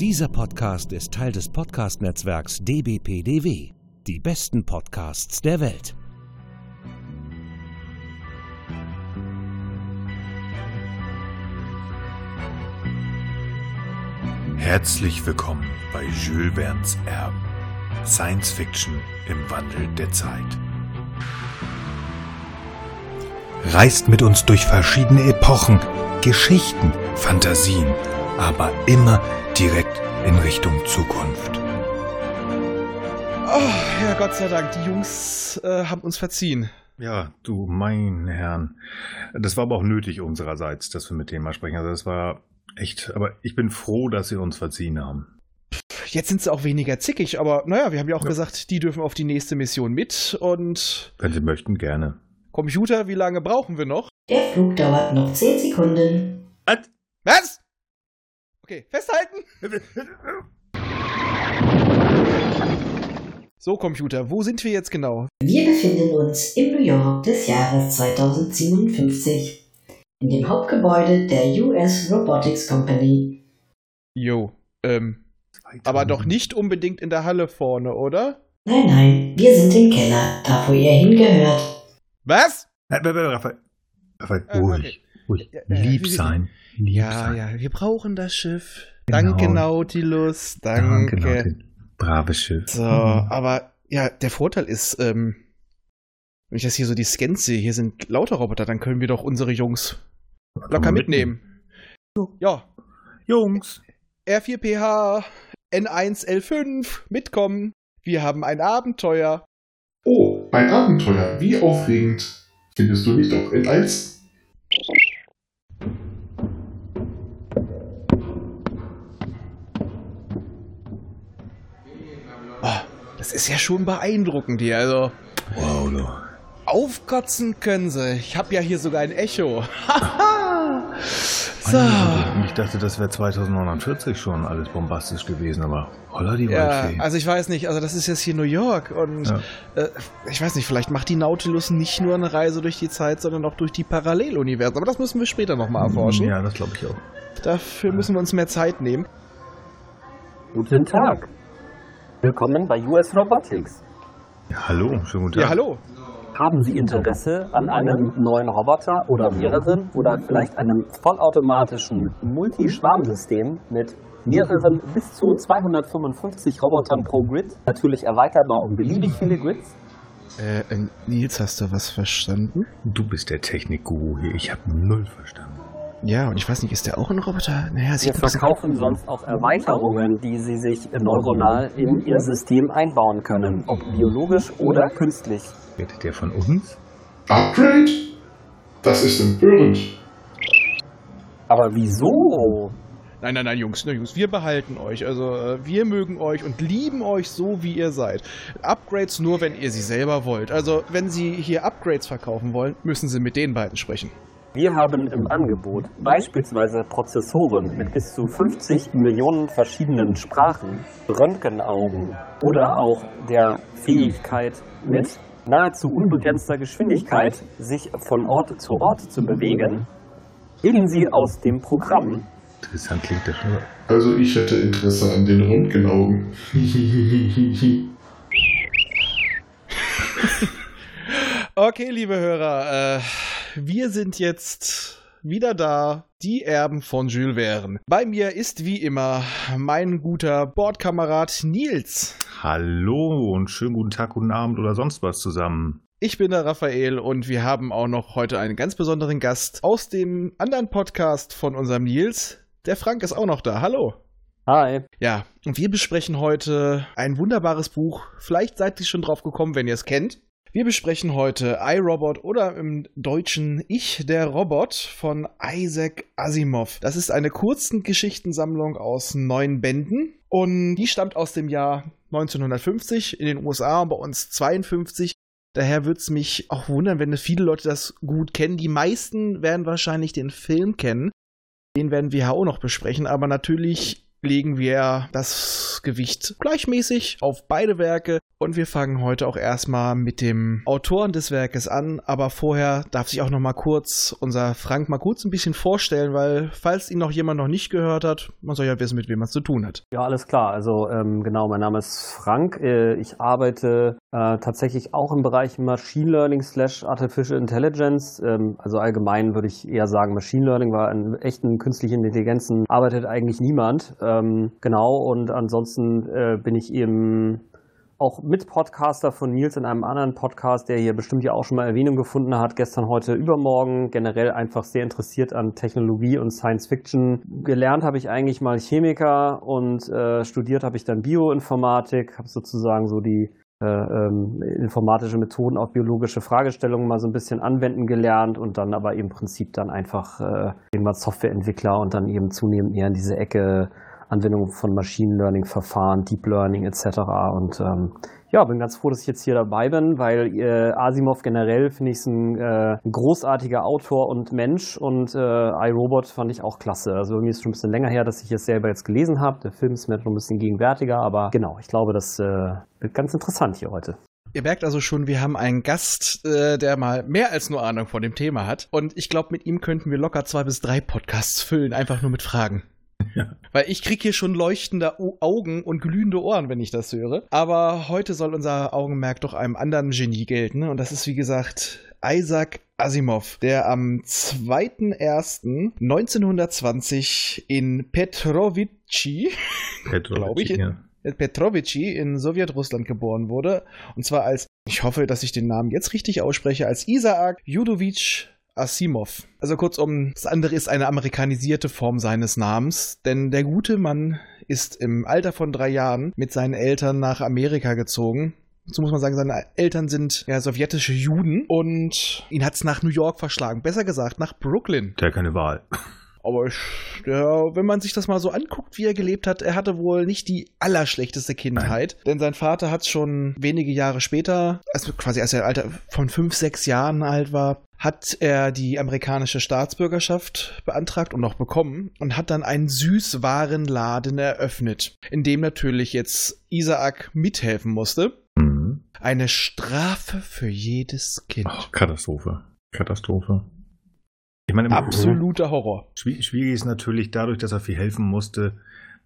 Dieser Podcast ist Teil des Podcast-Netzwerks dbpdw. Die besten Podcasts der Welt. Herzlich willkommen bei Jules Verne's Erben. Science Fiction im Wandel der Zeit. Reist mit uns durch verschiedene Epochen, Geschichten, Fantasien, aber immer direkt in Richtung Zukunft. Oh, ja, Gott sei Dank, die Jungs äh, haben uns verziehen. Ja, du, mein Herrn. Das war aber auch nötig unsererseits, dass wir mit dem mal sprechen. Also das war echt, aber ich bin froh, dass sie uns verziehen haben. Jetzt sind sie auch weniger zickig, aber naja, wir haben ja auch ja. gesagt, die dürfen auf die nächste Mission mit und. Wenn sie möchten, gerne. Computer, wie lange brauchen wir noch? Der Flug dauert noch 10 Sekunden. Was? Was? Okay, festhalten! So, Computer, wo sind wir jetzt genau? Wir befinden uns im New York des Jahres 2057. In dem Hauptgebäude der US Robotics Company. Jo, ähm, aber doch nicht unbedingt in der Halle vorne, oder? Nein, nein, wir sind im Keller, da wo ihr hingehört. Was? Raphael, Raphael, ruhig, ruhig. Lieb sein. Lieb ja, sein. ja, wir brauchen das Schiff. Genau. Danke, Nautilus, danke. danke Nautilus. Braves Schiff. So, aber ja, der Vorteil ist, ähm, wenn ich das hier so die Scans sehe, hier sind lauter Roboter, dann können wir doch unsere Jungs locker mitnehmen. mitnehmen. Ja. Jungs. R4PH, N1L5, mitkommen. Wir haben ein Abenteuer. Oh, ein Abenteuer. Wie aufregend. Findest du nicht auch N1? Oh, das ist ja schon beeindruckend hier. Also. Wow, du. Aufkotzen können sie. Ich habe ja hier sogar ein Echo. so. Ich dachte, das wäre 2049 schon alles bombastisch gewesen, aber holla die ja, Waldfee. Also ich weiß nicht, also das ist jetzt hier New York und ja. äh, ich weiß nicht, vielleicht macht die Nautilus nicht nur eine Reise durch die Zeit, sondern auch durch die Paralleluniversen. Aber das müssen wir später nochmal erforschen. Ja, das glaube ich auch. Dafür müssen wir uns mehr Zeit nehmen. Guten Tag. Willkommen bei US Robotics. Ja, hallo, schönen guten Tag. Ja, hallo. Haben Sie Interesse an einem neuen Roboter oder mehreren oder vielleicht einem vollautomatischen Multischwarmsystem mit mehreren bis zu 255 Robotern pro Grid, natürlich erweiterbar um beliebig viele Grids? Äh, äh, Nils, hast du was verstanden? Du bist der Technikguru hier, ich habe null verstanden. Ja, und ich weiß nicht, ist der auch ein Roboter? Naja, Wir verkaufen sonst auch Erweiterungen, die Sie sich neuronal in Ihr System einbauen können, ob biologisch oder künstlich. Wird der von uns? Upgrade? Das ist empörend. Aber wieso? Nein, nein, nein, Jungs, ne, Jungs, wir behalten euch. Also, äh, wir mögen euch und lieben euch so, wie ihr seid. Upgrades nur, wenn ihr sie selber wollt. Also, wenn sie hier Upgrades verkaufen wollen, müssen sie mit den beiden sprechen. Wir haben im Angebot beispielsweise Prozessoren mit bis zu 50 Millionen verschiedenen Sprachen, Röntgenaugen oder auch der Fähigkeit mit nahezu unbegrenzter Geschwindigkeit sich von Ort zu Ort zu bewegen. Wählen Sie aus dem Programm. Interessant klingt das schon. Also ich hätte Interesse an den Röntgenaugen. okay, liebe Hörer, äh, wir sind jetzt wieder da, die Erben von Jules Verne. Bei mir ist wie immer mein guter Bordkamerad Nils. Hallo und schönen guten Tag, guten Abend oder sonst was zusammen. Ich bin der Raphael und wir haben auch noch heute einen ganz besonderen Gast aus dem anderen Podcast von unserem Nils. Der Frank ist auch noch da. Hallo. Hi. Ja, und wir besprechen heute ein wunderbares Buch. Vielleicht seid ihr schon drauf gekommen, wenn ihr es kennt. Wir besprechen heute iRobot oder im Deutschen Ich der Robot von Isaac Asimov. Das ist eine kurzen Geschichtensammlung aus neun Bänden und die stammt aus dem Jahr 1950 in den USA und bei uns 52. Daher würde es mich auch wundern, wenn viele Leute das gut kennen. Die meisten werden wahrscheinlich den Film kennen. Den werden wir auch noch besprechen, aber natürlich legen wir das Gewicht gleichmäßig auf beide Werke und wir fangen heute auch erstmal mit dem Autoren des Werkes an, aber vorher darf sich auch noch mal kurz unser Frank mal kurz ein bisschen vorstellen, weil falls ihn noch jemand noch nicht gehört hat, man soll ja wissen, mit wem man es zu tun hat. Ja, alles klar. Also ähm, genau, mein Name ist Frank. Äh, ich arbeite äh, tatsächlich auch im Bereich Machine Learning slash Artificial Intelligence. Ähm, also allgemein würde ich eher sagen Machine Learning, weil an echten künstlichen Intelligenzen arbeitet eigentlich niemand. Ähm, genau, und ansonsten äh, bin ich eben auch Mitpodcaster von Nils in einem anderen Podcast, der hier bestimmt ja auch schon mal Erwähnung gefunden hat, gestern, heute, übermorgen, generell einfach sehr interessiert an Technologie und Science Fiction. Gelernt habe ich eigentlich mal Chemiker und äh, studiert habe ich dann Bioinformatik, habe sozusagen so die äh, ähm, informatische Methoden auf biologische Fragestellungen mal so ein bisschen anwenden gelernt und dann aber im Prinzip dann einfach äh, irgendwann Softwareentwickler und dann eben zunehmend eher in diese Ecke Anwendung von Machine Learning Verfahren, Deep Learning etc. Und ähm, ja, bin ganz froh, dass ich jetzt hier dabei bin, weil äh, Asimov generell finde ich ein, äh, großartiger Autor und Mensch und äh, iRobot fand ich auch klasse. Also irgendwie ist es schon ein bisschen länger her, dass ich es selber jetzt gelesen habe. Der Film ist mir noch ein bisschen gegenwärtiger, aber genau, ich glaube, das äh, wird ganz interessant hier heute. Ihr merkt also schon, wir haben einen Gast, äh, der mal mehr als nur Ahnung von dem Thema hat. Und ich glaube, mit ihm könnten wir locker zwei bis drei Podcasts füllen, einfach nur mit Fragen. Ja. Weil ich kriege hier schon leuchtende Augen und glühende Ohren, wenn ich das höre. Aber heute soll unser Augenmerk doch einem anderen Genie gelten. Und das ist, wie gesagt, Isaac Asimov, der am 2.1.1920 in Petrovici, glaube ich, ja. Petrovici in Sowjetrussland geboren wurde. Und zwar als, ich hoffe, dass ich den Namen jetzt richtig ausspreche, als Isaac Judowitsch Asimov. Also kurzum, das andere ist eine amerikanisierte Form seines Namens, denn der gute Mann ist im Alter von drei Jahren mit seinen Eltern nach Amerika gezogen. So muss man sagen, seine Eltern sind ja sowjetische Juden und ihn hat es nach New York verschlagen. Besser gesagt, nach Brooklyn. Der hat keine Wahl. Aber ich, ja, wenn man sich das mal so anguckt, wie er gelebt hat, er hatte wohl nicht die allerschlechteste Kindheit. Nein. Denn sein Vater hat schon wenige Jahre später, also quasi als er Alter von fünf, sechs Jahren alt war, hat er die amerikanische Staatsbürgerschaft beantragt und noch bekommen und hat dann einen Süßwarenladen eröffnet, in dem natürlich jetzt Isaac mithelfen musste. Mhm. Eine Strafe für jedes Kind. Ach, Katastrophe. Katastrophe. Ich meine, absoluter Horror. Schwierig ist natürlich dadurch, dass er viel helfen musste,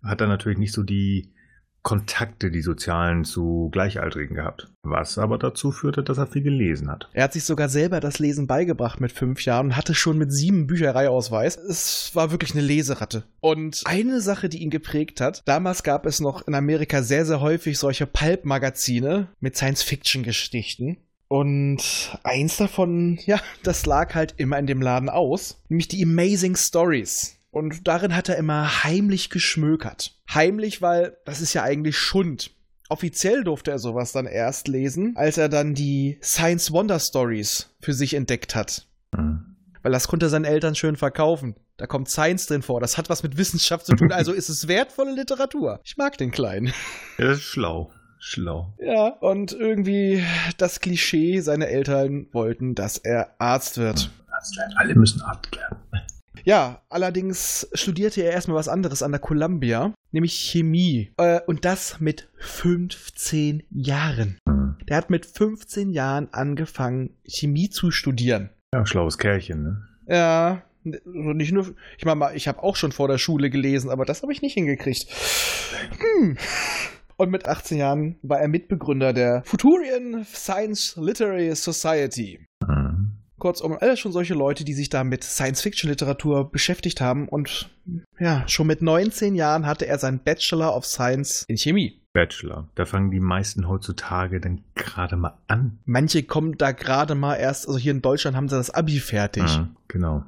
hat er natürlich nicht so die Kontakte, die sozialen zu Gleichaltrigen gehabt. Was aber dazu führte, dass er viel gelesen hat. Er hat sich sogar selber das Lesen beigebracht mit fünf Jahren und hatte schon mit sieben Büchereiausweis. Es war wirklich eine Leseratte. Und eine Sache, die ihn geprägt hat, damals gab es noch in Amerika sehr, sehr häufig solche Pulp-Magazine mit Science-Fiction-Geschichten. Und eins davon, ja, das lag halt immer in dem Laden aus, nämlich die Amazing Stories. Und darin hat er immer heimlich geschmökert. Heimlich, weil das ist ja eigentlich Schund. Offiziell durfte er sowas dann erst lesen, als er dann die Science Wonder Stories für sich entdeckt hat. Mhm. Weil das konnte er seinen Eltern schön verkaufen. Da kommt Science drin vor. Das hat was mit Wissenschaft zu tun. Also ist es wertvolle Literatur. Ich mag den Kleinen. Er ist schlau. Schlau. Ja, und irgendwie das Klischee, seine Eltern wollten, dass er Arzt wird. Arzt werden. Alle müssen Arzt werden. Ja, allerdings studierte er erstmal was anderes an der Columbia, nämlich Chemie. Äh, und das mit 15 Jahren. Hm. Der hat mit 15 Jahren angefangen, Chemie zu studieren. Ja, schlaues Kerlchen, ne? Ja, nicht nur, ich meine, ich habe auch schon vor der Schule gelesen, aber das habe ich nicht hingekriegt. Hm. Und mit 18 Jahren war er Mitbegründer der Futurian Science Literary Society. Mhm. Kurzum, alles schon solche Leute, die sich da mit Science-Fiction-Literatur beschäftigt haben. Und ja, schon mit 19 Jahren hatte er seinen Bachelor of Science in Chemie. Bachelor. Da fangen die meisten heutzutage dann gerade mal an. Manche kommen da gerade mal erst, also hier in Deutschland haben sie das Abi fertig. Mhm, genau.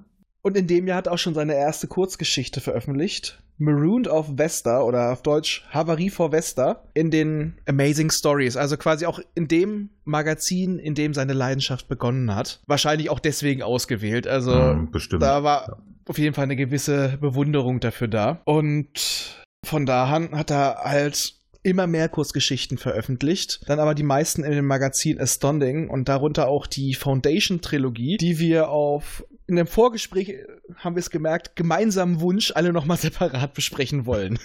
Und in dem Jahr hat er auch schon seine erste Kurzgeschichte veröffentlicht. Marooned auf Vesta oder auf Deutsch Havarie vor Vesta in den Amazing Stories. Also quasi auch in dem Magazin, in dem seine Leidenschaft begonnen hat. Wahrscheinlich auch deswegen ausgewählt. Also mm, da war ja. auf jeden Fall eine gewisse Bewunderung dafür da. Und von da an hat er halt immer mehr Kurzgeschichten veröffentlicht, dann aber die meisten in dem Magazin Astounding und darunter auch die Foundation Trilogie, die wir auf in dem Vorgespräch haben wir es gemerkt, gemeinsamen Wunsch alle nochmal separat besprechen wollen.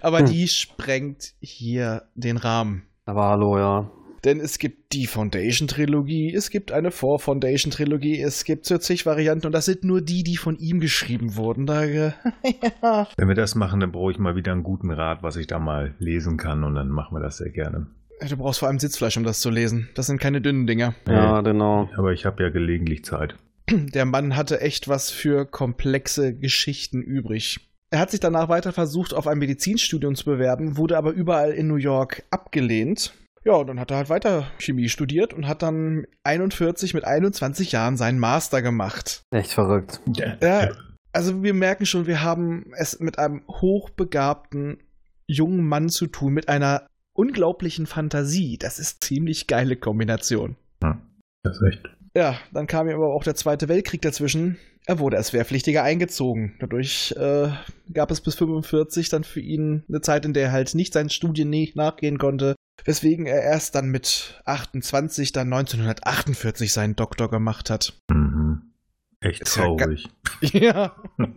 Aber Hm. die sprengt hier den Rahmen. Aber hallo, ja. Denn es gibt die Foundation-Trilogie, es gibt eine Four-Foundation-Trilogie, es gibt so zig Varianten und das sind nur die, die von ihm geschrieben wurden. Da, äh, ja. Wenn wir das machen, dann brauche ich mal wieder einen guten Rat, was ich da mal lesen kann und dann machen wir das sehr gerne. Du brauchst vor allem Sitzfleisch, um das zu lesen. Das sind keine dünnen Dinger. Ja, genau. Aber ich habe ja gelegentlich Zeit. Der Mann hatte echt was für komplexe Geschichten übrig. Er hat sich danach weiter versucht, auf ein Medizinstudium zu bewerben, wurde aber überall in New York abgelehnt. Ja, und dann hat er halt weiter Chemie studiert und hat dann 41 mit 21 Jahren seinen Master gemacht. Echt verrückt. Ja, also wir merken schon, wir haben es mit einem hochbegabten jungen Mann zu tun, mit einer unglaublichen Fantasie. Das ist ziemlich geile Kombination. Hm, das ist echt. Ja, dann kam ihm aber auch der Zweite Weltkrieg dazwischen. Er wurde als Wehrpflichtiger eingezogen. Dadurch äh, gab es bis 45 dann für ihn eine Zeit, in der er halt nicht seinen Studien nachgehen konnte, weswegen er erst dann mit 28 dann 1948 seinen Doktor gemacht hat. Mhm. Echt Ist ja traurig. Ja.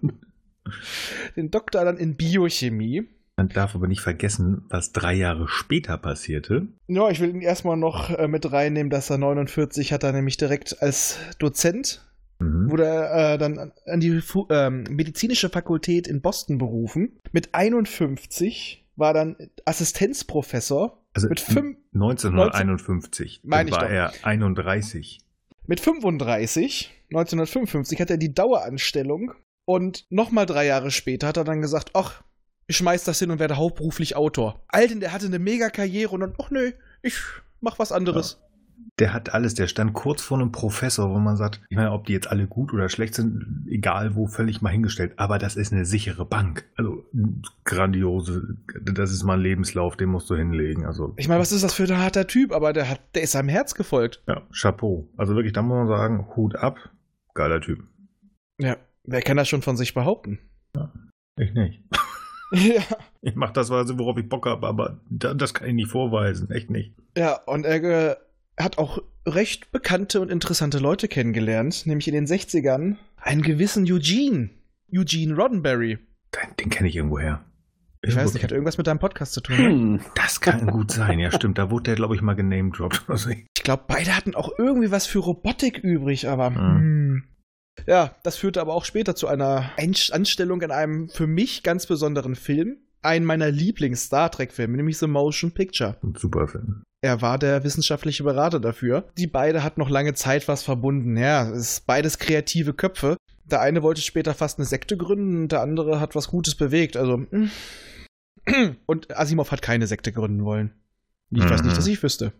Den Doktor dann in Biochemie. Man darf aber nicht vergessen, was drei Jahre später passierte. Ja, ich will ihn erstmal noch äh, mit reinnehmen, dass er 49 hat er nämlich direkt als Dozent Mhm. wurde er äh, dann an die ähm, medizinische Fakultät in Boston berufen. Mit 51 war dann Assistenzprofessor. Also mit, fünf, 1951 Meine dann ich war doch. er 31. mit 35, 1955, hat er die Daueranstellung. Und nochmal drei Jahre später hat er dann gesagt, ach, ich schmeiß das hin und werde hauptberuflich Autor. Alten, der hatte eine mega Karriere und dann, ach nö, ich mach was anderes. Der hat alles, der stand kurz vor einem Professor, wo man sagt, ich meine, ob die jetzt alle gut oder schlecht sind, egal wo, völlig mal hingestellt. Aber das ist eine sichere Bank. Also grandiose, das ist mal ein Lebenslauf, den musst du hinlegen. Also Ich meine, was ist das für ein harter Typ? Aber der, hat, der ist seinem Herz gefolgt. ja, Chapeau. Also wirklich, da muss man sagen, Hut ab, geiler Typ. Ja, wer kann das schon von sich behaupten? Ich nicht. ja. Ich mach das, worauf ich Bock habe, aber da- das kann ich nicht vorweisen, echt nicht. Ja, und er äh, hat auch recht bekannte und interessante Leute kennengelernt, nämlich in den 60ern einen gewissen Eugene. Eugene Roddenberry. Den, den kenne ich irgendwoher. Ich weiß nicht, hat irgendwas mit deinem Podcast zu tun. Hm. Das kann gut sein, ja stimmt. Da wurde der, glaube ich, mal genamedroppt. Also ich- Ich glaube, beide hatten auch irgendwie was für Robotik übrig, aber. Mhm. Hm. Ja, das führte aber auch später zu einer Anstellung in einem für mich ganz besonderen Film. Einen meiner Lieblings-Star Trek-Filme, nämlich The Motion Picture. Ein super Film. Er war der wissenschaftliche Berater dafür. Die beide hatten noch lange Zeit was verbunden. Ja, es ist beides kreative Köpfe. Der eine wollte später fast eine Sekte gründen und der andere hat was Gutes bewegt. Also. mm. Und Asimov hat keine Sekte gründen wollen. Ich weiß Mhm. nicht, dass ich wüsste.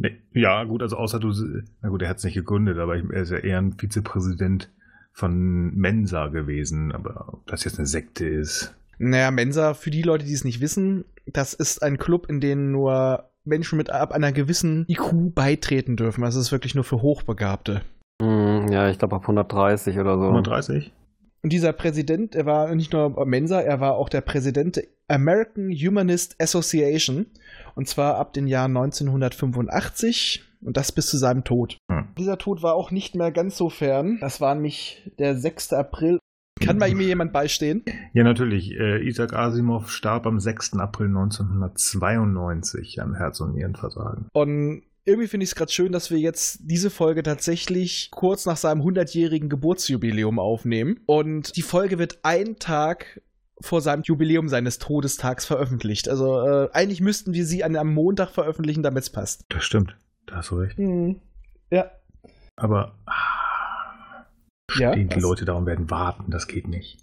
Nee, ja, gut, also außer du, na gut, er hat es nicht gegründet, aber er ist ja eher ein Vizepräsident von Mensa gewesen, aber ob das jetzt eine Sekte ist. Naja, Mensa, für die Leute, die es nicht wissen, das ist ein Club, in den nur Menschen mit ab einer gewissen IQ beitreten dürfen. Also es ist wirklich nur für Hochbegabte. Hm, ja, ich glaube ab 130 oder so. 130? Und dieser Präsident, er war nicht nur Mensa, er war auch der Präsident der American Humanist Association. Und zwar ab dem Jahr 1985 und das bis zu seinem Tod. Hm. Dieser Tod war auch nicht mehr ganz so fern. Das war nämlich der 6. April. Kann bei mir jemand beistehen? Ja, natürlich. Äh, Isaac Asimov starb am 6. April 1992 an Herz- und Nierenversagen. Und irgendwie finde ich es gerade schön, dass wir jetzt diese Folge tatsächlich kurz nach seinem 100-jährigen Geburtsjubiläum aufnehmen. Und die Folge wird einen Tag vor seinem Jubiläum seines Todestags veröffentlicht. Also äh, eigentlich müssten wir sie an einem Montag veröffentlichen, damit es passt. Das stimmt. Da hast du recht. Hm. Ja. Aber ah, Ja, stehen die was? Leute da und werden warten, das geht nicht.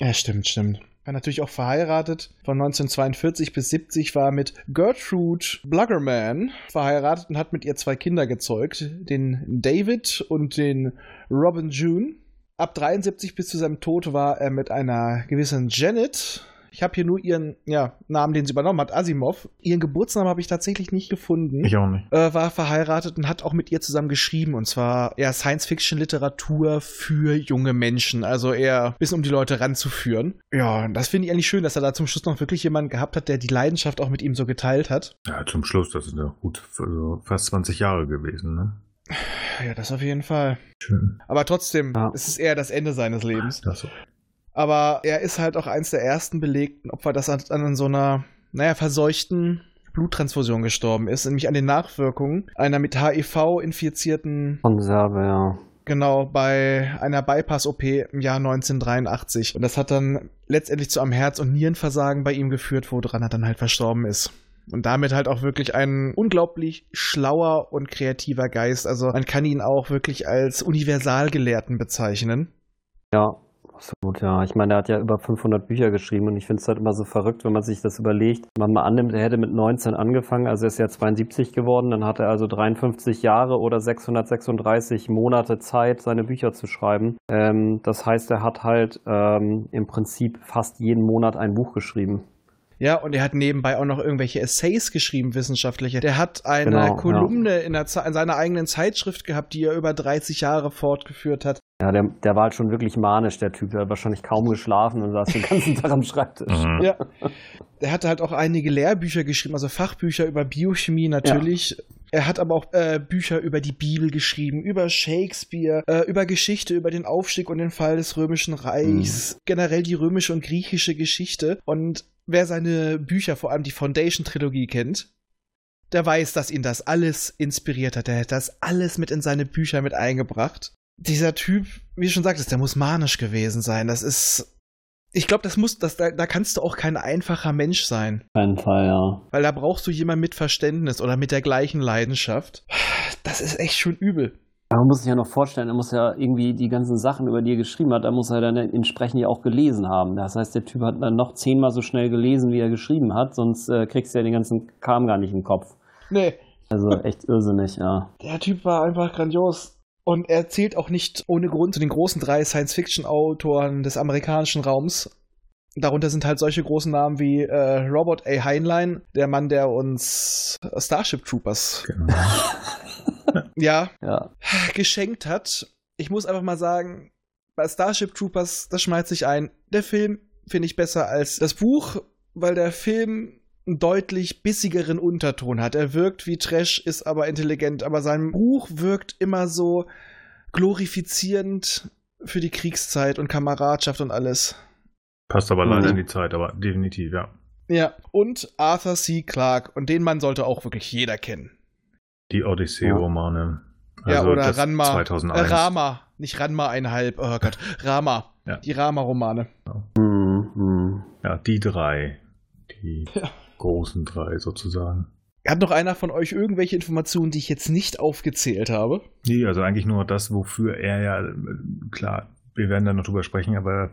Ja, stimmt, stimmt. War natürlich auch verheiratet. Von 1942 bis 70 war er mit Gertrude Bluggerman verheiratet und hat mit ihr zwei Kinder gezeugt. Den David und den Robin June. Ab 73 bis zu seinem Tod war er mit einer gewissen Janet. Ich habe hier nur ihren ja, Namen, den sie übernommen hat, Asimov. Ihren Geburtsnamen habe ich tatsächlich nicht gefunden Ich auch nicht. äh, war verheiratet und hat auch mit ihr zusammen geschrieben. Und zwar eher Science-Fiction-Literatur für junge Menschen. Also eher ein bisschen um die Leute ranzuführen. Ja, und das finde ich eigentlich schön, dass er da zum Schluss noch wirklich jemanden gehabt hat, der die Leidenschaft auch mit ihm so geteilt hat. Ja, zum Schluss, das sind ja gut also fast 20 Jahre gewesen, ne? Ja, das auf jeden Fall. Schön. Aber trotzdem, Ja. es ist eher das Ende seines Lebens. Das, Aber er ist halt auch eins der ersten belegten Opfer, das an, an so einer, naja, verseuchten Bluttransfusion gestorben ist, nämlich an den Nachwirkungen einer mit HIV infizierten Konserve, ja. Genau, bei einer Bypass-OP im Jahr 1983. Und das hat dann letztendlich zu einem Herz- und Nierenversagen bei ihm geführt, woran er dann halt verstorben ist. Und damit halt auch wirklich ein unglaublich schlauer und kreativer Geist. Also man kann ihn auch wirklich als Universalgelehrten bezeichnen. Ja, absolut, ja. Ich meine, er hat ja über 500 Bücher geschrieben und ich finde es halt immer so verrückt, wenn man sich das überlegt. Wenn man mal annimmt, er hätte mit 19 angefangen, also er ist ja 72 geworden, dann hat er also 53 Jahre oder 636 Monate Zeit, seine Bücher zu schreiben. Ähm, das heißt, er hat halt ähm, im Prinzip fast jeden Monat ein Buch geschrieben. Ja, und er hat nebenbei auch noch irgendwelche Essays geschrieben, wissenschaftliche. Der hat eine Genau, Kolumne in, der, in seiner eigenen Zeitschrift gehabt, die er über 30 Jahre fortgeführt hat. Ja, der, der war halt schon wirklich manisch, der Typ. Der hat wahrscheinlich kaum geschlafen und saß den ganzen Tag am Schreibtisch. Mhm. Ja. Er hatte halt auch einige Lehrbücher geschrieben, also Fachbücher über Biochemie natürlich. Er hat aber auch äh, Bücher über die Bibel geschrieben, über Shakespeare, äh, über Geschichte, über den Aufstieg und den Fall des Römischen Reichs, generell die römische und griechische Geschichte. Und wer seine Bücher, vor allem die Foundation-Trilogie kennt, der weiß, dass ihn das alles inspiriert hat. Er hat das alles mit in seine Bücher mit eingebracht. Dieser Typ, wie du schon sagtest, der muss manisch gewesen sein. Das ist. Ich glaube, das muss, das, da, da kannst du auch kein einfacher Mensch sein. Keinen Fall, ja. Weil da brauchst du jemanden mit Verständnis oder mit der gleichen Leidenschaft. Das ist echt schon übel. Aber man muss sich ja noch vorstellen, er muss ja irgendwie die ganzen Sachen, über die er geschrieben hat, da muss er dann entsprechend ja auch gelesen haben. Das heißt, der Typ hat dann noch zehnmal so schnell gelesen, wie er geschrieben hat, sonst äh, kriegst du ja den ganzen Kram gar nicht den Kopf. Nee, Also echt irrsinnig, ja. der Typ war einfach grandios. Und er zählt auch nicht ohne Grund zu den großen drei Science-Fiction-Autoren des amerikanischen Raums. Darunter sind halt solche großen Namen wie äh, Robert A. Heinlein, der Mann, der uns Starship Troopers Genau. ja Ja, geschenkt hat. Ich muss einfach mal sagen, bei Starship Troopers, das schmeißt sich ein. Der Film finde ich besser als das Buch, weil der Film einen deutlich bissigeren Unterton hat. Er wirkt wie Trash, ist aber intelligent, aber sein Buch wirkt immer so glorifizierend für die Kriegszeit und Kameradschaft und alles. Passt aber leider Mhm. in die Zeit, aber definitiv, ja. Ja, und Arthur C. Clarke. Und den Mann sollte auch wirklich jeder kennen. Die Odyssee-Romane. ja, Also oder das Ranma. 2001. Äh, Rama. Nicht Ranma einhalb. Oh Gott. Rama. Ja. Die Rama-Romane. Ja, die drei. Die Ja. großen drei sozusagen. Hat noch einer von euch irgendwelche Informationen, die ich jetzt nicht aufgezählt habe? Nee, also eigentlich nur das, wofür er ja, klar, wir werden da noch drüber sprechen, aber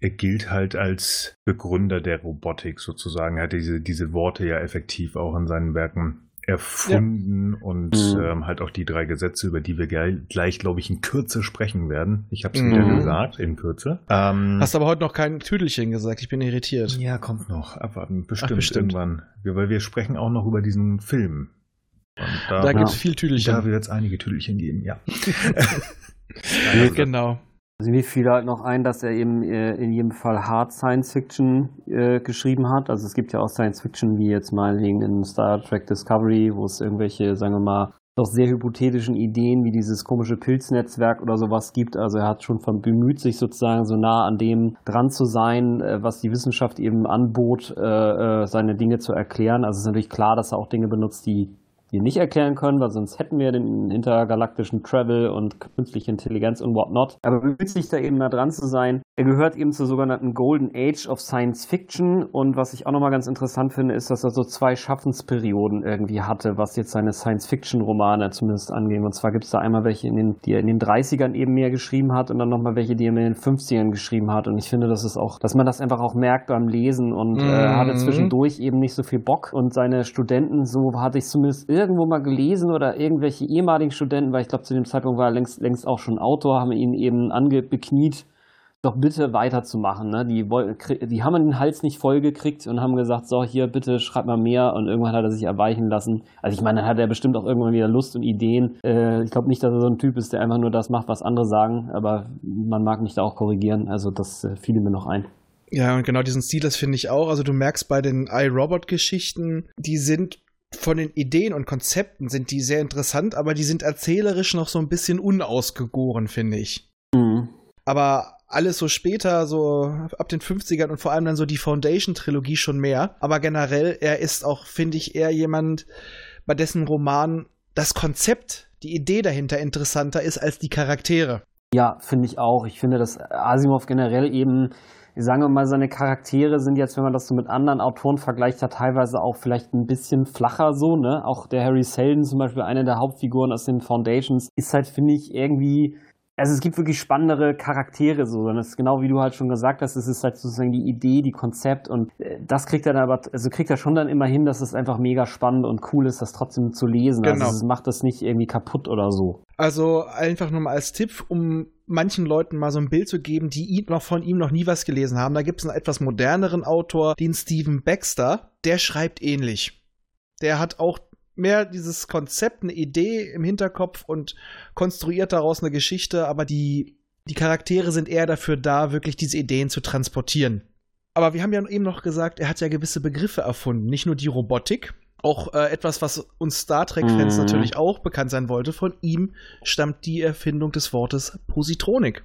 er gilt halt als Begründer der Robotik sozusagen. Er hat diese, diese Worte ja effektiv auch in seinen Werken erfunden und Mhm. ähm, halt auch die drei Gesetze, über die wir gleich, glaube ich, in Kürze sprechen werden. Ich habe es Mhm. wieder gesagt, in Kürze. Ähm, Hast aber heute noch kein Tüdelchen gesagt. Ich bin irritiert. ja, kommt noch. Abwarten. Bestimmt, bestimmt. irgendwann. Ja, weil wir sprechen auch noch über diesen Film. Und da, Da Ja. gibt's viel Tüdelchen. da wird es einige Tüdelchen geben, ja. genau. Also mir fiel halt noch ein, dass er eben äh, in jedem Fall Hard Science Fiction äh, geschrieben hat. Also es gibt ja auch Science Fiction, wie jetzt meinetwegen in Star Trek Discovery, wo es irgendwelche, sagen wir mal, doch sehr hypothetischen Ideen wie dieses komische Pilznetzwerk oder sowas gibt. Also er hat schon von bemüht, sich sozusagen so nah an dem dran zu sein, äh, was die Wissenschaft eben anbot, äh, äh, seine Dinge zu erklären. Also es ist natürlich klar, dass er auch Dinge benutzt, die wir nicht erklären können, weil sonst hätten wir den intergalaktischen Travel und künstliche Intelligenz und whatnot. Aber sich da eben nah dran zu sein. Er gehört eben zur sogenannten Golden Age of Science Fiction und was ich auch nochmal ganz interessant finde, ist, dass er so zwei Schaffensperioden irgendwie hatte, was jetzt seine Science-Fiction-Romane zumindest angehen. Und zwar gibt es da einmal welche, in den, die er in den 30ern eben mehr geschrieben hat und dann nochmal welche, die er in den 50ern geschrieben hat. Und ich finde, das ist auch, dass man das einfach auch merkt beim Lesen und äh, Mhm. hatte zwischendurch eben nicht so viel Bock. Und seine Studenten, so hatte ich zumindest irgendwo mal gelesen oder irgendwelche ehemaligen Studenten, weil ich glaube, zu dem Zeitpunkt war er längst, längst auch schon Autor, haben ihn eben angebekniet, doch bitte weiterzumachen. Ne? Die, die haben den Hals nicht voll gekriegt und haben gesagt, so hier, bitte schreib mal mehr. Und irgendwann hat er sich erweichen lassen. Also ich meine, dann hat er bestimmt auch irgendwann wieder Lust und Ideen. Äh, ich glaube nicht, dass er so ein Typ ist, der einfach nur das macht, was andere sagen. Aber man mag mich da auch korrigieren. Also das äh, fiel mir noch ein. Ja, und genau diesen Stil, das finde ich auch. Also du merkst bei den iRobot-Geschichten, die sind von den Ideen und Konzepten sind die sehr interessant, aber die sind erzählerisch noch so ein bisschen unausgegoren, finde ich. Mhm. Aber alles so später, so ab den 50ern und vor allem dann so die Foundation-Trilogie schon mehr. Aber generell, er ist auch, finde ich, eher jemand, bei dessen Roman das Konzept, die Idee dahinter interessanter ist als die Charaktere. Ja, finde ich auch. Ich finde, dass Asimov generell eben, sagen wir mal, seine Charaktere sind jetzt, wenn man das so mit anderen Autoren vergleicht, ja teilweise auch vielleicht ein bisschen flacher so, ne? Auch der Harry Seldon zum Beispiel, einer der Hauptfiguren aus den Foundations, ist halt, finde ich, irgendwie also es gibt wirklich spannendere Charaktere so, und das ist genau wie du halt schon gesagt hast, es ist halt sozusagen die Idee, die Konzept und äh, das kriegt er dann aber, also kriegt er schon dann immer hin, dass es einfach mega spannend und cool ist, das trotzdem zu lesen. Also genau. Also es macht das nicht irgendwie kaputt oder so. Also einfach nur mal als Tipp, um manchen Leuten mal so ein Bild zu geben, die ihn noch von ihm noch nie was gelesen haben. Da gibt es einen etwas moderneren Autor, den Stephen Baxter, der schreibt ähnlich. Der hat auch mehr dieses Konzept, eine Idee im Hinterkopf und konstruiert daraus eine Geschichte, aber die, die Charaktere sind eher dafür da, wirklich diese Ideen zu transportieren. Aber wir haben ja eben noch gesagt, er hat ja gewisse Begriffe erfunden, nicht nur die Robotik, auch äh, etwas, was uns Star Trek-Fans mhm. natürlich auch bekannt sein wollte. Von ihm stammt die Erfindung des Wortes Positronik.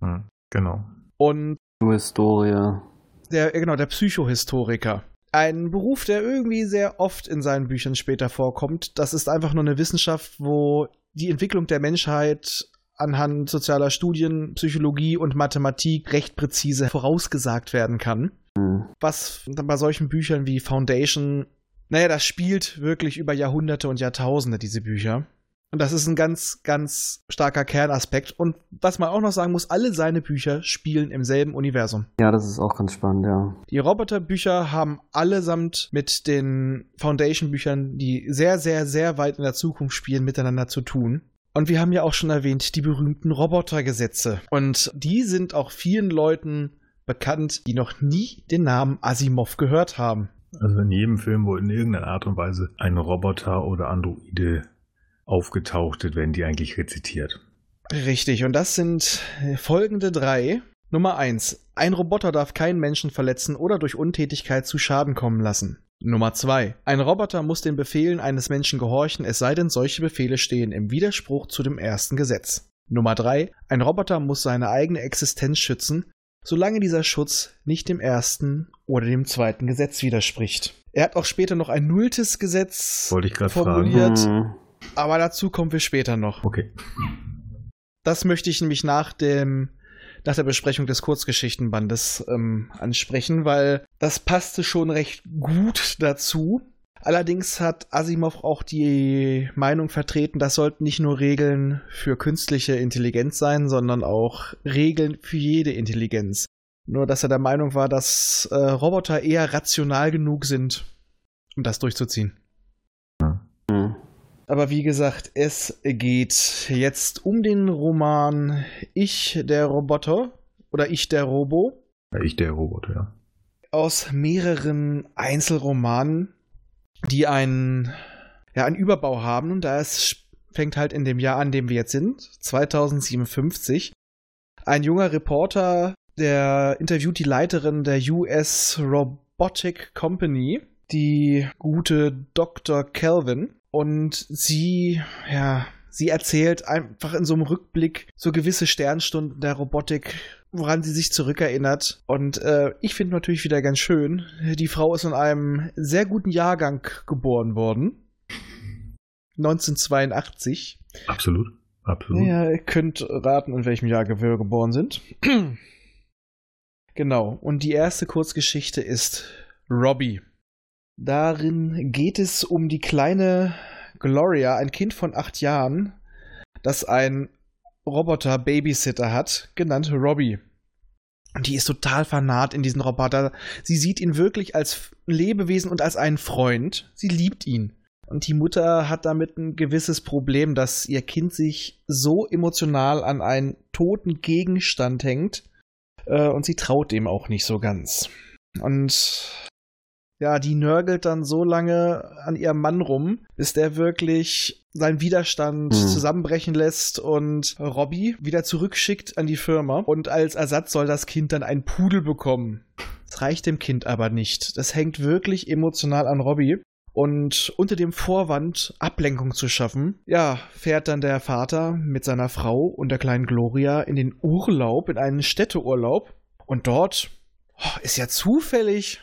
Mhm, genau. Und Historie. Der, genau, der Psychohistoriker. Ein Beruf, der irgendwie sehr oft in seinen Büchern später vorkommt. Das ist einfach nur eine Wissenschaft, wo die Entwicklung der Menschheit anhand sozialer Studien, Psychologie und Mathematik recht präzise vorausgesagt werden kann. Mhm. Was bei solchen Büchern wie Foundation, naja, das spielt wirklich über Jahrhunderte und Jahrtausende, diese Bücher. Und das ist ein ganz, ganz starker Kernaspekt. Und was man auch noch sagen muss, alle seine Bücher spielen im selben Universum. Ja, das ist auch ganz spannend, ja. Die Roboterbücher haben allesamt mit den Foundation-Büchern, die sehr, sehr, sehr weit in der Zukunft spielen, miteinander zu tun. Und wir haben ja auch schon erwähnt, die berühmten Robotergesetze. Und die sind auch vielen Leuten bekannt, die noch nie den Namen Asimov gehört haben. Also in jedem Film, wo in irgendeiner Art und Weise ein Roboter oder Androide aufgetaucht wird, werden die eigentlich rezitiert. Richtig, und das sind folgende drei. Nummer eins: Ein Roboter darf keinen Menschen verletzen oder durch Untätigkeit zu Schaden kommen lassen. Nummer zwei: Ein Roboter muss den Befehlen eines Menschen gehorchen, es sei denn, solche Befehle stehen im Widerspruch zu dem ersten Gesetz. Nummer drei: Ein Roboter muss seine eigene Existenz schützen, solange dieser Schutz nicht dem ersten oder dem zweiten Gesetz widerspricht. Er hat auch später noch ein nulltes Gesetz Wollte ich formuliert. Fragen. Aber dazu kommen wir später noch. Okay. Das möchte ich nämlich nach dem nach der Besprechung des Kurzgeschichtenbandes ähm, ansprechen, weil das passte schon recht gut dazu. Allerdings hat Asimov auch die Meinung vertreten, das sollten nicht nur Regeln für künstliche Intelligenz sein, sondern auch Regeln für jede Intelligenz. Nur dass er der Meinung war, dass äh, Roboter eher rational genug sind, um das durchzuziehen. Aber wie gesagt, es geht jetzt um den Roman Ich der Roboter oder Ich der Robo. Ja, ich der Roboter, ja. Aus mehreren Einzelromanen, die einen, ja, einen Überbau haben. Und da es fängt halt in dem Jahr an, dem wir jetzt sind, 2057. Ein junger Reporter, der interviewt die Leiterin der US Robotic Company, die gute Dr. Kelvin. Und sie, ja, sie erzählt einfach in so einem Rückblick so gewisse Sternstunden der Robotik, woran sie sich zurückerinnert. Und äh, ich finde natürlich wieder ganz schön, die Frau ist in einem sehr guten Jahrgang geboren worden. 1982. Absolut. Absolut. Ja, ihr könnt raten, in welchem Jahr wir geboren sind. genau. Und die erste Kurzgeschichte ist Robbie. Darin geht es um die kleine Gloria, ein Kind von acht Jahren, das ein Roboter-Babysitter hat, genannt Robbie. Und die ist total vernarrt in diesen Roboter. Sie sieht ihn wirklich als Lebewesen und als einen Freund. Sie liebt ihn. Und die Mutter hat damit ein gewisses Problem, dass ihr Kind sich so emotional an einen toten Gegenstand hängt. Äh, und sie traut dem auch nicht so ganz. Und ja, die nörgelt dann so lange an ihrem Mann rum, bis der wirklich seinen Widerstand mhm. zusammenbrechen lässt und Robbie wieder zurückschickt an die Firma. Und als Ersatz soll das Kind dann einen Pudel bekommen. Das reicht dem Kind aber nicht. Das hängt wirklich emotional an Robbie. Und unter dem Vorwand, Ablenkung zu schaffen, ja, fährt dann der Vater mit seiner Frau und der kleinen Gloria in den Urlaub, in einen Städteurlaub. Und dort oh, ist ja zufällig,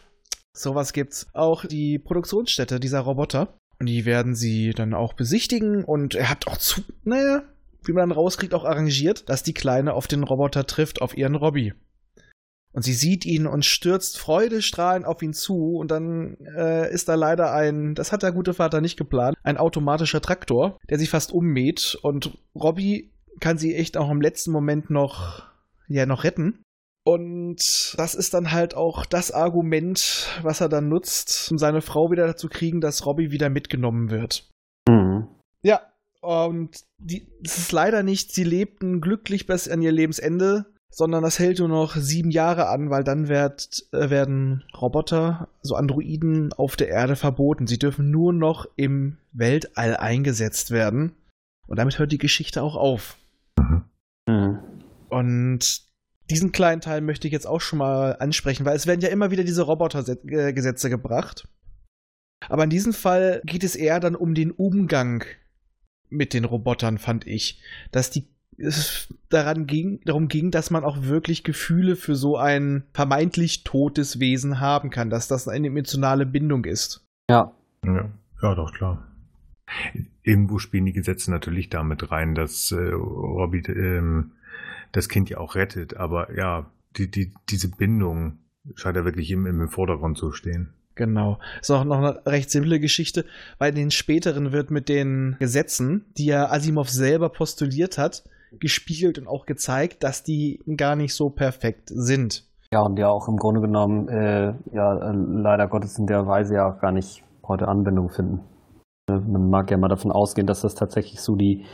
sowas gibt's, auch die Produktionsstätte dieser Roboter. Und die werden sie dann auch besichtigen und er hat auch zu, naja, wie man dann rauskriegt, auch arrangiert, dass die Kleine auf den Roboter trifft, auf ihren Robby. Und sie sieht ihn und stürzt freudestrahlend auf ihn zu. Und dann äh, ist da leider ein, das hat der gute Vater nicht geplant, ein automatischer Traktor, der sie fast ummäht. Und Robbie kann sie echt auch im letzten Moment noch, ja, noch retten. Und das ist dann halt auch das Argument, was er dann nutzt, um seine Frau wieder dazu kriegen, dass Robbie wieder mitgenommen wird. Mhm. Ja, und die, das ist leider nicht, sie lebten glücklich bis an ihr Lebensende, sondern das hält nur noch sieben Jahre an, weil dann wird, äh, werden Roboter, also Androiden, auf der Erde verboten. Sie dürfen nur noch im Weltall eingesetzt werden. Und damit hört die Geschichte auch auf. Mhm. Und diesen kleinen Teil möchte ich jetzt auch schon mal ansprechen, weil es werden ja immer wieder diese Robotergesetze gebracht. Aber in diesem Fall geht es eher dann um den Umgang mit den Robotern, fand ich. Dass die es daran ging, darum ging, dass man auch wirklich Gefühle für so ein vermeintlich totes Wesen haben kann, dass das eine emotionale Bindung ist. Ja. Ja, ja doch, klar. Irgendwo spielen die Gesetze natürlich damit rein, dass äh, Robbie ähm, das Kind ja auch rettet, aber ja, die, die, diese Bindung scheint ja wirklich im, im Vordergrund zu stehen. Genau. Ist auch noch eine recht simple Geschichte, weil in den späteren wird mit den Gesetzen, die ja Asimov selber postuliert hat, gespiegelt und auch gezeigt, dass die gar nicht so perfekt sind. Ja, und ja auch im Grunde genommen, äh, ja, äh, leider Gottes in der Weise ja auch gar nicht heute Anwendung finden. Ne, Man mag ja mal davon ausgehen, dass das tatsächlich so die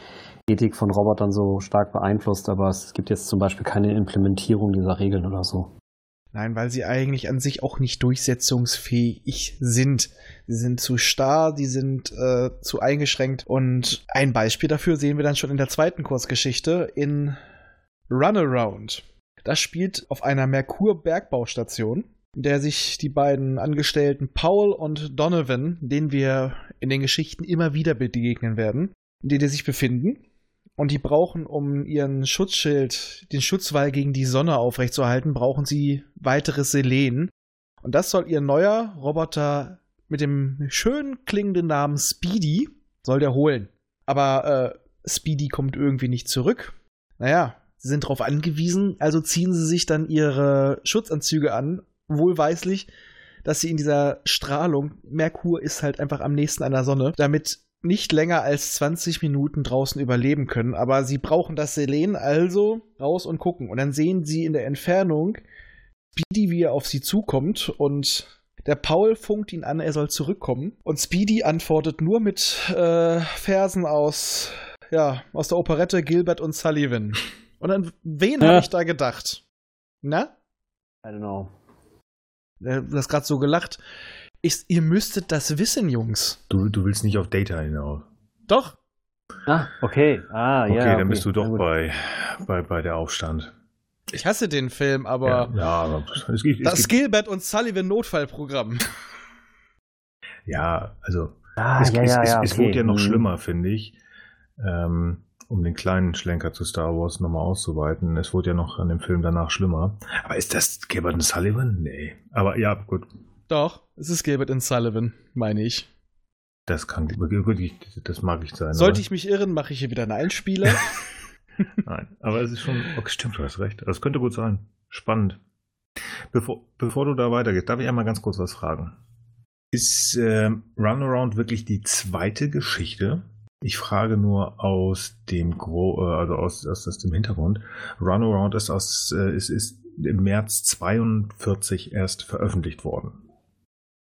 Ethik von Robotern so stark beeinflusst, aber es gibt jetzt zum Beispiel keine Implementierung dieser Regeln oder so. Nein, weil sie eigentlich an sich auch nicht durchsetzungsfähig sind. Sie sind zu starr, die sind äh, zu eingeschränkt. Und ein Beispiel dafür sehen wir dann schon in der zweiten Kurzgeschichte in Runaround. Das spielt auf einer Merkur-Bergbaustation, in der sich die beiden Angestellten Paul und Donovan, denen wir in den Geschichten immer wieder begegnen werden, in denen die sich befinden. Und die brauchen, um ihren Schutzschild, den Schutzwall gegen die Sonne aufrechtzuerhalten, brauchen sie weiteres Selen. Und das soll ihr neuer Roboter mit dem schön klingenden Namen Speedy, soll der holen. Aber äh, Speedy kommt irgendwie nicht zurück. Naja, sie sind darauf angewiesen, also ziehen sie sich dann ihre Schutzanzüge an, wohlweislich, dass sie in dieser Strahlung, Merkur ist halt einfach am nächsten an der Sonne, damit nicht länger als 20 Minuten draußen überleben können, aber sie brauchen das Selen, also raus und gucken. Und dann sehen sie in der Entfernung Speedy, wie er auf sie zukommt und der Paul funkt ihn an, er soll zurückkommen. Und Speedy antwortet nur mit äh, Versen aus, ja, aus der Operette Gilbert und Sullivan. Und an wen Ja. habe ich da gedacht? Na? I don't know. Äh, Du hast gerade so gelacht. Ich, ihr müsstet das wissen, Jungs. Du, du willst nicht auf Data hinaus. Doch. Ah, okay. Ah, Okay, ja. Okay, dann bist du doch bei, bei, bei der Aufstand. Ich hasse den Film, aber ja, ja, aber es gibt, es das gibt, Gilbert und Sullivan Notfallprogramm. ja, also Ah, es, ja, es, ja, es, ja, es okay. wurde ja noch Mhm. schlimmer, finde ich. Ähm, um den kleinen Schlenker zu Star Wars nochmal auszuweiten. Es wurde ja noch an dem Film danach schlimmer. Aber ist das Gilbert und Sullivan? Nee. Aber ja, gut. Doch, es ist Gilbert und Sullivan, meine ich. Das kann gut, ich- das mag ich sein. Sollte aber- ich mich irren, mache ich hier wieder einen Einspieler. Nein, aber es ist schon. Okay, stimmt, du hast recht. Das könnte gut sein. Spannend. Bevor, bevor du da weitergehst, darf ich einmal ganz kurz was fragen. Ist ähm, Runaround wirklich die zweite Geschichte? Ich frage nur aus dem Gro äh, also aus, aus, aus dem Hintergrund. Runaround ist aus äh, ist, ist im März 42 erst veröffentlicht worden.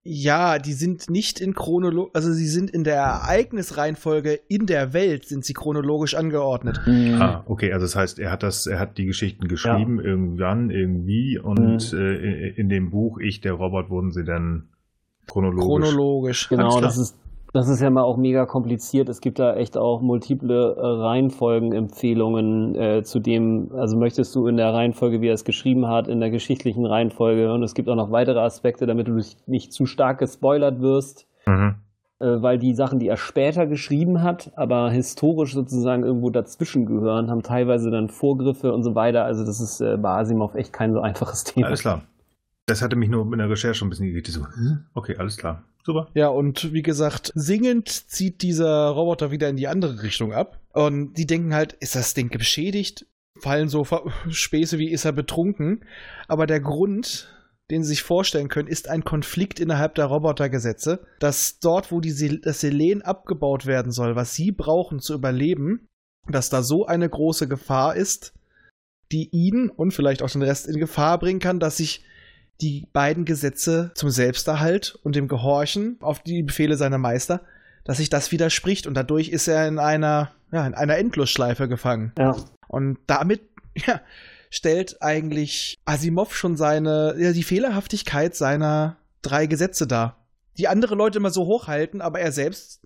Ja, die sind nicht in chronolo also sie sind in der Ereignisreihenfolge in der Welt sind sie chronologisch angeordnet. Mhm. Ah, okay, also das heißt, er hat das, er hat die Geschichten geschrieben, irgendwann, irgendwie, und Mhm. äh, in, in dem Buch Ich, der Robot, wurden sie dann chronologisch. Chronologisch. Genau, das ist, das ist ja mal auch mega kompliziert. Es gibt da echt auch multiple äh, Reihenfolgenempfehlungen äh, zu dem, also möchtest du in der Reihenfolge, wie er es geschrieben hat, in der geschichtlichen Reihenfolge und es gibt auch noch weitere Aspekte, damit du nicht- zu stark gespoilert wirst. Mhm. äh, weil die Sachen, die er später geschrieben hat, aber historisch sozusagen irgendwo dazwischen gehören, haben teilweise dann Vorgriffe und so weiter. Also das ist äh, bei Asimov echt kein so einfaches Thema. Alles klar. Das hatte mich nur in der Recherche ein bisschen irritiert. So, okay, alles klar. Super. Ja, und wie gesagt, singend zieht dieser Roboter wieder in die andere Richtung ab. Und die denken halt, ist das Ding beschädigt? Fallen so Späße wie, ist er betrunken? Aber der Grund, den sie sich vorstellen können, ist ein Konflikt innerhalb der Robotergesetze, dass dort, wo die das Selen abgebaut werden soll, was sie brauchen zu überleben, dass da so eine große Gefahr ist, die ihn und vielleicht auch den Rest in Gefahr bringen kann, dass sich die beiden Gesetze zum Selbsterhalt und dem Gehorchen auf die Befehle seiner Meister, dass sich das widerspricht und dadurch ist er in einer, ja, in einer Endlosschleife gefangen. Ja. Und damit, ja, stellt eigentlich Asimov schon seine, ja, die Fehlerhaftigkeit seiner drei Gesetze dar. Die andere Leute immer so hochhalten, aber er selbst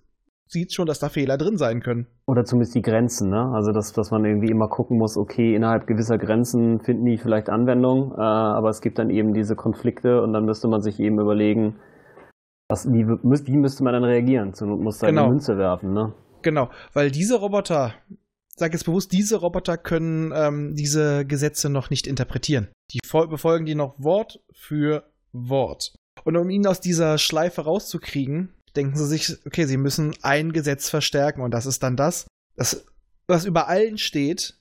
sieht schon, dass da Fehler drin sein können. Oder zumindest die Grenzen, ne? Also dass, dass man irgendwie immer gucken muss, okay, innerhalb gewisser Grenzen finden die vielleicht Anwendung, äh, aber es gibt dann eben diese Konflikte und dann müsste man sich eben überlegen, was, wie, wie müsste man dann reagieren? Zur Not muss da Genau. eine Münze werfen, ne? Genau, weil diese Roboter, sag jetzt bewusst, diese Roboter können ähm, diese Gesetze noch nicht interpretieren. Die fol- befolgen die noch Wort für Wort. Und um ihn aus dieser Schleife rauszukriegen, denken sie sich, okay, sie müssen ein Gesetz verstärken und das ist dann das, das was über allen steht,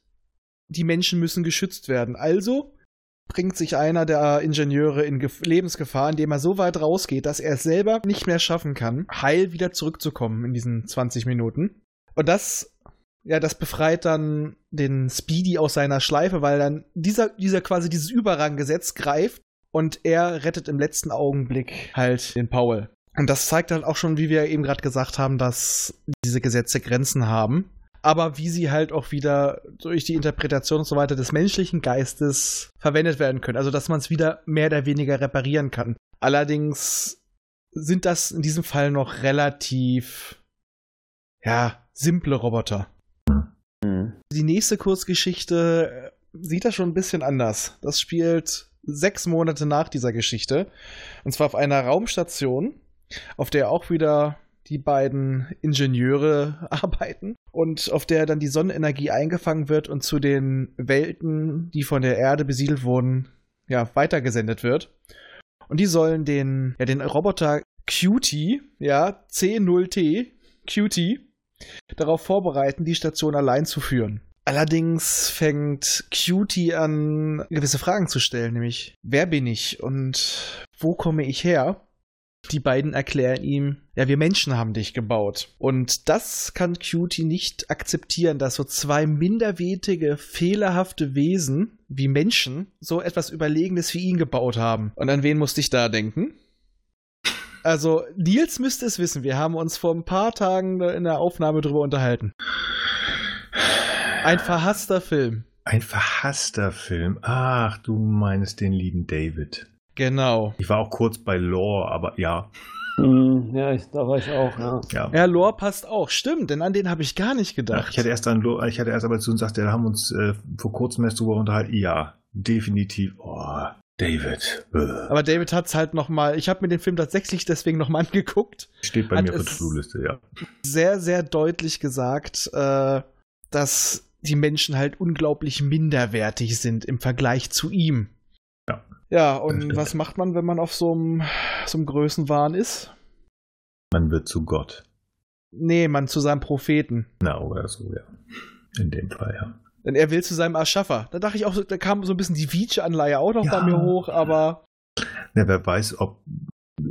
die Menschen müssen geschützt werden. Also bringt sich einer der Ingenieure in Gef Lebensgefahr, indem er so weit rausgeht, dass er es selber nicht mehr schaffen kann, heil wieder zurückzukommen in diesen 20 Minuten. Und das, ja, das befreit dann den Speedy aus seiner Schleife, weil dann dieser, dieser quasi dieses Überranggesetz greift und er rettet im letzten Augenblick halt den Paul. Und das zeigt halt auch schon, wie wir eben gerade gesagt haben, dass diese Gesetze Grenzen haben. Aber wie sie halt auch wieder durch die Interpretation und so weiter des menschlichen Geistes verwendet werden können. Also, dass man es wieder mehr oder weniger reparieren kann. Allerdings sind das in diesem Fall noch relativ, ja, simple Roboter. Mhm. Die nächste Kurzgeschichte äh, sieht das schon ein bisschen anders. Das spielt sechs Monate nach dieser Geschichte. Und zwar auf einer Raumstation, auf der auch wieder die beiden Ingenieure arbeiten und auf der dann die Sonnenenergie eingefangen wird und zu den Welten, die von der Erde besiedelt wurden, ja, weitergesendet wird. Und die sollen den, ja, den Roboter Cutie, ja, C0T, Cutie, darauf vorbereiten, die Station allein zu führen. Allerdings fängt Cutie an, gewisse Fragen zu stellen, nämlich, wer bin ich und wo komme ich her? Die beiden erklären ihm, ja, wir Menschen haben dich gebaut. Und das kann Cutie nicht akzeptieren, dass so zwei minderwertige, fehlerhafte Wesen wie Menschen so etwas Überlegenes wie ihn gebaut haben. Und an wen musste ich da denken? Also, Nils müsste es wissen. Wir haben uns vor ein paar Tagen in der Aufnahme drüber unterhalten. Ein verhasster Film. Ein verhasster Film. Ach, du meinst den lieben David. Genau. Ich war auch kurz bei Lore, aber ja. Mhm, ja, ich, da war ich auch, ja. Ja. Ja, Lore passt auch. Stimmt, denn an den habe ich gar nicht Ja, gedacht. ich hatte erst an Lore, ich hatte erst aber zu uns gesagt, da haben wir uns äh, vor kurzem erst drüber unterhalten. Ja, definitiv. Oh, David. Äh, Aber David hat es halt nochmal, ich habe mir den Film tatsächlich deswegen nochmal angeguckt. steht bei mir auf der To-Do-Liste, ja. Sehr, sehr deutlich gesagt, äh, dass die Menschen halt unglaublich minderwertig sind im Vergleich zu ihm. Ja. Das und was macht man, wenn man auf so einem so einem Größenwahn ist? Man wird zu Gott. Nee, man zu seinem Propheten. Na, oder so, ja. In dem Fall, ja. Denn er will zu seinem Erschaffer. Da dachte ich auch, so- da kam so ein bisschen die Vici-Anleihe auch noch Ja. bei mir hoch, aber Ja, wer weiß, ob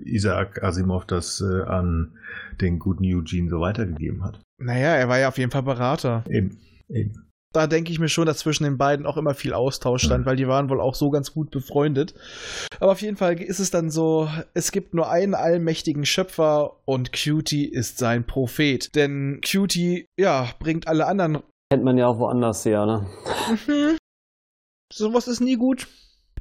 Isaac Asimov das äh, an den guten Eugene so weitergegeben hat. naja, er war ja auf jeden Fall Berater. Eben, eben. Da denke ich mir schon, dass zwischen den beiden auch immer viel Austausch stand, Mhm. weil die waren wohl auch so ganz gut befreundet. Aber auf jeden Fall ist es dann so, es gibt nur einen allmächtigen Schöpfer und Cutie ist sein Prophet. Denn Cutie, ja, bringt alle anderen. Kennt man ja auch woanders her, ne? Mhm. Sowas ist nie gut.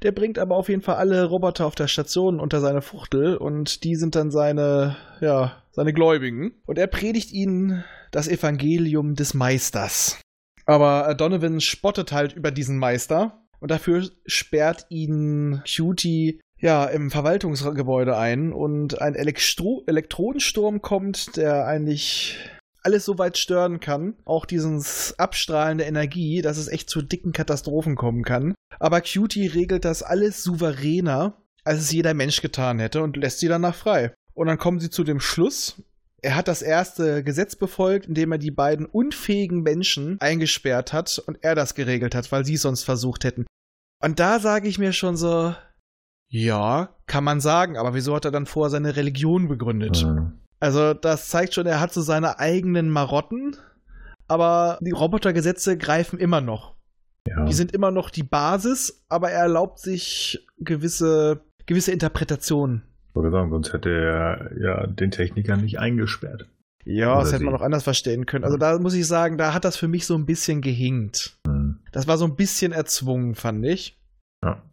Der bringt aber auf jeden Fall alle Roboter auf der Station unter seine Fuchtel und die sind dann seine, ja, seine Gläubigen. Und er predigt ihnen das Evangelium des Meisters. Aber äh, Donovan spottet halt über diesen Meister und dafür sperrt ihn Cutie ja, im Verwaltungsgebäude ein und ein Elektro Elektrodensturm kommt, der eigentlich alles so weit stören kann, auch dieses Abstrahlen der Energie, dass es echt zu dicken Katastrophen kommen kann. Aber Cutie regelt das alles souveräner, als es jeder Mensch getan hätte und lässt sie danach frei. Und dann kommen sie zu dem Schluss, er hat das erste Gesetz befolgt, indem er die beiden unfähigen Menschen eingesperrt hat und er das geregelt hat, weil sie es sonst versucht hätten. Und da sage ich mir schon so, ja, kann man sagen, aber wieso hat er dann vorher seine Religion begründet? Mhm. Also das zeigt schon, er hat so seine eigenen Marotten, aber die Robotergesetze greifen immer noch. Ja. Die sind immer noch die Basis, aber er erlaubt sich gewisse, gewisse Interpretationen. Wollte sagen, sonst hätte er ja den Techniker nicht eingesperrt. Ja, Oder das hätte man noch anders verstehen können. Also da muss ich sagen, da hat das für mich so ein bisschen gehinkt. Mhm. Das war so ein bisschen erzwungen, fand ich. Ja.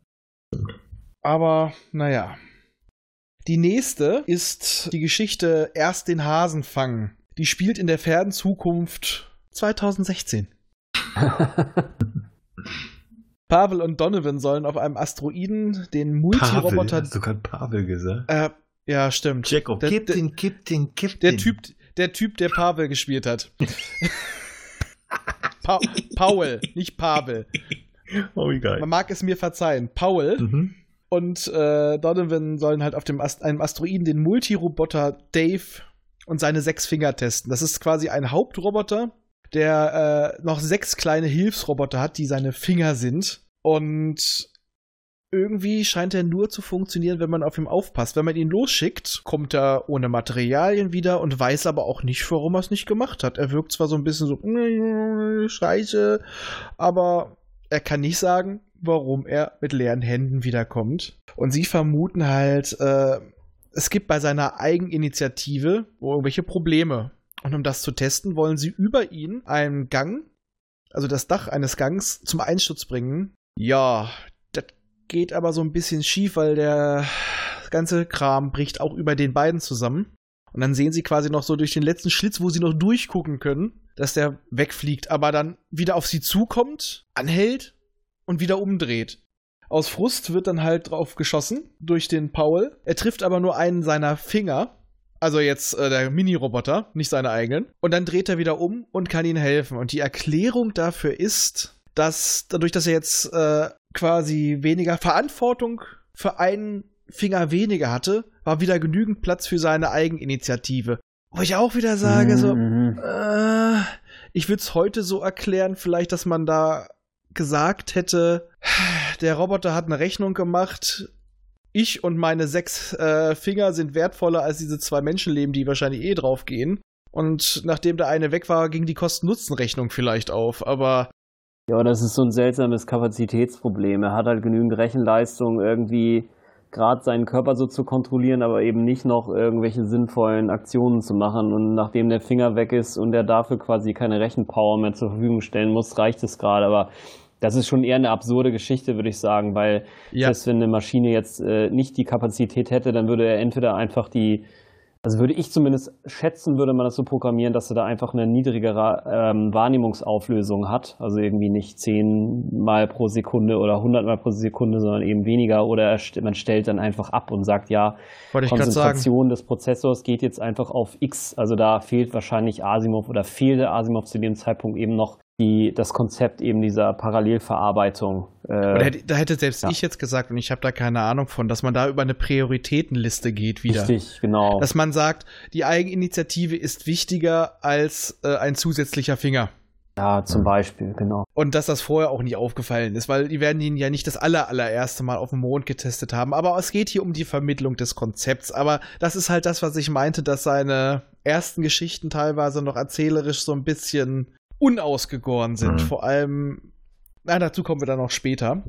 Aber naja. Die nächste ist die Geschichte Erst den Hasen fangen. Die spielt in der fernen Zukunft 2016. Pavel und Donovan sollen auf einem Asteroiden den Pavel, Multiroboter. hast du gerade Pavel gesagt? Äh, ja, stimmt. Jacob, der, der, den, gib den, gib der den. Typ, der Typ, der Pavel gespielt hat. pa Paul, nicht Pavel. Oh, egal. Man mag es mir verzeihen. Paul Mhm. und äh, Donovan sollen halt auf dem Ast einem Asteroiden den Multiroboter Dave und seine sechs Finger testen. Das ist quasi ein Hauptroboter, der äh, noch sechs kleine Hilfsroboter hat, die seine Finger sind. Und irgendwie scheint er nur zu funktionieren, wenn man auf ihn aufpasst. Wenn man ihn losschickt, kommt er ohne Materialien wieder und weiß aber auch nicht, warum er es nicht gemacht hat. Er wirkt zwar so ein bisschen so, scheiße, aber er kann nicht sagen, warum er mit leeren Händen wiederkommt. Und sie vermuten halt, äh, es gibt bei seiner Eigeninitiative irgendwelche Probleme. Und um das zu testen, wollen sie über ihn einen Gang, also das Dach eines Gangs, zum Einsturz bringen. Ja, das geht aber so ein bisschen schief, weil der ganze Kram bricht auch über den beiden zusammen. Und dann sehen sie quasi noch so durch den letzten Schlitz, wo sie noch durchgucken können, dass der wegfliegt, aber dann wieder auf sie zukommt, anhält und wieder umdreht. Aus Frust wird dann halt drauf geschossen durch den Paul. Er trifft aber nur einen seiner Finger. Also jetzt äh, der Mini-Roboter, nicht seine eigenen. Und dann dreht er wieder um und kann ihnen helfen. Und die Erklärung dafür ist, dass dadurch, dass er jetzt äh, quasi weniger Verantwortung für einen Finger weniger hatte, war wieder genügend Platz für seine Eigeninitiative. Wo ich auch wieder sage, so, Mhm. äh, ich würde es heute so erklären, vielleicht, dass man da gesagt hätte, der Roboter hat eine Rechnung gemacht. Ich und meine sechs äh, Finger sind wertvoller als diese zwei Menschenleben, die wahrscheinlich eh draufgehen. Und nachdem der eine weg war, ging die Kosten-Nutzen-Rechnung vielleicht auf. Aber Ja, das ist so ein seltsames Kapazitätsproblem. Er hat halt genügend Rechenleistung, irgendwie gerade seinen Körper so zu kontrollieren, aber eben nicht noch irgendwelche sinnvollen Aktionen zu machen. Und nachdem der Finger weg ist und er dafür quasi keine Rechenpower mehr zur Verfügung stellen muss, reicht es gerade. Aber das ist schon eher eine absurde Geschichte, würde ich sagen, weil ja, selbst wenn eine Maschine jetzt äh, nicht die Kapazität hätte, dann würde er entweder einfach die, also würde ich zumindest schätzen, würde man das so programmieren, dass er da einfach eine niedrigere ähm, Wahrnehmungsauflösung hat, also irgendwie nicht 10 Mal pro Sekunde oder 100 Mal pro Sekunde, sondern eben weniger. Oder er man stellt dann einfach ab und sagt, ja. Konzentration des Prozessors geht jetzt einfach auf X, also da fehlt wahrscheinlich Asimov oder fehlte Asimov zu dem Zeitpunkt eben noch die, das Konzept eben dieser Parallelverarbeitung. Äh, hätte, da hätte selbst Ja. ich jetzt gesagt, und ich habe da keine Ahnung von, dass man da über eine Prioritätenliste geht wieder. Richtig, genau. Dass man sagt, die Eigeninitiative ist wichtiger als äh, ein zusätzlicher Finger. Ja, zum Beispiel, genau. Und dass das vorher auch nicht aufgefallen ist, weil die werden ihn ja nicht das aller, allererste Mal auf dem Mond getestet haben. Aber es geht hier um die Vermittlung des Konzepts. Aber das ist halt das, was ich meinte, dass seine ersten Geschichten teilweise noch erzählerisch so ein bisschen unausgegoren sind. Mhm. Vor allem, na, dazu kommen wir dann noch später.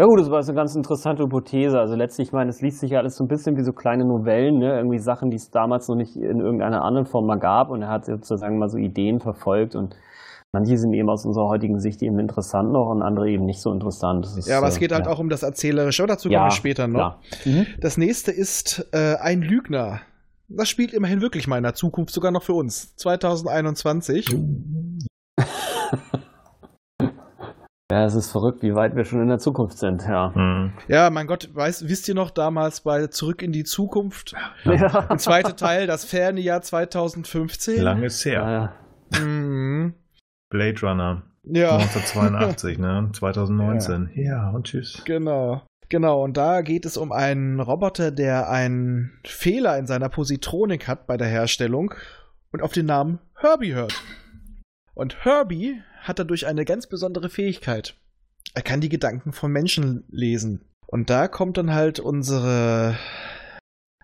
Ja gut, das war eine ganz interessante Hypothese. Also letztlich, ich meine, es liest sich ja alles so ein bisschen wie so kleine Novellen, ne? irgendwie Sachen, die es damals noch nicht in irgendeiner anderen Form mal gab. Und er hat sozusagen mal so Ideen verfolgt und manche sind eben aus unserer heutigen Sicht eben interessant noch und andere eben nicht so interessant. Das ist, Ja, aber es äh, geht halt ja. auch um das Erzählerische. Aber dazu kommen ja, wir später noch. Mhm. Das nächste ist äh, ein Lügner. Das spielt immerhin wirklich mal in der Zukunft, sogar noch für uns. 2021. Ja, es ist verrückt, wie weit wir schon in der Zukunft sind, ja. Mhm. Ja, mein Gott, weiß, wisst ihr noch damals bei Zurück in die Zukunft? Ja. Der zweite Teil, das ferne Jahr 2015. Lang ist her. Ja, ja. Mhm. Blade Runner. Ja, 1982, ne? 2019. Ja. und tschüss. genau. Genau, und da geht es um einen Roboter, der einen Fehler in seiner Positronik hat bei der Herstellung und auf den Namen Herbie hört. Und Herbie hat dadurch eine ganz besondere Fähigkeit. Er kann die Gedanken von Menschen lesen. Und da kommt dann halt unsere,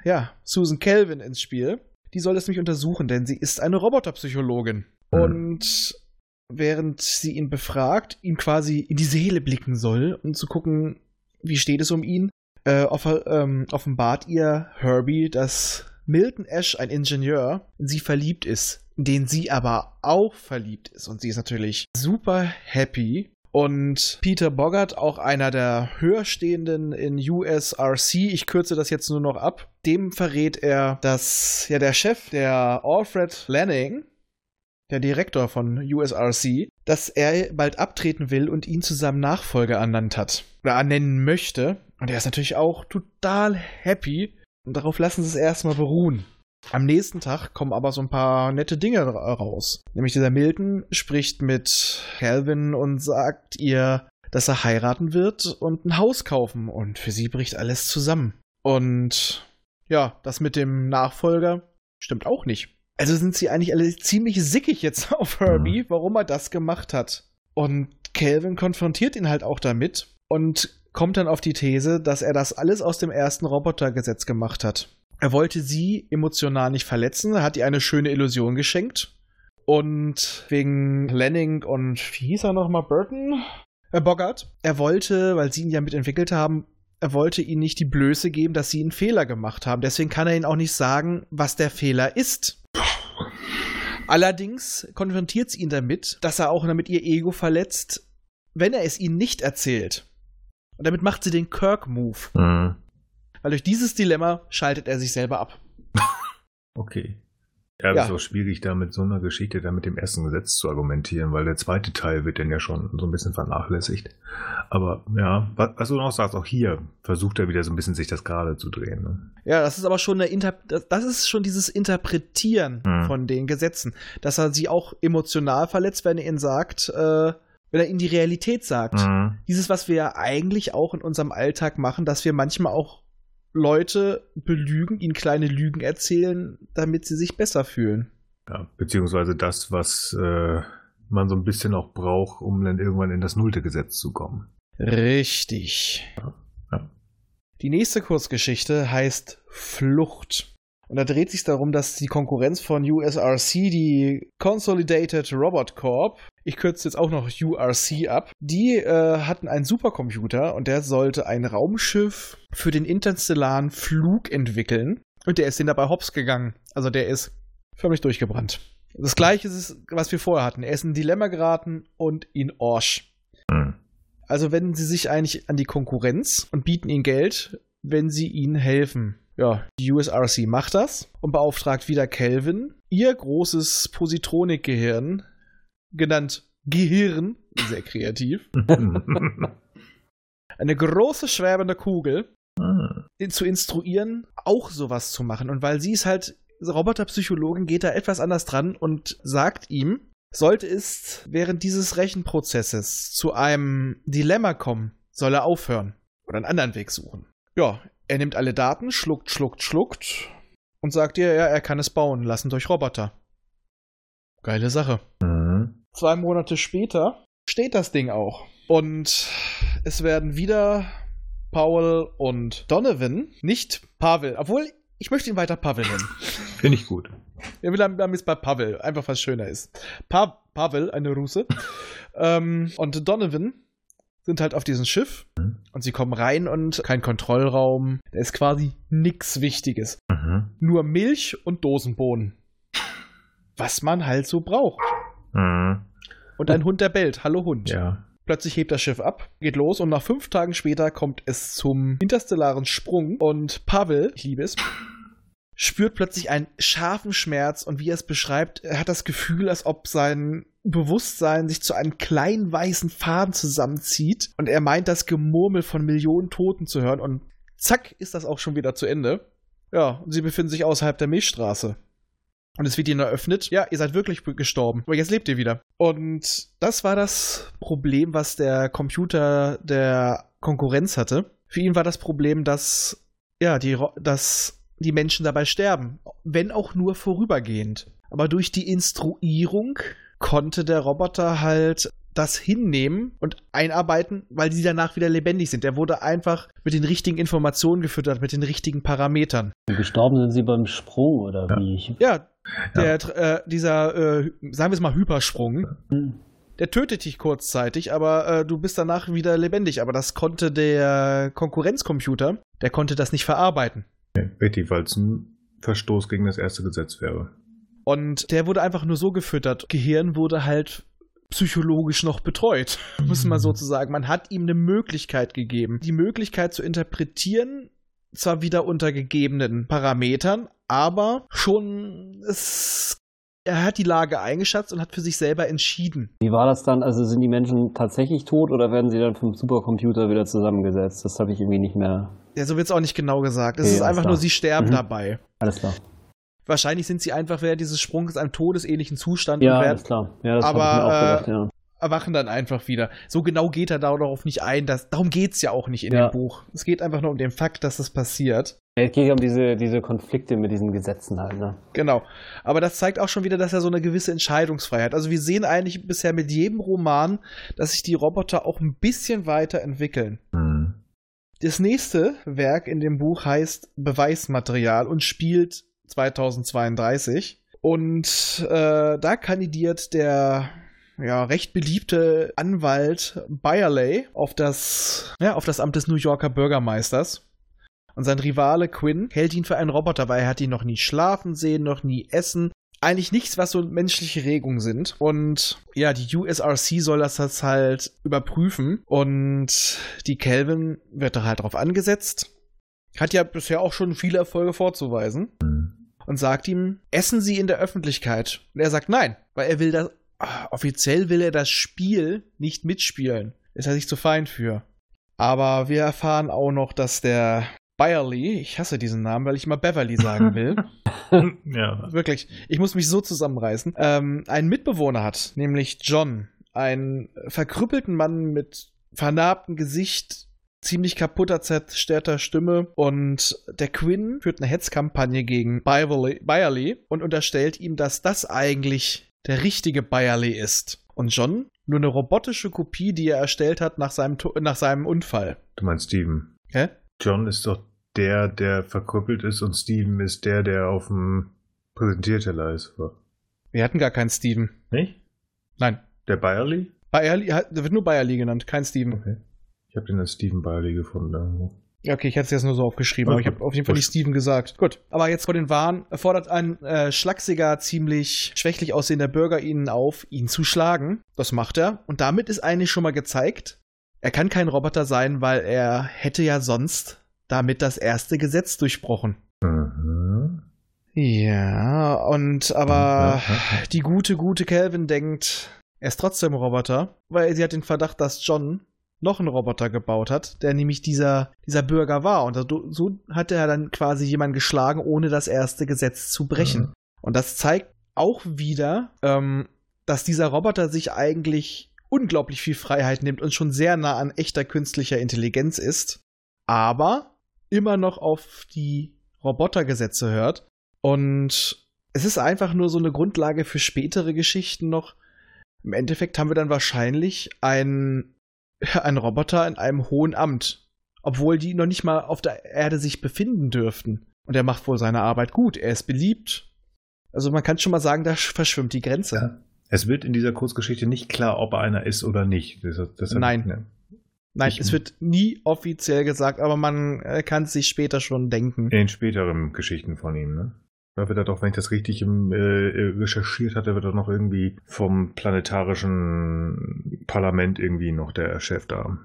ja, Susan Kelvin ins Spiel. Die soll es nämlich untersuchen, denn sie ist eine Roboterpsychologin. Hm. Und während sie ihn befragt, ihm quasi in die Seele blicken soll, um zu gucken, wie steht es um ihn, äh, ähm, offenbart ihr Herbie, dass Milton Ash, ein Ingenieur, in sie verliebt ist, in den sie aber auch verliebt ist. Und sie ist natürlich super happy. Und Peter Bogart, auch einer der höherstehenden in USRC, ich kürze das jetzt nur noch ab, dem verrät er, dass ja der Chef, der Alfred Lanning, der Direktor von USRC, dass er bald abtreten will und ihn zu seinem Nachfolger ernannt hat. Oder ernennen möchte. Und er ist natürlich auch total happy. Und darauf lassen sie es erstmal beruhen. Am nächsten Tag kommen aber so ein paar nette Dinge ra- raus. Nämlich dieser Milton spricht mit Calvin und sagt ihr, dass er heiraten wird und ein Haus kaufen. Und für sie bricht alles zusammen. Und ja, das mit dem Nachfolger stimmt auch nicht. Also sind sie eigentlich alle ziemlich sickig jetzt auf Herbie, warum er das gemacht hat. Und Calvin konfrontiert ihn halt auch damit und kommt dann auf die These, dass er das alles aus dem ersten Robotergesetz gemacht hat. Er wollte sie emotional nicht verletzen, er hat ihr eine schöne Illusion geschenkt. Und wegen Lanning und wie hieß er nochmal? Burton? Äh, Bogart. Er wollte, weil sie ihn ja mitentwickelt haben, er wollte ihnen nicht die Blöße geben, dass sie einen Fehler gemacht haben. Deswegen kann er ihnen auch nicht sagen, was der Fehler ist. Allerdings konfrontiert sie ihn damit, dass er auch damit ihr Ego verletzt, wenn er es ihnen nicht erzählt. Und damit macht sie den Kirk-Move. Mhm. Weil durch dieses Dilemma schaltet er sich selber ab. Okay. Ja, Ja. ist auch schwierig, da mit so einer Geschichte, da mit dem ersten Gesetz zu argumentieren, weil der zweite Teil wird dann ja schon so ein bisschen vernachlässigt. Aber ja, was, was du noch sagst, auch hier versucht er wieder so ein bisschen sich das gerade zu drehen. Ne? Ja, das ist aber schon eine Inter das, ist schon dieses Interpretieren Hm. von den Gesetzen, dass er sie auch emotional verletzt, wenn er ihnen sagt, äh, wenn er ihnen die Realität sagt. Mhm. Dieses, was wir ja eigentlich auch in unserem Alltag machen, dass wir manchmal auch Leute belügen, ihnen kleine Lügen erzählen, damit sie sich besser fühlen. Ja, beziehungsweise das, was äh, man so ein bisschen auch braucht, um dann irgendwann in das nullte Gesetz zu kommen. Richtig. Ja. Die nächste Kurzgeschichte heißt Flucht. Und da dreht sich darum, dass die Konkurrenz von USRC, die Consolidated Robot Corp, ich kürze jetzt auch noch URC ab, die äh, hatten einen Supercomputer und der sollte ein Raumschiff für den interstellaren Flug entwickeln. Und der ist den dabei hops gegangen. Also der ist förmlich durchgebrannt. Das gleiche ist es, was wir vorher hatten. Er ist in ein Dilemma geraten und in Orsch. Mhm. Also wenden sie sich eigentlich an die Konkurrenz und bieten ihnen Geld, wenn sie ihnen helfen. Ja, die USRC macht das und beauftragt wieder Kelvin, ihr großes Positronik-Gehirn, genannt Gehirn, sehr kreativ, eine große schwebende Kugel, Ah. ihn zu instruieren, auch sowas zu machen. Und weil sie ist halt Roboterpsychologin, geht da etwas anders dran und sagt ihm, sollte es während dieses Rechenprozesses zu einem Dilemma kommen, soll er aufhören oder einen anderen Weg suchen. Ja, er nimmt alle Daten, schluckt, schluckt, schluckt und sagt ihr, ja, er kann es bauen lassen durch Roboter. Geile Sache. Mhm. Zwei Monate später steht das Ding auch. Und es werden wieder Powell und Donovan, nicht Pavel, obwohl ich möchte ihn weiter Pavel nennen. Finde ich gut. Wir bleiben jetzt bei Pavel, einfach was schöner ist. Pa Pavel, eine Russe, ähm, und Donovan sind halt auf diesem Schiff und sie kommen rein und kein Kontrollraum. Da ist quasi nichts Wichtiges. Mhm. Nur Milch und Dosenbohnen. Was man halt so braucht. Mhm. Und ein Hund, der bellt. Hallo Hund. Ja. Plötzlich hebt das Schiff ab, geht los und nach fünf Tagen später kommt es zum interstellaren Sprung und Pavel, ich liebe es, spürt plötzlich einen scharfen Schmerz und wie er es beschreibt, er hat das Gefühl, als ob sein Bewusstsein sich zu einem kleinen weißen Faden zusammenzieht und er meint, das Gemurmel von Millionen Toten zu hören und zack ist das auch schon wieder zu Ende. Ja, und sie befinden sich außerhalb der Milchstraße. Und es wird ihnen eröffnet, ja, ihr seid wirklich gestorben, aber jetzt lebt ihr wieder. Und das war das Problem, was der Computer der Konkurrenz hatte. Für ihn war das Problem, dass, ja, die, dass die Menschen dabei sterben, wenn auch nur vorübergehend. Aber durch die Instruierung konnte der Roboter halt das hinnehmen und einarbeiten, weil sie danach wieder lebendig sind. Er wurde einfach mit den richtigen Informationen gefüttert, mit den richtigen Parametern. Und gestorben sind sie beim Sprung oder Ja. wie? Ja, der, äh, dieser, äh, sagen wir es mal, Hypersprung, Hm. der tötet dich kurzzeitig, aber äh, du bist danach wieder lebendig. Aber das konnte der Konkurrenzcomputer, der konnte das nicht verarbeiten. Richtig, weil es ein Verstoß gegen das erste Gesetz wäre. Und der wurde einfach nur so gefüttert. Gehirn wurde halt psychologisch noch betreut, muss man so zu sagen. Man hat ihm eine Möglichkeit gegeben. Die Möglichkeit zu interpretieren, zwar wieder unter gegebenen Parametern, aber schon es, er hat die Lage eingeschätzt und hat für sich selber entschieden. Wie war das dann? Also sind die Menschen tatsächlich tot oder werden sie dann vom Supercomputer wieder zusammengesetzt? Das habe ich irgendwie nicht mehr. Ja, so wird es auch nicht genau gesagt. Es Okay, ist einfach klar. nur, sie sterben Mhm. dabei. Alles klar. Wahrscheinlich sind sie einfach während dieses Sprungs in einem todesähnlichen Zustand Ja, werden, alles klar. Ja, das Aber, ich mir auch äh, gedacht, ja. erwachen dann einfach wieder. So genau geht er darauf nicht ein. Dass, darum geht es ja auch nicht in Ja. dem Buch. Es geht einfach nur um den Fakt, dass das passiert. Es geht ja um diese, diese Konflikte mit diesen Gesetzen halt, ne? Genau. Aber das zeigt auch schon wieder, dass er so eine gewisse Entscheidungsfreiheit. Also wir sehen eigentlich bisher mit jedem Roman, dass sich die Roboter auch ein bisschen weiterentwickeln. Hm. Das nächste Werk in dem Buch heißt Beweismaterial und spielt 2032. Und äh, da kandidiert der ja, recht beliebte Anwalt Byerley auf das, ja, auf das Amt des New Yorker Bürgermeisters. Und sein Rivale Quinn hält ihn für einen Roboter, weil er hat ihn noch nie schlafen sehen, noch nie essen. Eigentlich nichts, was so menschliche Regungen sind. Und ja, die USRC soll das jetzt halt überprüfen. Und die Kelvin wird da halt drauf angesetzt. Hat ja bisher auch schon viele Erfolge vorzuweisen. Hm. Und sagt ihm, essen Sie in der Öffentlichkeit. Und er sagt nein, weil er will das, ah, offiziell will er das Spiel nicht mitspielen. Ist er sich zu fein für. Aber wir erfahren auch noch, dass der Byerly, ich hasse diesen Namen, weil ich immer Beverly sagen will, ja. wirklich, ich muss mich so zusammenreißen, ähm, einen Mitbewohner hat, nämlich John, einen verkrüppelten Mann mit vernarbtem Gesicht, ziemlich kaputter, zerstörter Stimme und der Quinn führt eine Hetzkampagne gegen Byerly, Byerly und unterstellt ihm, dass das eigentlich der richtige Byerly ist. Und John nur eine robotische Kopie, die er erstellt hat nach seinem, nach seinem Unfall. Du meinst Steven. Hä? John ist doch der, der verkrüppelt ist und Steven ist der, der auf dem Präsentierteller ist. Wir hatten gar keinen Steven. Nicht? Nein. Der Byerly? Byerly, der wird nur Byerly genannt, kein Steven. Okay. Ich habe den als Steven Byerly gefunden. irgendwo. Ja, okay, ich hatte es jetzt nur so aufgeschrieben, aber ich habe auf jeden Fall nicht Steven gesagt. Gut, aber jetzt vor den Wahn fordert ein äh, schlachsiger, ziemlich schwächlich aussehender Bürger ihnen auf, ihn zu schlagen. Das macht er. Und damit ist eigentlich schon mal gezeigt, er kann kein Roboter sein, weil er hätte ja sonst damit das erste Gesetz durchbrochen. Mhm. Ja, und aber ja. die gute, gute Calvin denkt, er ist trotzdem Roboter, weil sie hat den Verdacht, dass John noch einen Roboter gebaut hat, der nämlich dieser, dieser Bürger war. Und so, hat er dann quasi jemanden geschlagen, ohne das erste Gesetz zu brechen. Mhm. Und das zeigt auch wieder, ähm, dass dieser Roboter sich eigentlich unglaublich viel Freiheit nimmt und schon sehr nah an echter künstlicher Intelligenz ist, aber immer noch auf die Robotergesetze hört. Und es ist einfach nur so eine Grundlage für spätere Geschichten noch. Im Endeffekt haben wir dann wahrscheinlich einen, einen Roboter in einem hohen Amt, obwohl die noch nicht mal auf der Erde sich befinden dürften. Und er macht wohl seine Arbeit gut, er ist beliebt. Also man kann schon mal sagen, da verschwimmt die Grenze. Ja. Es wird in dieser Kurzgeschichte nicht klar, ob er einer ist oder nicht. Das, das Nein. ne. Nein, Ich- es wird nie offiziell gesagt, aber man äh, kann es sich später schon denken. In späteren Geschichten von ihm, ne? Da wird er doch, wenn ich das richtig im, äh, recherchiert hatte, wird er noch irgendwie vom planetarischen Parlament irgendwie noch der Chef da.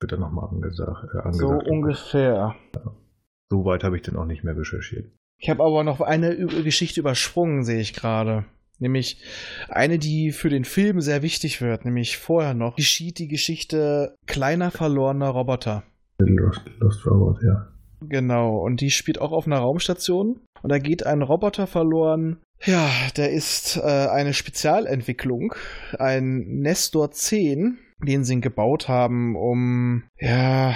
Wird er nochmal angesagt, äh, So angesagt. ungefähr. so weit habe ich dann auch nicht mehr recherchiert. Ich habe aber noch eine Geschichte übersprungen, sehe ich gerade. Nämlich eine, die für den Film sehr wichtig wird, nämlich vorher noch, geschieht die Geschichte kleiner verlorener Roboter. Lost, Lost Robot, ja. Genau, und die spielt auch auf einer Raumstation. Und da geht ein Roboter verloren. Ja, der ist äh, eine Spezialentwicklung, ein Nestor 10, den sie gebaut haben, um ja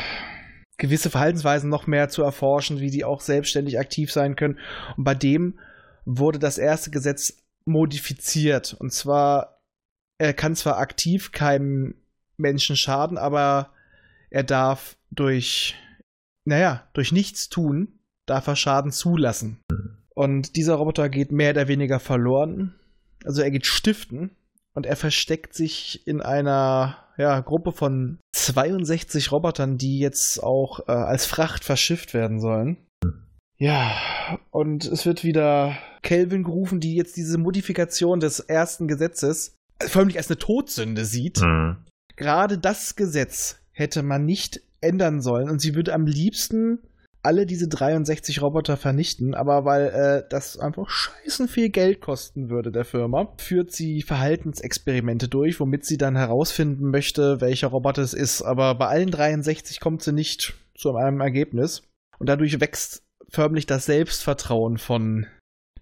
gewisse Verhaltensweisen noch mehr zu erforschen, wie die auch selbstständig aktiv sein können. Und bei dem wurde das erste Gesetz modifiziert. Und zwar, er kann zwar aktiv keinem Menschen schaden, aber er darf durch, naja, durch nichts tun, darf er Schaden zulassen. Und dieser Roboter geht mehr oder weniger verloren. Also er geht stiften und er versteckt sich in einer ja, Gruppe von 62 Robotern, die jetzt auch äh, als Fracht verschifft werden sollen. Ja, und es wird wieder Kelvin gerufen, die jetzt diese Modifikation des ersten Gesetzes förmlich als eine Todsünde sieht. Mhm. Gerade das Gesetz hätte man nicht ändern sollen und sie würde am liebsten alle diese 63 Roboter vernichten, aber weil äh, das einfach scheißen viel Geld kosten würde der Firma, führt sie Verhaltensexperimente durch, womit sie dann herausfinden möchte, welcher Roboter es ist. Aber bei allen 63 kommt sie nicht zu einem Ergebnis. Und dadurch wächst förmlich das Selbstvertrauen von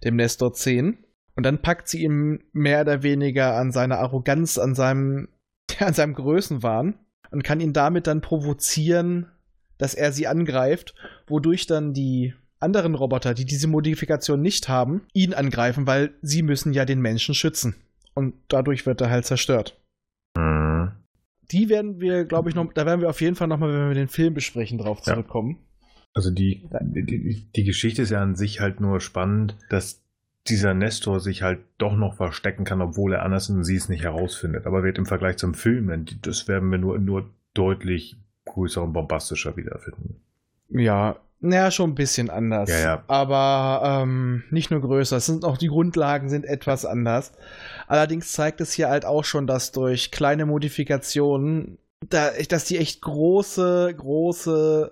dem Nestor 10. Und dann packt sie ihm mehr oder weniger an seiner Arroganz, an seinem, an seinem Größenwahn und kann ihn damit dann provozieren, dass er sie angreift, wodurch dann die anderen Roboter, die diese Modifikation nicht haben, ihn angreifen, weil sie müssen ja den Menschen schützen. Und dadurch wird er halt zerstört. Mhm. Die werden wir, glaube ich, noch, da werden wir auf jeden Fall nochmal, wenn wir den Film besprechen, drauf Ja. zurückkommen. Also die, die, die Geschichte ist ja an sich halt nur spannend, dass dieser Nestor sich halt doch noch verstecken kann, obwohl er anders und sie es nicht herausfindet. Aber wird im Vergleich zum Film, das werden wir nur, nur deutlich größer und bombastischer wiederfinden. Ja, naja, schon ein bisschen anders. Ja, ja. Aber ähm, nicht nur größer. Es sind auch die Grundlagen sind etwas anders. Allerdings zeigt es hier halt auch schon, dass durch kleine Modifikationen, da, dass die echt große, große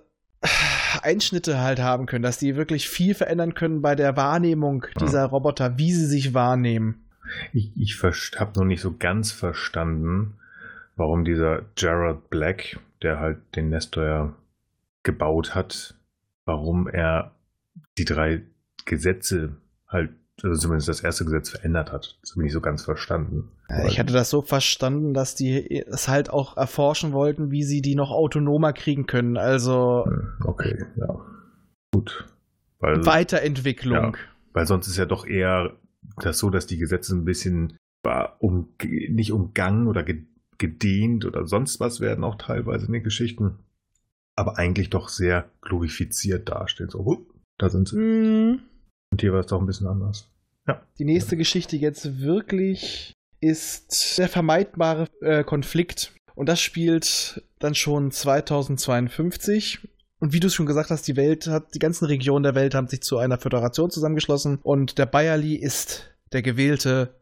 Einschnitte halt haben können, dass die wirklich viel verändern können bei der Wahrnehmung dieser Roboter, wie sie sich wahrnehmen. Ich, ich habe noch nicht so ganz verstanden, warum dieser Gerard Black, der halt den Nestor ja gebaut hat, warum er die drei Gesetze halt, also zumindest das erste Gesetz verändert hat. Das habe ich nicht so ganz verstanden. Ich hatte das so verstanden, dass die es halt auch erforschen wollten, wie sie die noch autonomer kriegen können. Also Hm, Okay, ja. Gut. Weil, Weiterentwicklung. weil sonst ist ja doch eher das so, dass die Gesetze ein bisschen um, nicht umgangen oder ge, gedehnt oder sonst was werden auch teilweise in den Geschichten, aber eigentlich doch sehr glorifiziert dastehen. So, hup, da sind sie. Mhm. Und hier war es doch ein bisschen anders. Ja. Die nächste Geschichte jetzt wirklich ist der vermeidbare äh, Konflikt. Und das spielt dann schon 2052. Und wie du es schon gesagt hast, die Welt hat, die ganzen Regionen der Welt haben sich zu einer Föderation zusammengeschlossen und der Bayerli ist der gewählte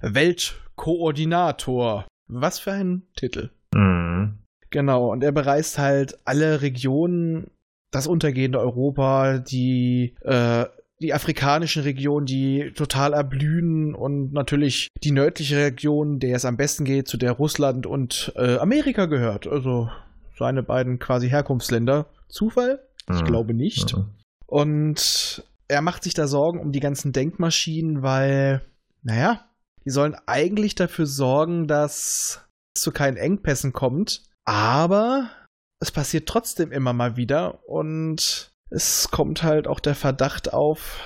Weltkoordinator. Was für ein Titel. Mhm. Genau, und er bereist halt alle Regionen, das untergehende Europa, die, äh, die afrikanischen Regionen, die total erblühen und natürlich die nördliche Region, der es am besten geht, zu der Russland und äh, Amerika gehört. Also seine beiden quasi Herkunftsländer. Zufall? Ich Mhm. glaube nicht. Mhm. Und er macht sich da Sorgen um die ganzen Denkmaschinen, weil, naja, die sollen eigentlich dafür sorgen, dass es zu keinen Engpässen kommt. Aber es passiert trotzdem immer mal wieder und es kommt halt auch der Verdacht auf,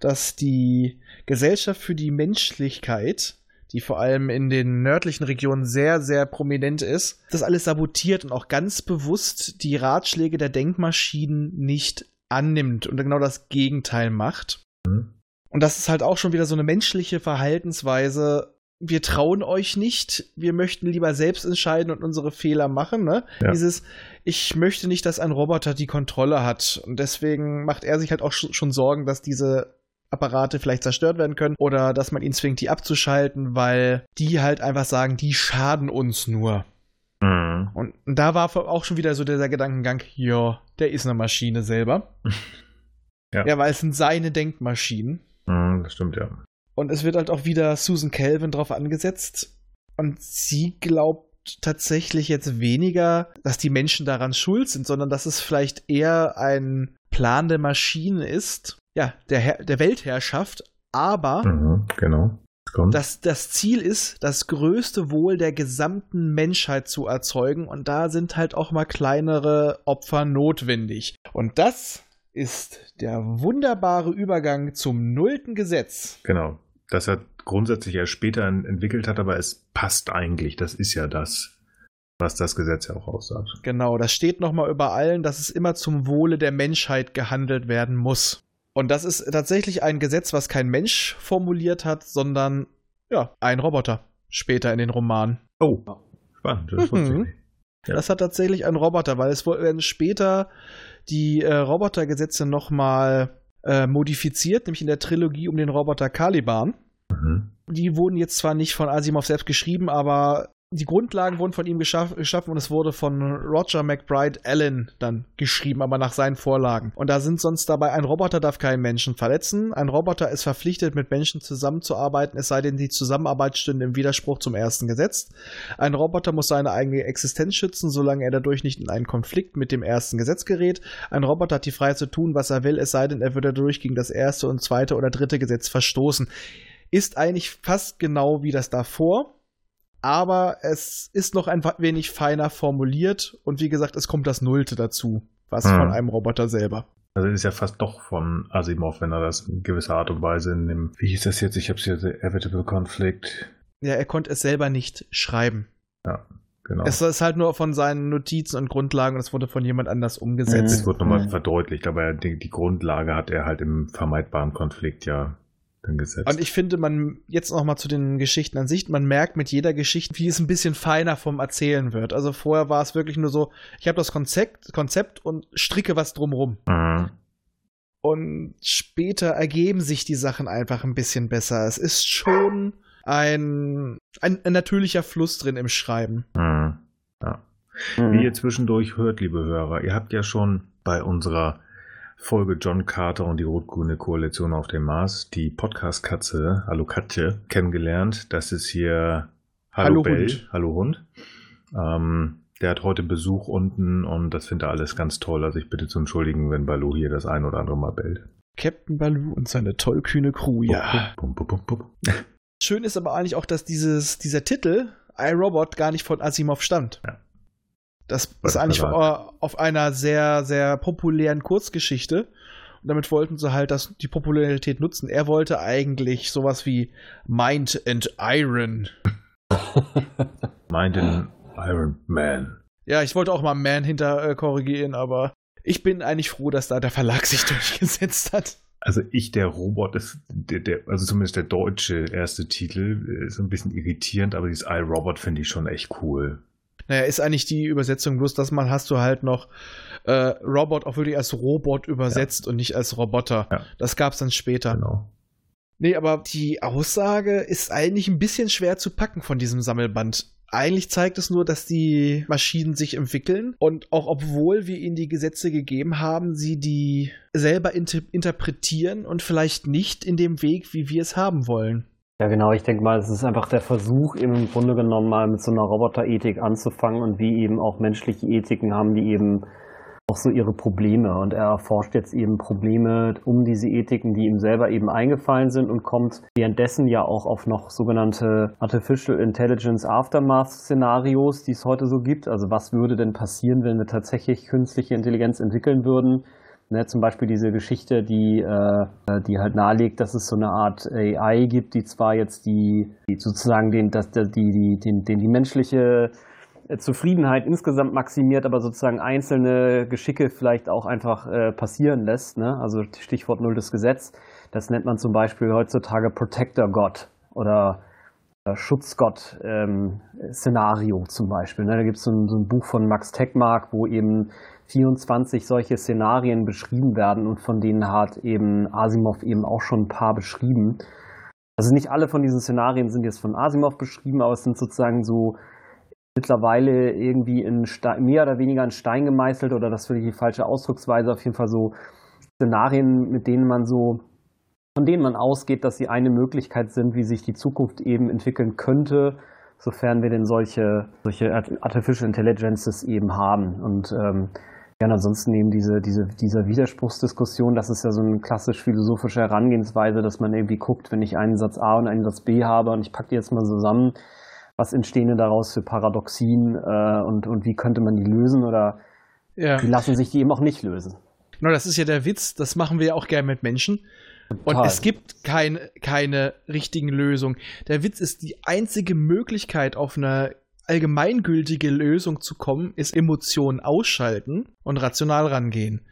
dass die Gesellschaft für die Menschlichkeit, die vor allem in den nördlichen Regionen sehr, sehr prominent ist, das alles sabotiert und auch ganz bewusst die Ratschläge der Denkmaschinen nicht annimmt und genau das Gegenteil macht. Mhm. Und das ist halt auch schon wieder so eine menschliche Verhaltensweise. Wir trauen euch nicht, wir möchten lieber selbst entscheiden und unsere Fehler machen. Ne? Ja. Dieses, ich möchte nicht, dass ein Roboter die Kontrolle hat. Und deswegen macht er sich halt auch sch- schon Sorgen, dass diese Apparate vielleicht zerstört werden können oder dass man ihn zwingt, die abzuschalten, weil die halt einfach sagen, die schaden uns nur. Mhm. Und da war auch schon wieder so dieser Gedankengang, ja, der ist eine Maschine selber. Ja. ja, weil es sind seine Denkmaschinen. Mhm, das stimmt, ja. Und es wird halt auch wieder Susan Calvin drauf angesetzt. Und sie glaubt tatsächlich jetzt weniger, dass die Menschen daran schuld sind, sondern dass es vielleicht eher ein Plan der Maschinen ist, ja, der, Her der Weltherrschaft, aber Mhm, genau. Kommt. dass das Ziel ist, das größte Wohl der gesamten Menschheit zu erzeugen und da sind halt auch mal kleinere Opfer notwendig. Und das ist der wunderbare Übergang zum nullten Gesetz. Genau. Das er grundsätzlich erst später en- entwickelt hat, aber es passt eigentlich. Das ist ja das, was das Gesetz ja auch aussagt. Genau, das steht nochmal über allen, dass es immer zum Wohle der Menschheit gehandelt werden muss. Und das ist tatsächlich ein Gesetz, was kein Mensch formuliert hat, sondern ja, ein Roboter. Später in den Romanen. Oh, spannend. Das Mhm. Ja. Das hat tatsächlich ein Roboter, weil es werden später die äh, Robotergesetze nochmal äh, modifiziert, nämlich in der Trilogie um den Roboter Caliban. Mhm. Die wurden jetzt zwar nicht von Asimov selbst geschrieben, aber die Grundlagen wurden von ihm geschaff geschaffen und es wurde von Roger McBride Allen dann geschrieben, aber nach seinen Vorlagen. Und da sind sonst dabei, ein Roboter darf keinen Menschen verletzen, ein Roboter ist verpflichtet, mit Menschen zusammenzuarbeiten, es sei denn, die Zusammenarbeit stünde im Widerspruch zum ersten Gesetz. Ein Roboter muss seine eigene Existenz schützen, solange er dadurch nicht in einen Konflikt mit dem ersten Gesetz gerät. Ein Roboter hat die Freiheit zu tun, was er will, es sei denn, er würde dadurch gegen das erste und zweite oder dritte Gesetz verstoßen. Ist eigentlich fast genau wie das davor, aber es ist noch ein wenig feiner formuliert und wie gesagt, es kommt das Nullte dazu, was Hm. von einem Roboter selber. Also ist ja fast doch von Asimov, wenn er das in gewisser Art und Weise in dem, wie hieß das jetzt? Ich habe es hier, The Evitable Conflict. Ja, er konnte es selber nicht schreiben. Genau. Es ist halt nur von seinen Notizen und Grundlagen und es wurde von jemand anders umgesetzt. Es wird nochmal Mhm. verdeutlicht, aber die, die Grundlage hat er halt im vermeidbaren Konflikt ja dann gesetzt. Und ich finde, man jetzt noch mal zu den Geschichten an sich, man merkt mit jeder Geschichte, wie es ein bisschen feiner vom Erzählen wird. Also vorher war es wirklich nur so, ich habe das Konzept, Konzept und stricke was drumrum. mhm. Und später ergeben sich die Sachen einfach ein bisschen besser. Es ist schon ein, ein, ein natürlicher Fluss drin im Schreiben. Mhm. Ja. Mhm. Wie ihr zwischendurch hört, liebe Hörer, ihr habt ja schon bei unserer Folge John Carter und die rot-grüne Koalition auf dem Mars die Podcast-Katze, Hallo Katje, kennengelernt. Das ist hier Hallo, Hallo Bell, Hund. Hallo Hund. Ähm, der hat heute Besuch unten und das findet er alles ganz toll. Also ich bitte zu entschuldigen, wenn Balu hier das ein oder andere Mal bellt. Captain Baloo und seine tollkühne Crew, ja. Bum, bum, bum. Schön ist aber eigentlich auch, dass dieses, dieser Titel, iRobot, gar nicht von Asimov stammt. Ja. Das War ist eigentlich auf, auf einer sehr, sehr populären Kurzgeschichte. Und damit wollten sie halt das, die Popularität nutzen. Er wollte eigentlich sowas wie Mind and Iron. Meint den Iron Man. Ja, ich wollte auch mal Man hinter äh, korrigieren, aber ich bin eigentlich froh, dass da der Verlag sich durchgesetzt hat. Also ich, der Robot, ist der, der, also zumindest der deutsche erste Titel, ist ein bisschen irritierend, aber dieses iRobot finde ich schon echt cool. Naja, ist eigentlich die Übersetzung, bloß dass man hast du halt noch äh, Robot auch wirklich als Robot übersetzt und nicht als Roboter. Ja. Das gab's dann später. Genau. Nee, aber die Aussage ist eigentlich ein bisschen schwer zu packen von diesem Sammelband. Eigentlich zeigt es nur, dass die Maschinen sich entwickeln und auch obwohl wir ihnen die Gesetze gegeben haben, sie die selber inter interpretieren und vielleicht nicht in dem Weg, wie wir es haben wollen. Ja, genau. Ich denke mal, es ist einfach der Versuch, eben im Grunde genommen mal mit so einer Roboterethik anzufangen und wie eben auch menschliche Ethiken haben, die eben auch so ihre Probleme. Und er erforscht jetzt eben Probleme um diese Ethiken, die ihm selber eben eingefallen sind und kommt währenddessen ja auch auf noch sogenannte Artificial Intelligence Aftermath Szenarios, die es heute so gibt. Also was würde denn passieren, wenn wir tatsächlich künstliche Intelligenz entwickeln würden? Ne, zum Beispiel diese Geschichte, die, äh, die halt nahelegt, dass es so eine Art AI gibt, die zwar jetzt die, die sozusagen den, dass die, die, den, den die menschliche äh, Zufriedenheit insgesamt maximiert, aber sozusagen einzelne Geschicke vielleicht auch einfach äh, passieren lässt. Ne? Also Stichwort nulltes Gesetz. Das nennt man zum Beispiel heutzutage Protector God oder äh, Schutzgott ähm, zum Beispiel. Ne? Da gibt es so, ein- so ein Buch von Max Tegmark, wo eben 24 solche Szenarien beschrieben werden und von denen hat eben Asimov eben auch schon ein paar beschrieben. Also nicht alle von diesen Szenarien sind jetzt von Asimov beschrieben, aber es sind sozusagen so mittlerweile irgendwie in Stein, mehr oder weniger in Stein gemeißelt oder das ist vielleicht die falsche Ausdrucksweise, auf jeden Fall so Szenarien, mit denen man so von denen man ausgeht, dass sie eine Möglichkeit sind, wie sich die Zukunft eben entwickeln könnte, sofern wir denn solche, solche Artificial Intelligences eben haben. Und ähm, ja, und ansonsten eben diese, diese, dieser Widerspruchsdiskussion, das ist ja so eine klassisch philosophische Herangehensweise, dass man irgendwie guckt, wenn ich einen Satz A und einen Satz B habe und ich packe die jetzt mal zusammen, was entstehen denn daraus für Paradoxien äh, und, und wie könnte man die lösen oder ja. wie lassen sich die eben auch nicht lösen? Genau, das ist ja der Witz, das machen wir ja auch gerne mit Menschen. Total. Und es gibt kein, keine richtigen Lösungen. Der Witz ist, die einzige Möglichkeit auf eine allgemeingültige Lösung zu kommen, ist Emotionen ausschalten und rational rangehen.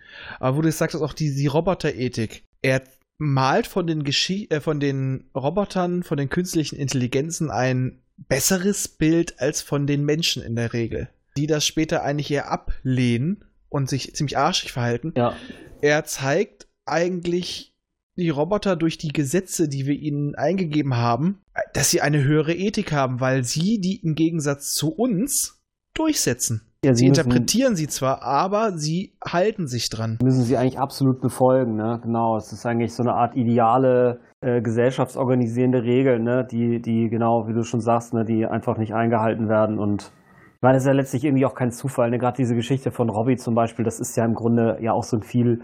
Aber wo du sagst, auch die, die Roboterethik. Er malt von den, Geschi äh, von den Robotern, von den künstlichen Intelligenzen ein besseres Bild als von den Menschen in der Regel, die das später eigentlich eher ablehnen und sich ziemlich arschig verhalten. Ja. Er zeigt eigentlich die Roboter durch die Gesetze, die wir ihnen eingegeben haben, dass sie eine höhere Ethik haben, weil sie die im Gegensatz zu uns durchsetzen. Ja, sie, sie interpretieren sie zwar, aber sie halten sich dran. Müssen sie eigentlich absolut befolgen, ne? Genau. Es ist eigentlich so eine Art ideale äh, gesellschaftsorganisierende Regel, ne? Die, die, genau, wie du schon sagst, ne, die einfach nicht eingehalten werden und ich meine, das ist ja letztlich irgendwie auch kein Zufall. Ne? Gerade diese Geschichte von Robbie zum Beispiel, das ist ja im Grunde ja auch so ein viel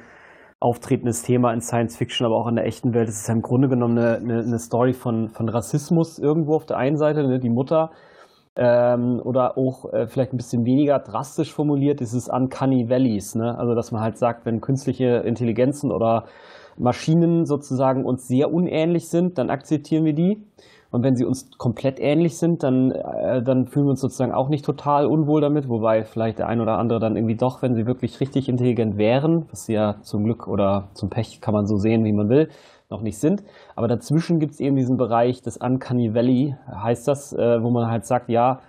auftretendes Thema in Science Fiction, aber auch in der echten Welt. Es ist ja im Grunde genommen eine, eine, eine Story von, von Rassismus irgendwo auf der einen Seite, ne, die Mutter. Ähm, oder auch äh, vielleicht ein bisschen weniger drastisch formuliert, dieses Uncanny Valleys. Ne? Also, dass man halt sagt, wenn künstliche Intelligenzen oder Maschinen sozusagen uns sehr unähnlich sind, dann akzeptieren wir die. Und wenn sie uns komplett ähnlich sind, dann, äh, dann fühlen wir uns sozusagen auch nicht total unwohl damit, wobei vielleicht der ein oder andere dann irgendwie doch, wenn sie wirklich richtig intelligent wären, was sie ja zum Glück oder zum Pech kann man so sehen, wie man will, noch nicht sind. Aber dazwischen gibt es eben diesen Bereich des Uncanny Valley, heißt das, äh, wo man halt sagt, ja,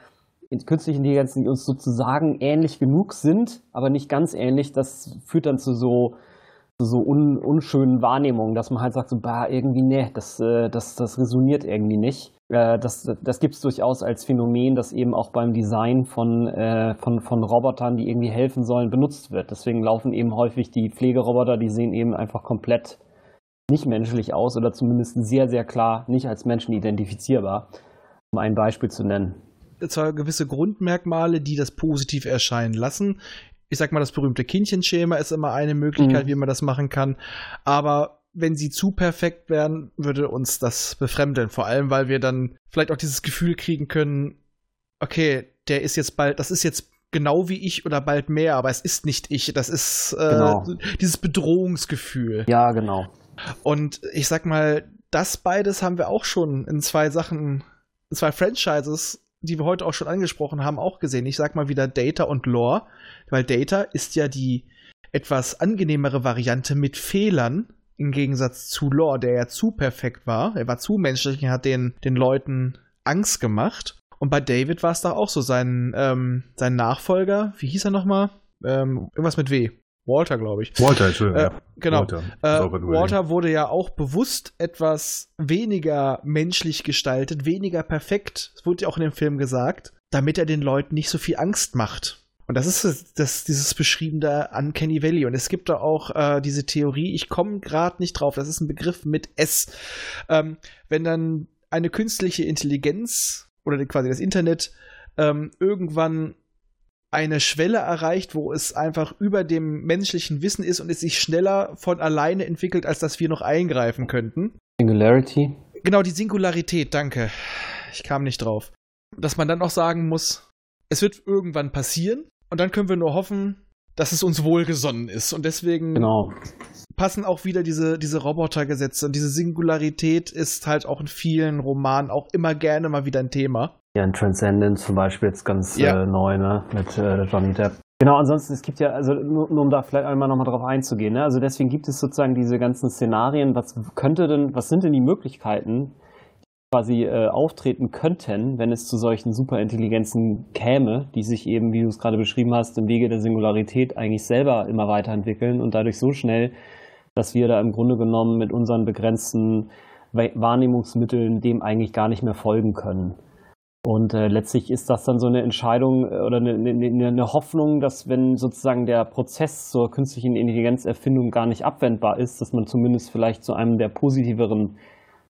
künstliche Intelligenzen, die uns sozusagen ähnlich genug sind, aber nicht ganz ähnlich, das führt dann zu so so un, unschönen Wahrnehmungen, dass man halt sagt, so, bah, irgendwie, ne, das, äh, das, das resoniert irgendwie nicht. Äh, das das gibt es durchaus als Phänomen, das eben auch beim Design von, äh, von, von Robotern, die irgendwie helfen sollen, benutzt wird. Deswegen laufen eben häufig die Pflegeroboter, die sehen eben einfach komplett nicht menschlich aus oder zumindest sehr, sehr klar nicht als Menschen identifizierbar, um ein Beispiel zu nennen zwar gewisse Grundmerkmale, die das positiv erscheinen lassen ich sag mal, das berühmte Kindchenschema ist immer eine Möglichkeit, mhm. wie man das machen kann. Aber wenn sie zu perfekt wären, würde uns das befremden. Vor allem, weil wir dann vielleicht auch dieses Gefühl kriegen können, okay, der ist jetzt bald, das ist jetzt genau wie ich oder bald mehr, aber es ist nicht ich. Das ist äh, genau. dieses Bedrohungsgefühl. Ja, genau. Und ich sag mal, das beides haben wir auch schon in zwei Sachen, in zwei Franchises die wir heute auch schon angesprochen haben, auch gesehen. Ich sag mal wieder Data und Lore, weil Data ist ja die etwas angenehmere Variante mit Fehlern im Gegensatz zu Lore, der ja zu perfekt war. Er war zu menschlich und hat den, den Leuten Angst gemacht. Und bei David war es da auch so, sein, ähm, sein Nachfolger, wie hieß er nochmal? Ähm, irgendwas mit W. Walter, glaube ich. Walter, Entschuldigung. Äh, genau. Walter, äh, Walter wurde ja auch bewusst etwas weniger menschlich gestaltet, weniger perfekt. Das wurde ja auch in dem Film gesagt, damit er den Leuten nicht so viel Angst macht. Und das ist das, dieses beschriebene Uncanny Valley. Und es gibt da auch äh, diese Theorie, ich komme gerade nicht drauf, das ist ein Begriff mit S. Ähm, wenn dann eine künstliche Intelligenz oder quasi das Internet ähm, irgendwann eine Schwelle erreicht, wo es einfach über dem menschlichen Wissen ist und es sich schneller von alleine entwickelt, als dass wir noch eingreifen könnten. Singularity? Genau, die Singularität, danke. Ich kam nicht drauf. Dass man dann auch sagen muss, es wird irgendwann passieren und dann können wir nur hoffen, dass es uns wohlgesonnen ist. Und deswegen genau. passen auch wieder diese, diese Robotergesetze. Und diese Singularität ist halt auch in vielen Romanen auch immer gerne mal wieder ein Thema. Ja, in Transcendence zum Beispiel jetzt ganz ja. äh, neu, ne? Mit äh, Johnny Depp. Genau, ansonsten, es gibt ja, also nur, nur um da vielleicht einmal nochmal drauf einzugehen, ne? Also deswegen gibt es sozusagen diese ganzen Szenarien, was könnte denn, was sind denn die Möglichkeiten, die quasi äh, auftreten könnten, wenn es zu solchen Superintelligenzen käme, die sich eben, wie du es gerade beschrieben hast, im Wege der Singularität eigentlich selber immer weiterentwickeln und dadurch so schnell, dass wir da im Grunde genommen mit unseren begrenzten Wahrnehmungsmitteln dem eigentlich gar nicht mehr folgen können. Und äh, letztlich ist das dann so eine Entscheidung äh, oder eine, eine, eine, Hoffnung, dass wenn sozusagen der Prozess zur künstlichen Intelligenzerfindung gar nicht abwendbar ist, dass man zumindest vielleicht zu einem der positiveren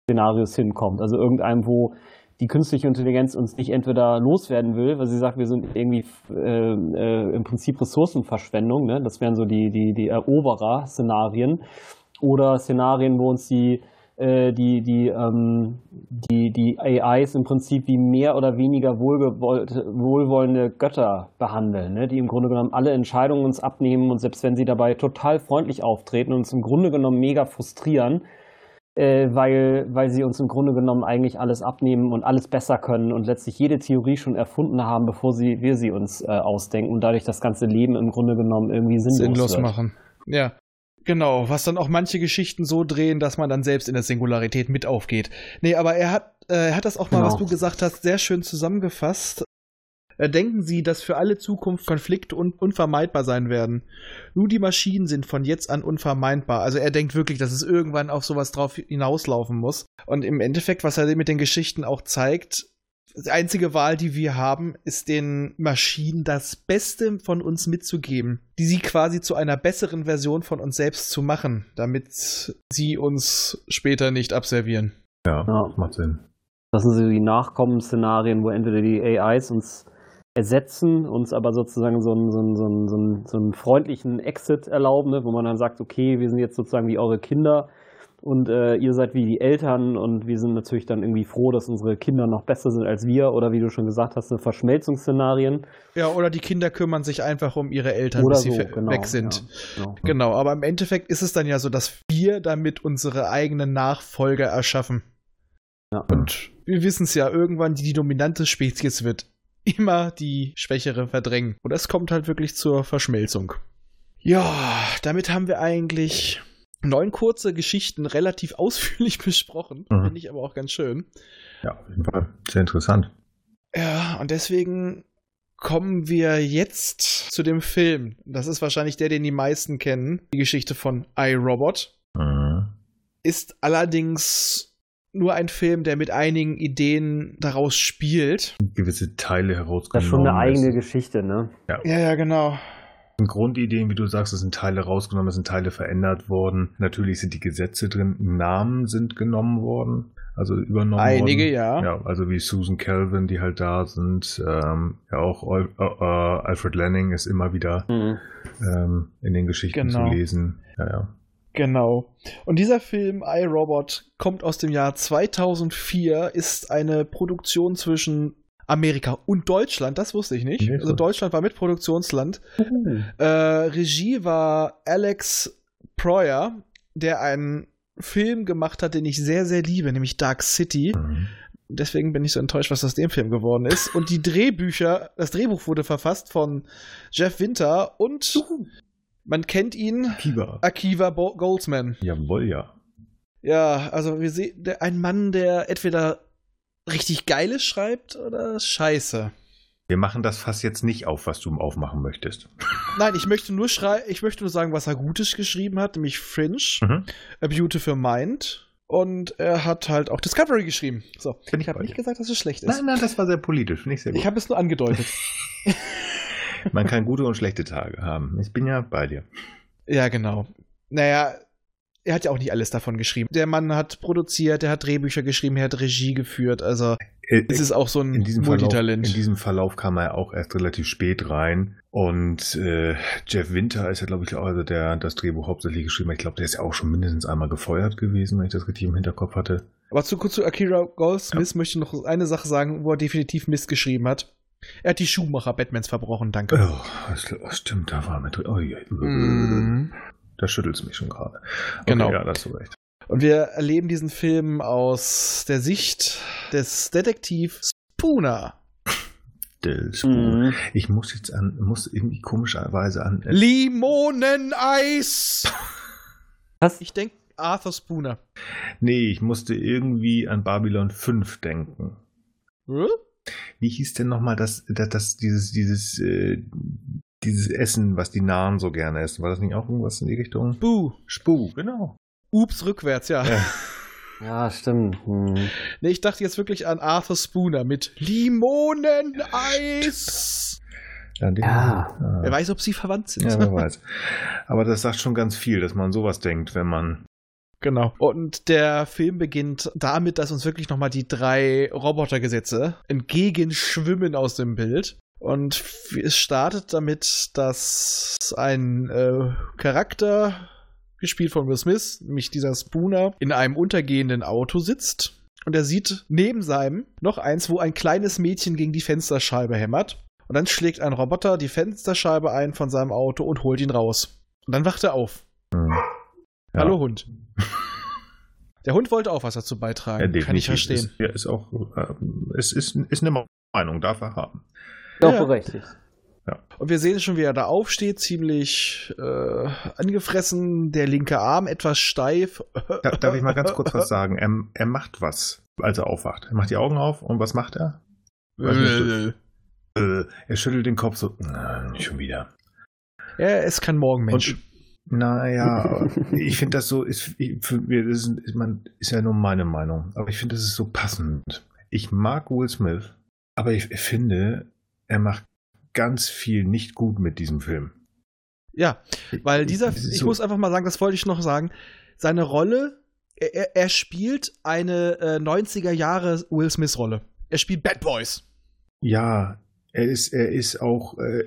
Szenarios hinkommt. Also irgendeinem, wo die künstliche Intelligenz uns nicht entweder loswerden will, weil sie sagt, wir sind irgendwie äh, äh, im Prinzip Ressourcenverschwendung, ne? das wären so die, die, die Eroberer-Szenarien, oder Szenarien, wo uns die die, die, ähm, die, die AIs im Prinzip wie mehr oder weniger wohlwollende Götter behandeln, ne? die im Grunde genommen alle Entscheidungen uns abnehmen und selbst wenn sie dabei total freundlich auftreten, uns im Grunde genommen mega frustrieren, äh, weil, weil sie uns im Grunde genommen eigentlich alles abnehmen und alles besser können und letztlich jede Theorie schon erfunden haben, bevor sie, wir sie uns äh, ausdenken und dadurch das ganze Leben im Grunde genommen irgendwie sinnlos, sinnlos machen. Ja. Genau, was dann auch manche Geschichten so drehen, dass man dann selbst in der Singularität mit aufgeht. Nee, aber er hat, äh, er hat das auch mal, genau. was du gesagt hast, sehr schön zusammengefasst. Äh, denken Sie, dass für alle Zukunft Konflikte un unvermeidbar sein werden? Nur die Maschinen sind von jetzt an unvermeidbar. Also er denkt wirklich, dass es irgendwann auf sowas drauf hinauslaufen muss. Und im Endeffekt, was er mit den Geschichten auch zeigt, die einzige Wahl, die wir haben, ist den Maschinen das Beste von uns mitzugeben, die sie quasi zu einer besseren Version von uns selbst zu machen, damit sie uns später nicht abservieren. Ja, ja. macht Sinn. Das sind so die Nachkommensszenarien, wo entweder die AIs uns ersetzen, uns aber sozusagen so einen, so einen, so einen, so einen freundlichen Exit erlauben, ne, wo man dann sagt, okay, wir sind jetzt sozusagen wie eure Kinder und äh, ihr seid wie die Eltern und wir sind natürlich dann irgendwie froh, dass unsere Kinder noch besser sind als wir oder wie du schon gesagt hast, Verschmelzungsszenarien. Ja, oder die Kinder kümmern sich einfach um ihre Eltern, oder bis so, sie genau, weg sind. Ja, genau. genau, aber im Endeffekt ist es dann ja so, dass wir damit unsere eigenen Nachfolger erschaffen. Ja. Und wir wissen es ja, irgendwann die, die dominante Spezies wird immer die Schwächere verdrängen. Und es kommt halt wirklich zur Verschmelzung. Ja, damit haben wir eigentlich neun kurze Geschichten relativ ausführlich besprochen. Mhm. Finde ich aber auch ganz schön. Ja, auf jeden Fall. Sehr interessant. Ja, und deswegen kommen wir jetzt zu dem Film. Das ist wahrscheinlich der, den die meisten kennen. Die Geschichte von iRobot. Mhm. Ist allerdings nur ein Film, der mit einigen Ideen daraus spielt. Gewisse Teile herausgenommen. Das ist schon eine eigene Geschichte, ne? Ja, ja, ja genau. Grundideen, wie du sagst, es sind Teile rausgenommen, es sind Teile verändert worden. Natürlich sind die Gesetze drin, Namen sind genommen worden, also übernommen Einige, worden. ja. Ja, also wie Susan Calvin, die halt da sind. Ähm, ja, auch äh, äh, Alfred Lanning ist immer wieder mhm. ähm, in den Geschichten genau. zu lesen. Ja, ja. Genau. Und dieser Film iRobot kommt aus dem Jahr 2004, ist eine Produktion zwischen Amerika und Deutschland, das wusste ich nicht. Also Deutschland war mit Produktionsland. Mhm. Äh, Regie war Alex Proyer, der einen Film gemacht hat, den ich sehr, sehr liebe, nämlich Dark City. Mhm. Deswegen bin ich so enttäuscht, was aus dem Film geworden ist. Und die Drehbücher, das Drehbuch wurde verfasst von Jeff Winter und uh. man kennt ihn, Akiva, Akiva Goldsman. Jawohl, ja. Ja, also wir sehen ein Mann, der entweder richtig Geiles schreibt oder Scheiße. Wir machen das Fass jetzt nicht auf, was du aufmachen möchtest. Nein, ich möchte nur schrei ich möchte nur sagen, was er Gutes geschrieben hat, nämlich Fringe, mhm. A Beautiful Mind. Und er hat halt auch Discovery geschrieben. So, ich, ich habe nicht gesagt, dass es schlecht ist. Nein, nein, das war sehr politisch, ich sehr gut. Ich habe es nur angedeutet. Man kann gute und schlechte Tage haben. Ich bin ja bei dir. Ja, genau. Naja, er hat ja auch nicht alles davon geschrieben. Der Mann hat produziert, er hat Drehbücher geschrieben, er hat Regie geführt. Also äh, es ist auch so ein in diesem Multitalent. Verlauf, in diesem Verlauf kam er auch erst relativ spät rein. Und äh, Jeff Winter ist ja, glaube ich, auch also der das Drehbuch hauptsächlich geschrieben hat. Ich glaube, der ist ja auch schon mindestens einmal gefeuert gewesen, wenn ich das richtig im Hinterkopf hatte. Aber zu kurz zu Akira Goldsmith ja. möchte ich noch eine Sache sagen, wo er definitiv Mist geschrieben hat. Er hat die Schuhmacher Batmans verbrochen, danke. Oh, das, stimmt, da war er mit drin. Oh, ja. mm. Da schüttelt es mich schon gerade. Okay, genau. Ja, da hast du recht. Und wir erleben diesen Film aus der Sicht des Detektiv Spooner. Mhm. Ich muss jetzt an, muss irgendwie komischerweise an. Äh, Limoneneis! Was? Ich denke Arthur Spooner. Nee, ich musste irgendwie an Babylon 5 denken. Hm? Wie hieß denn nochmal das, das, das, dieses, dieses, äh, dieses Essen, was die Nahen so gerne essen. War das nicht auch irgendwas in die Richtung? Spu. Spu, genau. Ups rückwärts, ja. ja. Ja, stimmt. Hm. Nee, ich dachte jetzt wirklich an Arthur Spooner mit Limoneneis. Ja, Ja. Wer weiß, ob sie verwandt sind. ja, wer weiß. Aber das sagt schon ganz viel, dass man sowas denkt, wenn man. Genau. Und der Film beginnt damit, dass uns wirklich nochmal die drei Robotergesetze entgegenschwimmen aus dem Bild. Und es startet damit, dass ein äh, Charakter, gespielt von Will Smith, nämlich dieser Spooner, in einem untergehenden Auto sitzt. Und er sieht neben seinem noch eins, wo ein kleines Mädchen gegen die Fensterscheibe hämmert. Und dann schlägt ein Roboter die Fensterscheibe ein von seinem Auto und holt ihn raus. Und dann wacht er auf. Hm. Ja. Hallo Hund. Der Hund wollte auch was dazu beitragen. Ja, Kann ich verstehen. Ist, ja, ist auch. Äh, es ist, ist eine Meinung, darf er haben. Doch Ja. berechtigt. Und wir sehen schon, wie er da aufsteht, ziemlich äh, angefressen, der linke Arm etwas steif. Da, darf ich mal ganz kurz was sagen? Er, er macht was, als er aufwacht. Er macht die Augen auf und was macht er? Nicht, Äh, er schüttelt den Kopf so. "Na, nicht schon wieder. er ist kein Morgenmensch. Naja, ich finde das so, ist, mir, das ist, ist, man, ist ja nur meine Meinung, aber ich finde, das ist so passend. Ich mag Will Smith, aber ich finde, er macht ganz viel nicht gut mit diesem Film. Ja, weil dieser, ich so- muss einfach mal sagen, das wollte ich noch sagen, seine Rolle, er, er- er spielt eine äh, 90er Jahre Will Smith Rolle. Er spielt Bad Boys. Ja, er ist, er ist auch äh,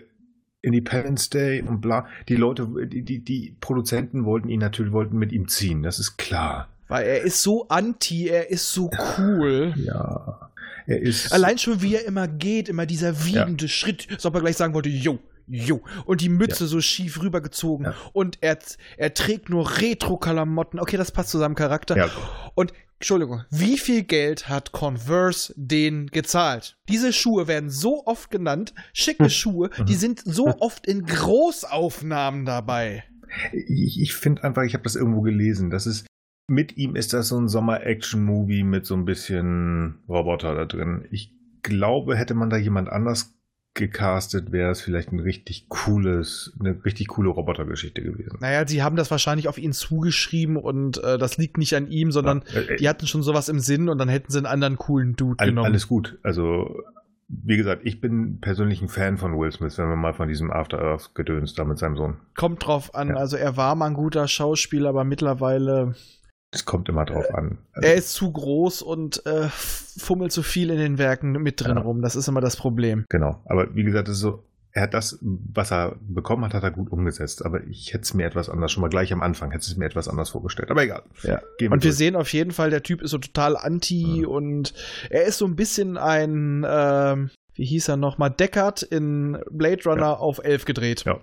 Independence Day und bla. Die Leute, die, die, die Produzenten wollten ihn natürlich, wollten mit ihm ziehen, das ist klar. Weil er ist so anti, er ist so cool. Ja. Er ist. Allein schon, wie er immer geht, immer dieser wiegende Schritt, als ob er gleich sagen wollte, yo, yo. Und die Mütze so schief rübergezogen. Ja. Und er, er trägt nur Retro-Klamotten. Okay, das passt zu seinem Charakter. Ja. Und, Entschuldigung, wie viel Geld hat Converse den gezahlt? Diese Schuhe werden so oft genannt, schicke Schuhe, die sind so oft in Großaufnahmen dabei. Ich, ich finde einfach, ich habe das irgendwo gelesen. Das ist, mit ihm ist das so ein Sommer-Action-Movie mit so ein bisschen Roboter da drin. Ich glaube, hätte man da jemand anders gecastet, wäre es vielleicht ein richtig cooles, eine richtig coole Robotergeschichte gewesen. Naja, sie haben das wahrscheinlich auf ihn zugeschrieben und äh, das liegt nicht an ihm, sondern Ja, äh, die hatten schon sowas im Sinn und dann hätten sie einen anderen coolen Dude All, genommen. alles gut. Also, wie gesagt, ich bin persönlich ein Fan von Will Smith, wenn wir mal von diesem After Earth gedöns da mit seinem Sohn. Kommt drauf an. Ja. Also er war mal ein guter Schauspieler, aber mittlerweile Es kommt immer drauf an. Also, er ist zu groß und äh, fummelt zu viel in den Werken mit drin Ja. rum. Das ist immer das Problem. Genau. Aber wie gesagt, es ist so, er hat das, was er bekommen hat, hat er gut umgesetzt. Aber ich hätte es mir etwas anders, schon mal gleich am Anfang, hätte es mir etwas anders vorgestellt. Aber egal. Ja. Gehen Und wir durch. sehen auf jeden Fall, der Typ ist so total anti Mhm. und er ist so ein bisschen ein, ähm, wie hieß er nochmal, Deckard in Blade Runner Ja. auf 11 gedreht. Ja.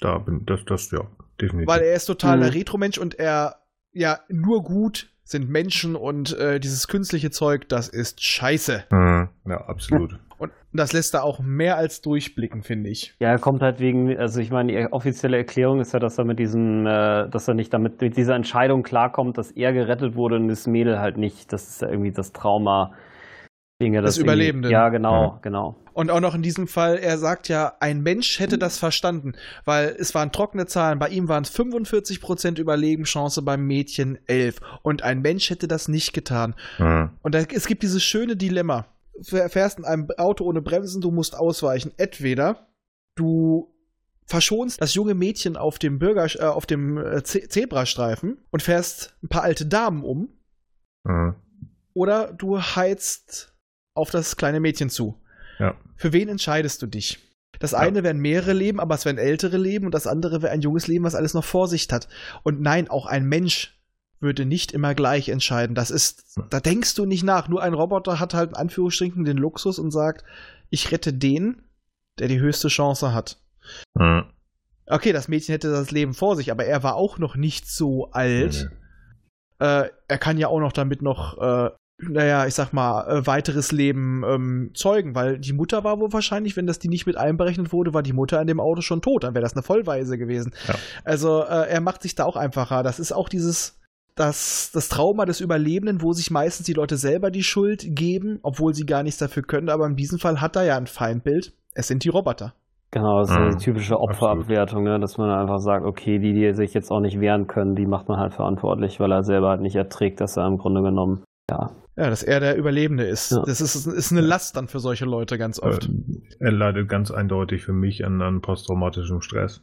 Da bin, das, das, ja, definitiv. Weil er ist total Mhm. Retro-Mensch und er, ja, nur gut sind Menschen und äh, dieses künstliche Zeug, das ist scheiße. Mhm. Ja, absolut. Und das lässt da auch mehr als durchblicken, finde ich. Ja, er kommt halt wegen, also ich meine, die offizielle Erklärung ist ja, dass er mit diesem, äh, dass er nicht damit mit dieser Entscheidung klarkommt, dass er gerettet wurde und das Mädel halt nicht. Das ist ja irgendwie das Trauma. Er Des Überlebenden. Ja, genau, Ja. genau. Und auch noch in diesem Fall, er sagt ja, ein Mensch hätte das verstanden, weil es waren trockene Zahlen. Bei ihm waren es 45% Überlebenschance, beim Mädchen 11. Und ein Mensch hätte das nicht getan. Mhm. Und da, es gibt dieses schöne Dilemma. Du fährst in einem Auto ohne Bremsen, du musst ausweichen. Entweder du verschonst das junge Mädchen auf dem Bürger, äh, auf dem äh, Ze Zebrastreifen und fährst ein paar alte Damen um, Mhm. oder du heizt auf das kleine Mädchen zu. Ja. Für wen entscheidest du dich? Das eine wären mehrere Leben, aber es wären ältere Leben und das andere wäre ein junges Leben, was alles noch Vorsicht hat. Und nein, auch ein Mensch würde nicht immer gleich entscheiden. Das ist, da denkst du nicht nach. Nur ein Roboter hat halt in Anführungsstrichen den Luxus und sagt, ich rette den, der die höchste Chance hat. Mhm. Okay, das Mädchen hätte das Leben vor sich, aber er war auch noch nicht so alt. Nee. Äh, er kann ja auch noch damit noch, äh, naja, ich sag mal, äh, weiteres Leben ähm, zeugen, weil die Mutter war wohl wahrscheinlich, wenn das die nicht mit einberechnet wurde, war die Mutter in dem Auto schon tot. Dann wäre das eine Vollweise gewesen. Ja. Also äh, er macht sich da auch einfacher. Das ist auch dieses, das, das Trauma des Überlebenden, wo sich meistens die Leute selber die Schuld geben, obwohl sie gar nichts dafür können. Aber in diesem Fall hat er ja ein Feindbild. Es sind die Roboter. Genau, das ist Mhm. die typische Opferabwertung, ne? dass man einfach sagt, okay, die, die sich jetzt auch nicht wehren können, die macht man halt verantwortlich, weil er selber halt nicht erträgt, dass er im Grunde genommen, ja, Ja, dass er der Überlebende ist. Ja. Das ist, ist eine Last dann für solche Leute ganz oft. Ähm, Er leidet ganz eindeutig für mich an, an posttraumatischem Stress.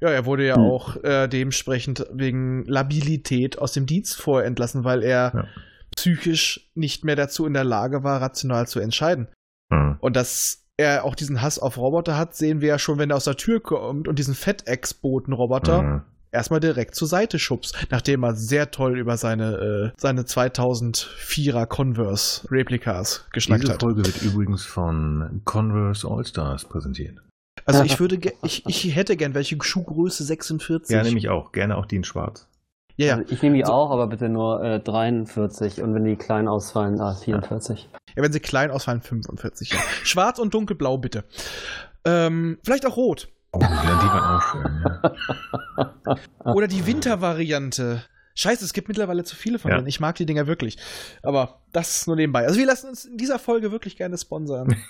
Ja, er wurde ja Hm. auch äh, dementsprechend wegen Labilität aus dem Dienst vorher entlassen, weil er Ja. psychisch nicht mehr dazu in der Lage war, rational zu entscheiden. Hm. Und dass er auch diesen Hass auf Roboter hat, sehen wir ja schon, wenn er aus der Tür kommt und diesen FedEx-Boten-Roboter Hm. Erstmal direkt zur Seite schubst, nachdem er sehr toll über seine, äh, seine 2004er Converse-Replikas geschnackt Diese hat. Folge wird übrigens von Converse All-Stars präsentiert. Also ich würde, ge- ich, ich hätte gern welche Schuhgröße 46. Ja, nämlich auch. Gerne auch die in schwarz. Ja, ja. Also ich nehme die So. auch, aber bitte nur äh, 43 und wenn die klein ausfallen, ah, 44. Ja, wenn sie klein ausfallen, 45. Ja. Schwarz und dunkelblau, bitte. Ähm, vielleicht auch rot. Oh, die waren auch schön. Ja. Oder die Wintervariante. Scheiße, es gibt mittlerweile zu viele von Ja. denen. Ich mag die Dinger wirklich. Aber das nur nebenbei. Also wir lassen uns in dieser Folge wirklich gerne sponsern.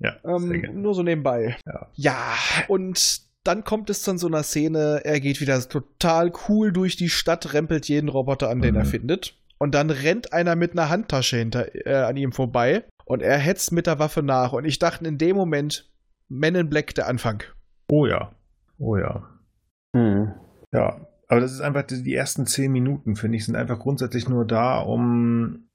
Ja, ähm, nur so nebenbei. Ja. ja, und dann kommt es zu so einer Szene, er geht wieder total cool durch die Stadt, rempelt jeden Roboter an, den Mhm. er findet. Und dann rennt einer mit einer Handtasche hinter äh, an ihm vorbei und er hetzt mit der Waffe nach. Und ich dachte in dem Moment, Men in Black der Anfang. Oh ja. Oh ja. Hm. Ja. Aber das ist einfach, die die ersten zehn Minuten, finde ich, sind einfach grundsätzlich nur da, um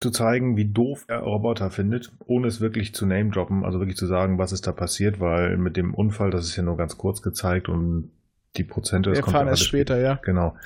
zu zeigen, wie doof er Roboter findet, ohne es wirklich zu name-droppen, also wirklich zu sagen, was ist da passiert, weil mit dem Unfall, das ist ja nur ganz kurz gezeigt und die Prozente, das Wir erfahren erst später, ja. Genau.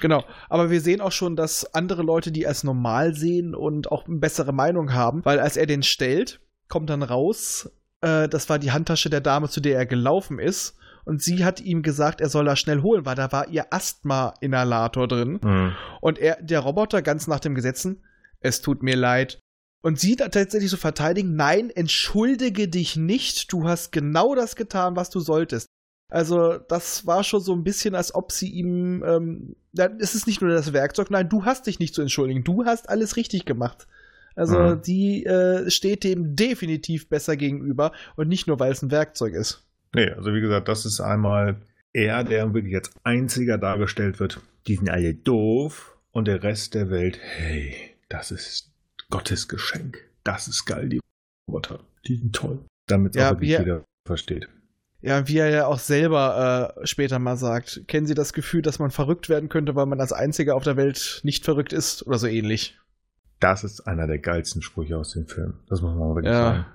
Genau. Aber wir sehen auch schon, dass andere Leute die als normal sehen und auch eine bessere Meinung haben, weil als er den stellt, kommt dann raus, äh, das war die Handtasche der Dame, zu der er gelaufen ist. Und sie hat ihm gesagt, er soll das schnell holen, weil da war ihr Asthma-Inhalator drin. Mhm. Und er, der Roboter, ganz nach dem Gesetzen, es tut mir leid. Und sie tatsächlich so verteidigen, nein, entschuldige dich nicht, du hast genau das getan, was du solltest. Also, das war schon so ein bisschen, als ob sie ihm, ähm, es ist nicht nur das Werkzeug, nein, du hast dich nicht zu entschuldigen, du hast alles richtig gemacht. Also, Mhm. die äh, steht dem definitiv besser gegenüber und nicht nur, weil es ein Werkzeug ist. Nee, also wie gesagt, das ist einmal er, der wirklich als einziger dargestellt wird. Die sind alle doof und der Rest der Welt, hey, das ist Gottes Geschenk. Das ist geil, die Roboter. Die sind toll. Damit es Ja, auch wirklich wir- jeder versteht. Ja, wie er ja auch selber äh, später mal sagt, kennen Sie das Gefühl, dass man verrückt werden könnte, weil man als Einziger auf der Welt nicht verrückt ist oder so ähnlich? Das ist einer der geilsten Sprüche aus dem Film. Das muss man mal wirklich Ja. sagen.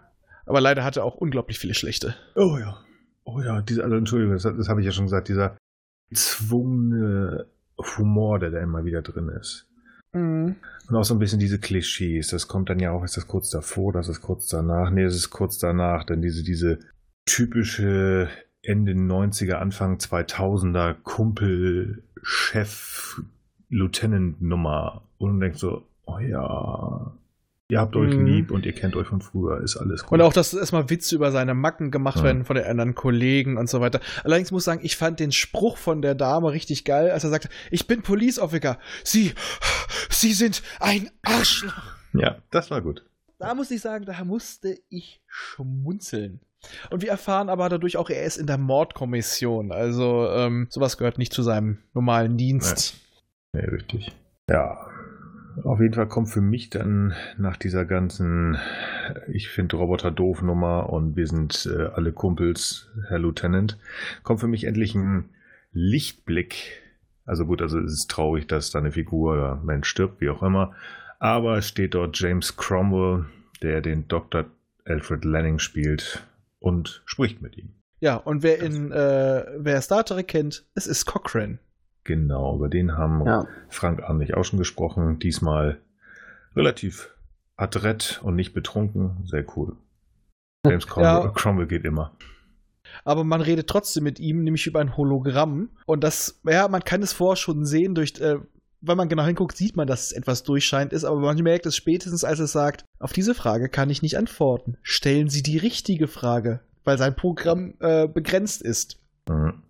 Aber leider hat er auch unglaublich viele schlechte. Oh ja. Oh ja, diese, also Entschuldigung, das, das habe ich ja schon gesagt, dieser gezwungene Humor, der da immer wieder drin ist. Und auch so ein bisschen diese Klischees. Das kommt dann ja auch, ist das kurz davor, das ist kurz danach. Nee, es ist kurz danach. Denn diese, diese typische Ende 90er, Anfang 2000er Kumpel, Chef, Lieutenant-Nummer. Und du denkst so, oh ja, ihr habt euch Mhm. lieb und ihr kennt euch von früher, ist alles gut. Und auch, dass erstmal Witze über seine Macken gemacht Ja. werden von den anderen Kollegen und so weiter. Allerdings muss ich sagen, ich fand den Spruch von der Dame richtig geil, als er sagte, ich bin Police Officer. Sie, Sie sind ein Arschloch. Ja, das war gut. Da muss ich sagen, da musste ich schmunzeln. Und wir erfahren aber dadurch auch, er ist in der Mordkommission. Also ähm, sowas gehört nicht zu seinem normalen Dienst. Ja, richtig. Ja, auf jeden Fall kommt für mich dann nach dieser ganzen, ich finde Roboter doof Nummer und wir sind äh, alle Kumpels, Herr Lieutenant, kommt für mich endlich ein Lichtblick. Also gut, also es ist traurig, dass da eine Figur oder Mensch stirbt, wie auch immer. Aber es steht dort James Cromwell, der den Dr. Alfred Lanning spielt und spricht mit ihm. Ja, und wer in äh, wer Star Trek kennt, es ist Cochrane. Genau, über den haben Ja. Frank Arnlich auch schon gesprochen. Diesmal relativ adrett und nicht betrunken. Sehr cool. James Cromwell, Ja. Cromwell geht immer. aber man redet trotzdem mit ihm, nämlich über ein Hologramm. Und das, ja, man kann es vorher schon sehen, durch, äh, wenn man genau hinguckt, sieht man, dass es etwas durchscheint ist, aber man merkt es spätestens, als es sagt, auf diese Frage kann ich nicht antworten. Stellen Sie die richtige Frage, weil sein Programm äh, begrenzt ist. Mhm.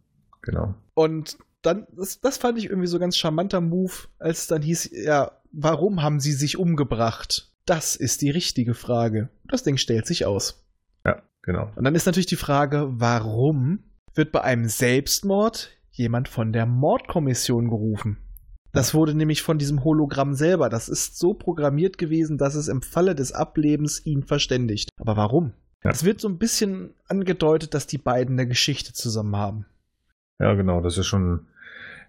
Genau. Und dann, das, das fand ich irgendwie so ganz charmanter Move, als dann hieß, ja, warum haben sie sich umgebracht? Das ist die richtige Frage. Das Ding stellt sich aus. Genau. Und dann ist natürlich die Frage, warum wird bei einem Selbstmord jemand von der Mordkommission gerufen? Das wurde nämlich von diesem Hologramm selber. Das ist so programmiert gewesen, dass es im Falle des Ablebens ihn verständigt. Aber warum? Ja. Es wird so ein bisschen angedeutet, dass die beiden eine Geschichte zusammen haben. Ja, genau. Das ist schon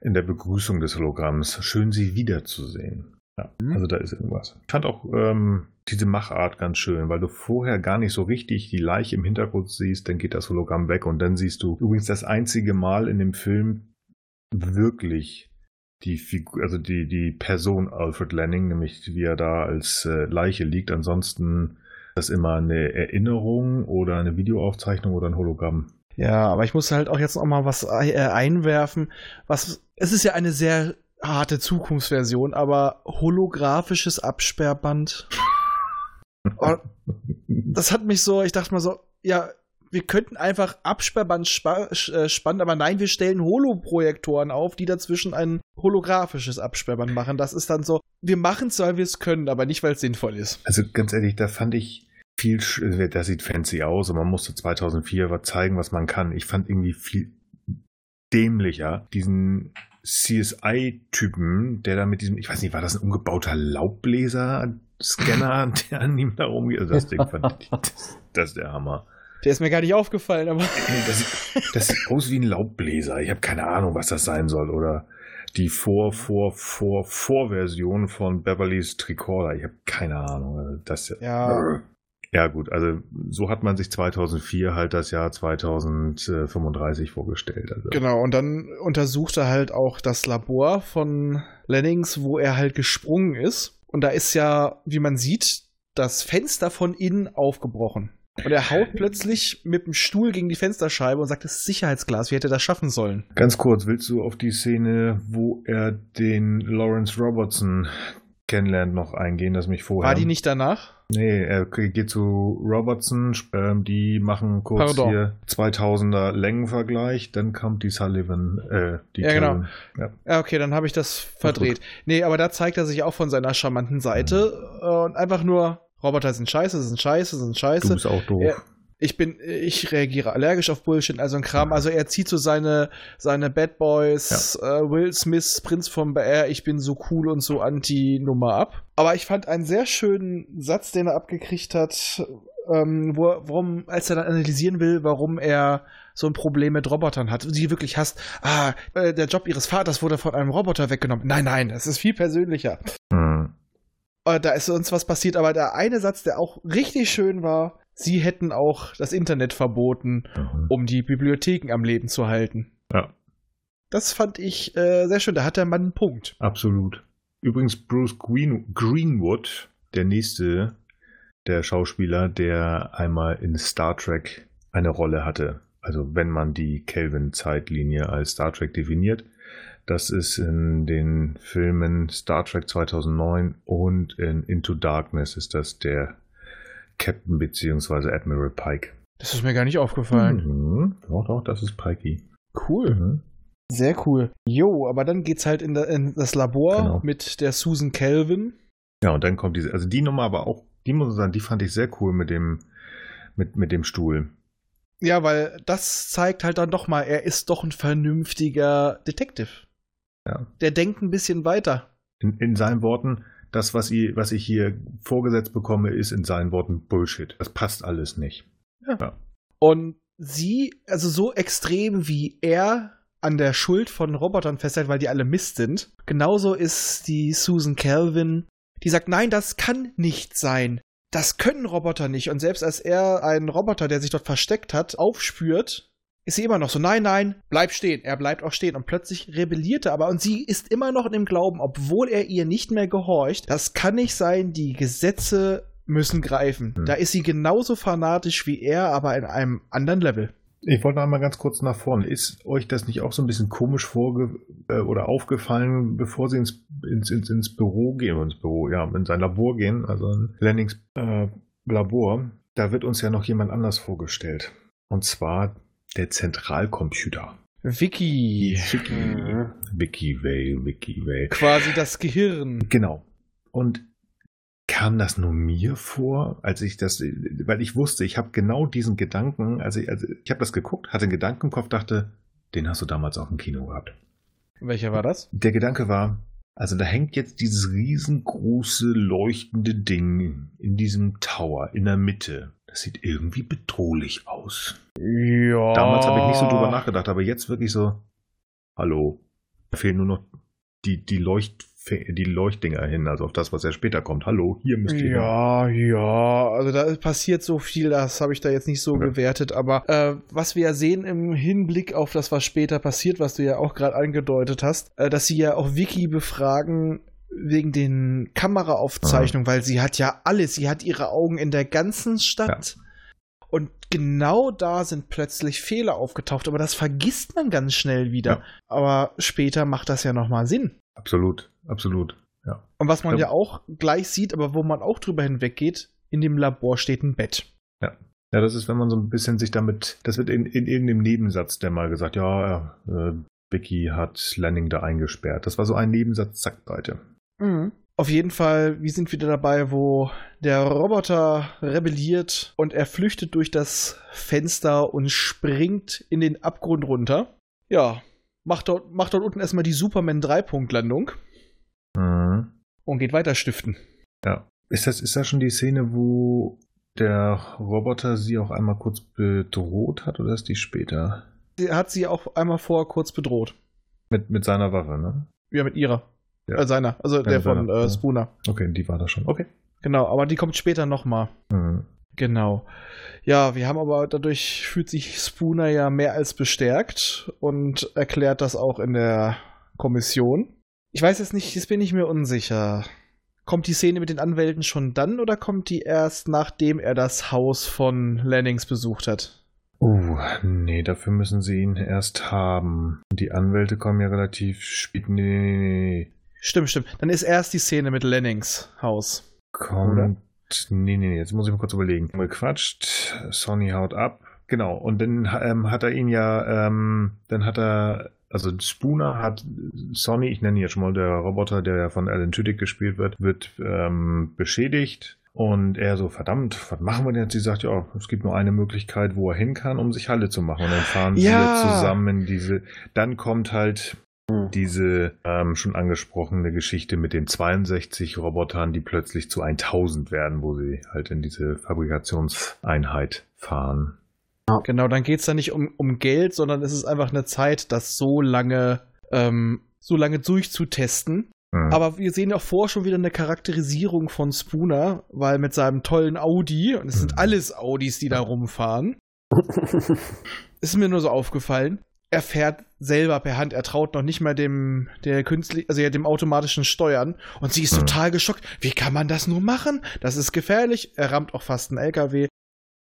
in der Begrüßung des Hologramms. Schön, Sie wiederzusehen. Ja, Mhm. also da ist irgendwas. Ich fand auch ähm, diese Machart ganz schön, weil du vorher gar nicht so richtig die Leiche im Hintergrund siehst, dann geht das Hologramm weg und dann siehst du übrigens das einzige Mal in dem Film wirklich die Figur, also die, die Person Alfred Lanning, nämlich wie er da als äh, Leiche liegt. Ansonsten ist das immer eine Erinnerung oder eine Videoaufzeichnung oder ein Hologramm. Ja, aber ich muss halt auch jetzt noch mal was äh, einwerfen. Was, es ist ja eine sehr harte Zukunftsversion, aber holographisches Absperrband. Das hat mich so, ich dachte mal so, ja, wir könnten einfach Absperrband spa äh, spannen, aber nein, wir stellen Holoprojektoren auf, die dazwischen ein holographisches Absperrband machen. Das ist dann so, wir machen es, weil wir es können, aber nicht, weil es sinnvoll ist. Also ganz ehrlich, da fand ich viel, äh, das sieht fancy aus und man musste 2004 was zeigen, was man kann. Ich fand irgendwie viel dämlicher diesen CSI-Typen, der da mit diesem, ich weiß nicht, war das ein umgebauter Laubbläser-Scanner, der an ihm da rumgeht? Also das Ding fand ich, das, das ist der Hammer. Der ist mir gar nicht aufgefallen, aber. Das, sieht- das sieht aus wie ein Laubbläser. Ich habe keine Ahnung, was das sein soll. Oder die Vor, Vor, Vor, Vorversion von Beverly's Tricorder. Ich habe keine Ahnung. Also Das Ja. Ja, gut. Also so hat man sich 2004 halt das Jahr 2035 vorgestellt. Also. Genau, und dann untersucht er halt auch das Labor von Lennings, wo er halt gesprungen ist. Und da ist ja, wie man sieht, das Fenster von innen aufgebrochen. Und er haut plötzlich mit dem Stuhl gegen die Fensterscheibe und sagt, das ist Sicherheitsglas, wie hätte er das schaffen sollen? Ganz kurz, willst du auf die Szene, wo er den Lawrence Robertson kennenlernt, noch eingehen, das mich vorher. War die nicht danach? Nee, er geht zu Robertson, ähm, die machen kurz Pardon. hier 2000er Längenvergleich, dann kommt die Sullivan, äh, die Ja, genau. Ja. Ja, okay, dann habe ich das verdreht. Nee, aber da zeigt er sich auch von seiner charmanten Seite äh, und einfach nur, Roboter sind scheiße, sind scheiße, sind Du scheiße. bist auch doof. Ja. Ich bin, ich reagiere allergisch auf Bullshit, also ein Kram. Also er zieht so seine, seine Bad Boys, äh, Will Smith, Prinz von Bel ich bin so cool und so Anti-Nummer ab. Aber ich fand einen sehr schönen Satz, den er abgekriegt hat, ähm, wo, warum, als er dann analysieren will, warum er so ein Problem mit Robotern hat. Sie wirklich hasst, ah, äh, der Job ihres Vaters wurde von einem Roboter weggenommen. Nein, nein, das ist viel persönlicher. Hm. Äh, da ist uns was passiert, aber der eine Satz, der auch richtig schön war, sie hätten auch das Internet verboten, Mhm. um die Bibliotheken am Leben zu halten. Ja, Das fand ich äh, sehr schön. Da hat der Mann einen Punkt. absolut. Übrigens Bruce Green Greenwood, der nächste der Schauspieler, der einmal in Star Trek eine Rolle hatte. Also wenn man die Kelvin-Zeitlinie als Star Trek definiert. Das ist in den Filmen Star Trek 2009 und in Into Darkness ist das der Captain bzw. Admiral Pike. Das ist mir gar nicht aufgefallen. Mhm. Doch, doch, das ist Pikey. Cool. Mhm. Sehr cool. Jo, aber dann geht's halt in, das Labor Genau. mit der Susan Calvin. Ja, und dann kommt diese, also die Nummer aber auch, die muss ich sagen, die fand ich sehr cool mit dem, mit, mit dem Stuhl. Ja, weil das zeigt halt dann doch mal, er ist doch ein vernünftiger Detective. Ja. Der denkt ein bisschen weiter. In, in seinen Worten, das, was ich, was ich hier vorgesetzt bekomme, ist in seinen Worten Bullshit. Das passt alles nicht. Und sie, also so extrem wie er an der Schuld von Robotern festhält, weil die alle Mist sind, genauso ist die Susan Calvin, die sagt, nein, das kann nicht sein. Das können Roboter nicht. Und selbst als er einen Roboter, der sich dort versteckt hat, aufspürt, ist sie immer noch so, nein, nein, bleib stehen. Er bleibt auch stehen. Und plötzlich rebelliert er aber. Und sie ist immer noch in dem Glauben, obwohl er ihr nicht mehr gehorcht, das kann nicht sein, die Gesetze müssen greifen. Hm. Da ist sie genauso fanatisch wie er, aber in einem anderen Level. Ich wollte noch einmal ganz kurz nach vorne. Ist euch das nicht auch so ein bisschen komisch vorge äh, oder aufgefallen, bevor sie ins, ins, ins, ins Büro gehen, ins Büro, ja, in sein Labor gehen, also in Lennings äh, Labor, da wird uns ja noch jemand anders vorgestellt. Und zwar der Zentralcomputer. Vicky. Vicky. Mhm. Vicky Way, Vicky Way. Quasi das Gehirn. Genau. Und kam das nur mir vor, als ich das, weil ich wusste, ich habe genau diesen Gedanken, also ich, also ich habe das geguckt, hatte einen Gedanken im Kopf, dachte, den hast du damals auch im Kino gehabt. Welcher war das? Der Gedanke war, also da hängt jetzt dieses riesengroße leuchtende Ding in diesem Tower in der Mitte. Das sieht irgendwie bedrohlich aus. Ja. Damals habe ich nicht so drüber nachgedacht, aber jetzt wirklich so, hallo, da fehlen nur noch die, die Leucht, die Leuchtdinger hin, also auf das, was ja später kommt. Hallo, hier müsst ihr. Ja, ja, also da passiert so viel, das habe ich da jetzt nicht so Ja. gewertet, aber äh, was wir ja sehen im Hinblick auf das, was später passiert, was du ja auch gerade angedeutet hast, äh, dass sie ja auch Vicky befragen wegen den Kameraaufzeichnungen, weil sie hat ja alles, sie hat ihre Augen in der ganzen Stadt. Und genau da sind plötzlich Fehler aufgetaucht, aber das vergisst man ganz schnell wieder. Ja. Aber später macht das ja nochmal Sinn. Absolut, absolut. Ja. Und was man Ja. ja auch gleich sieht, aber wo man auch drüber hinweggeht, in dem Labor steht ein Bett. Ja, das ist, wenn man so ein bisschen sich damit, das wird in, in irgendeinem Nebensatz, der mal gesagt, ja, äh, Vicky hat Lanning da eingesperrt. Das war so ein Nebensatz, zack, Seite. Auf jeden Fall, wir sind wieder dabei, wo der Roboter rebelliert und er flüchtet durch das Fenster und springt in den Abgrund runter. Ja, macht dort, macht dort unten erstmal die Superman 3-Punkt-Landung Mhm. und geht weiter stiften. Ja. Ist das, ist das schon die Szene, wo der Roboter sie auch einmal kurz bedroht hat oder ist die später? Er hat sie auch einmal vorher kurz bedroht. Mit, mit seiner Waffe, ne? Ja, mit ihrer. Ja. Äh, seiner, also der mit von seiner, äh, ja. Spooner. Okay, die war da schon. Okay. Genau, aber die kommt später nochmal. Mhm. Genau. Ja, wir haben aber dadurch fühlt sich Spooner ja mehr als bestärkt und erklärt das auch in der Kommission. Ich weiß jetzt nicht, jetzt bin ich mir unsicher. Kommt die Szene mit den Anwälten schon dann oder kommt die erst nachdem er das Haus von Lennings besucht hat? Uh, nee, dafür müssen sie ihn erst haben. Die Anwälte kommen ja relativ spät. Nee, nee, nee, nee. Stimmt, stimmt. Dann ist erst die Szene mit Lennings Haus. Kommt. Oder? Nee, nee, nee, jetzt muss ich mal kurz überlegen. Gequatscht, Sonny haut ab. Genau, und dann ähm, hat er ihn ja, ähm, dann hat er, also Spooner hat Sonny, ich nenne ihn jetzt schon mal der Roboter, der ja von Alan Tudyk gespielt wird, wird ähm, beschädigt. Und er so, verdammt, was machen wir denn jetzt? Sie sagt, ja, es gibt nur eine Möglichkeit, wo er hin kann, um sich Halle zu machen. Und dann fahren Ja. sie zusammen in diese, dann kommt halt diese ähm, schon angesprochene Geschichte mit den 62 Robotern, die plötzlich zu 1000 werden, wo sie halt in diese Fabrikationseinheit fahren. Genau, dann geht es da nicht um, um Geld, sondern es ist einfach eine Zeit, das so lange, ähm, so lange durchzutesten. Mhm. Aber wir sehen auch vor schon wieder eine Charakterisierung von Spooner, weil mit seinem tollen Audi, und es sind Mhm. alles Audis, die da rumfahren, ist mir nur so aufgefallen. Er fährt selber per Hand, er traut noch nicht mal dem, der künstlich, also ja, dem automatischen Steuern. Und sie ist Mhm. total geschockt. Wie kann man das nur machen? Das ist gefährlich. Er rammt auch fast einen LKW.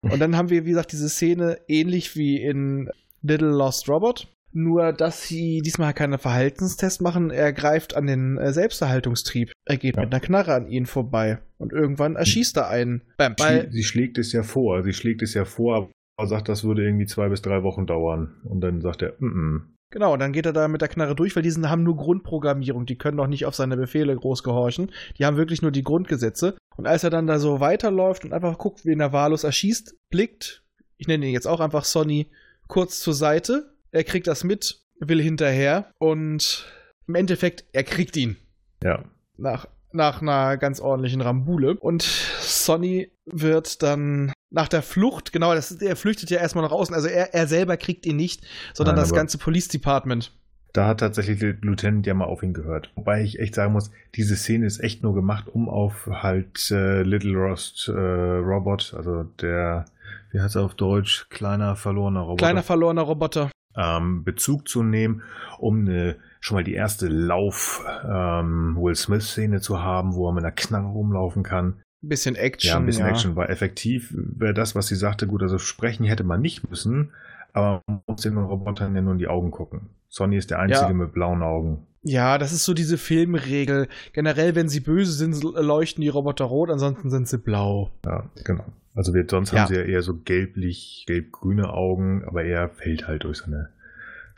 Und dann haben wir, wie gesagt, diese Szene ähnlich wie in Little Lost Robot. Nur, dass sie diesmal keine Verhaltenstests machen. Er greift an den äh, Selbsterhaltungstrieb. Er geht Ja. mit einer Knarre an ihn vorbei. Und irgendwann erschießt er einen. Bam. Schlie- sie schlägt es ja vor, sie schlägt es ja vor, aber sagt, das würde irgendwie zwei bis drei Wochen dauern. Und dann sagt er, mm -mm. Genau, und dann geht er da mit der Knarre durch, weil die sind, haben nur Grundprogrammierung. Die können noch nicht auf seine Befehle groß gehorchen. Die haben wirklich nur die Grundgesetze. Und als er dann da so weiterläuft und einfach guckt, wen er wahllos erschießt, blickt, ich nenne ihn jetzt auch einfach Sonny, kurz zur Seite. Er kriegt das mit, will hinterher und im Endeffekt, er kriegt ihn ja. nach, nach einer ganz ordentlichen Rambule. Und Sonny wird dann nach der Flucht, genau, das er flüchtet ja erstmal nach außen. Also er, er selber kriegt ihn nicht, sondern Nein, das ganze Police Department. Da hat tatsächlich der Lieutenant ja mal auf ihn gehört. Wobei ich echt sagen muss, diese Szene ist echt nur gemacht, um auf halt äh, Little Rost äh, Robot, also der, wie heißt er auf Deutsch, kleiner verlorener Roboter, Kleiner verlorener Roboter. ähm, Bezug zu nehmen, um eine, schon mal die erste Lauf ähm, Will Smith Szene zu haben, wo er mit einer Knarre rumlaufen kann. Ein bisschen Action. Ja, ein bisschen Action war effektiv. Wäre das, was sie sagte, gut, also sprechen hätte man nicht müssen, aber man muss den Robotern ja nur in die Augen gucken. Sonny ist der Einzige Ja. mit blauen Augen. Ja, das ist so diese Filmregel. Generell, wenn sie böse sind, leuchten die Roboter rot, ansonsten sind sie blau. Ja, genau. Also wir, sonst Ja. haben sie ja eher so gelblich, gelb-grüne Augen, aber er fällt halt durch seine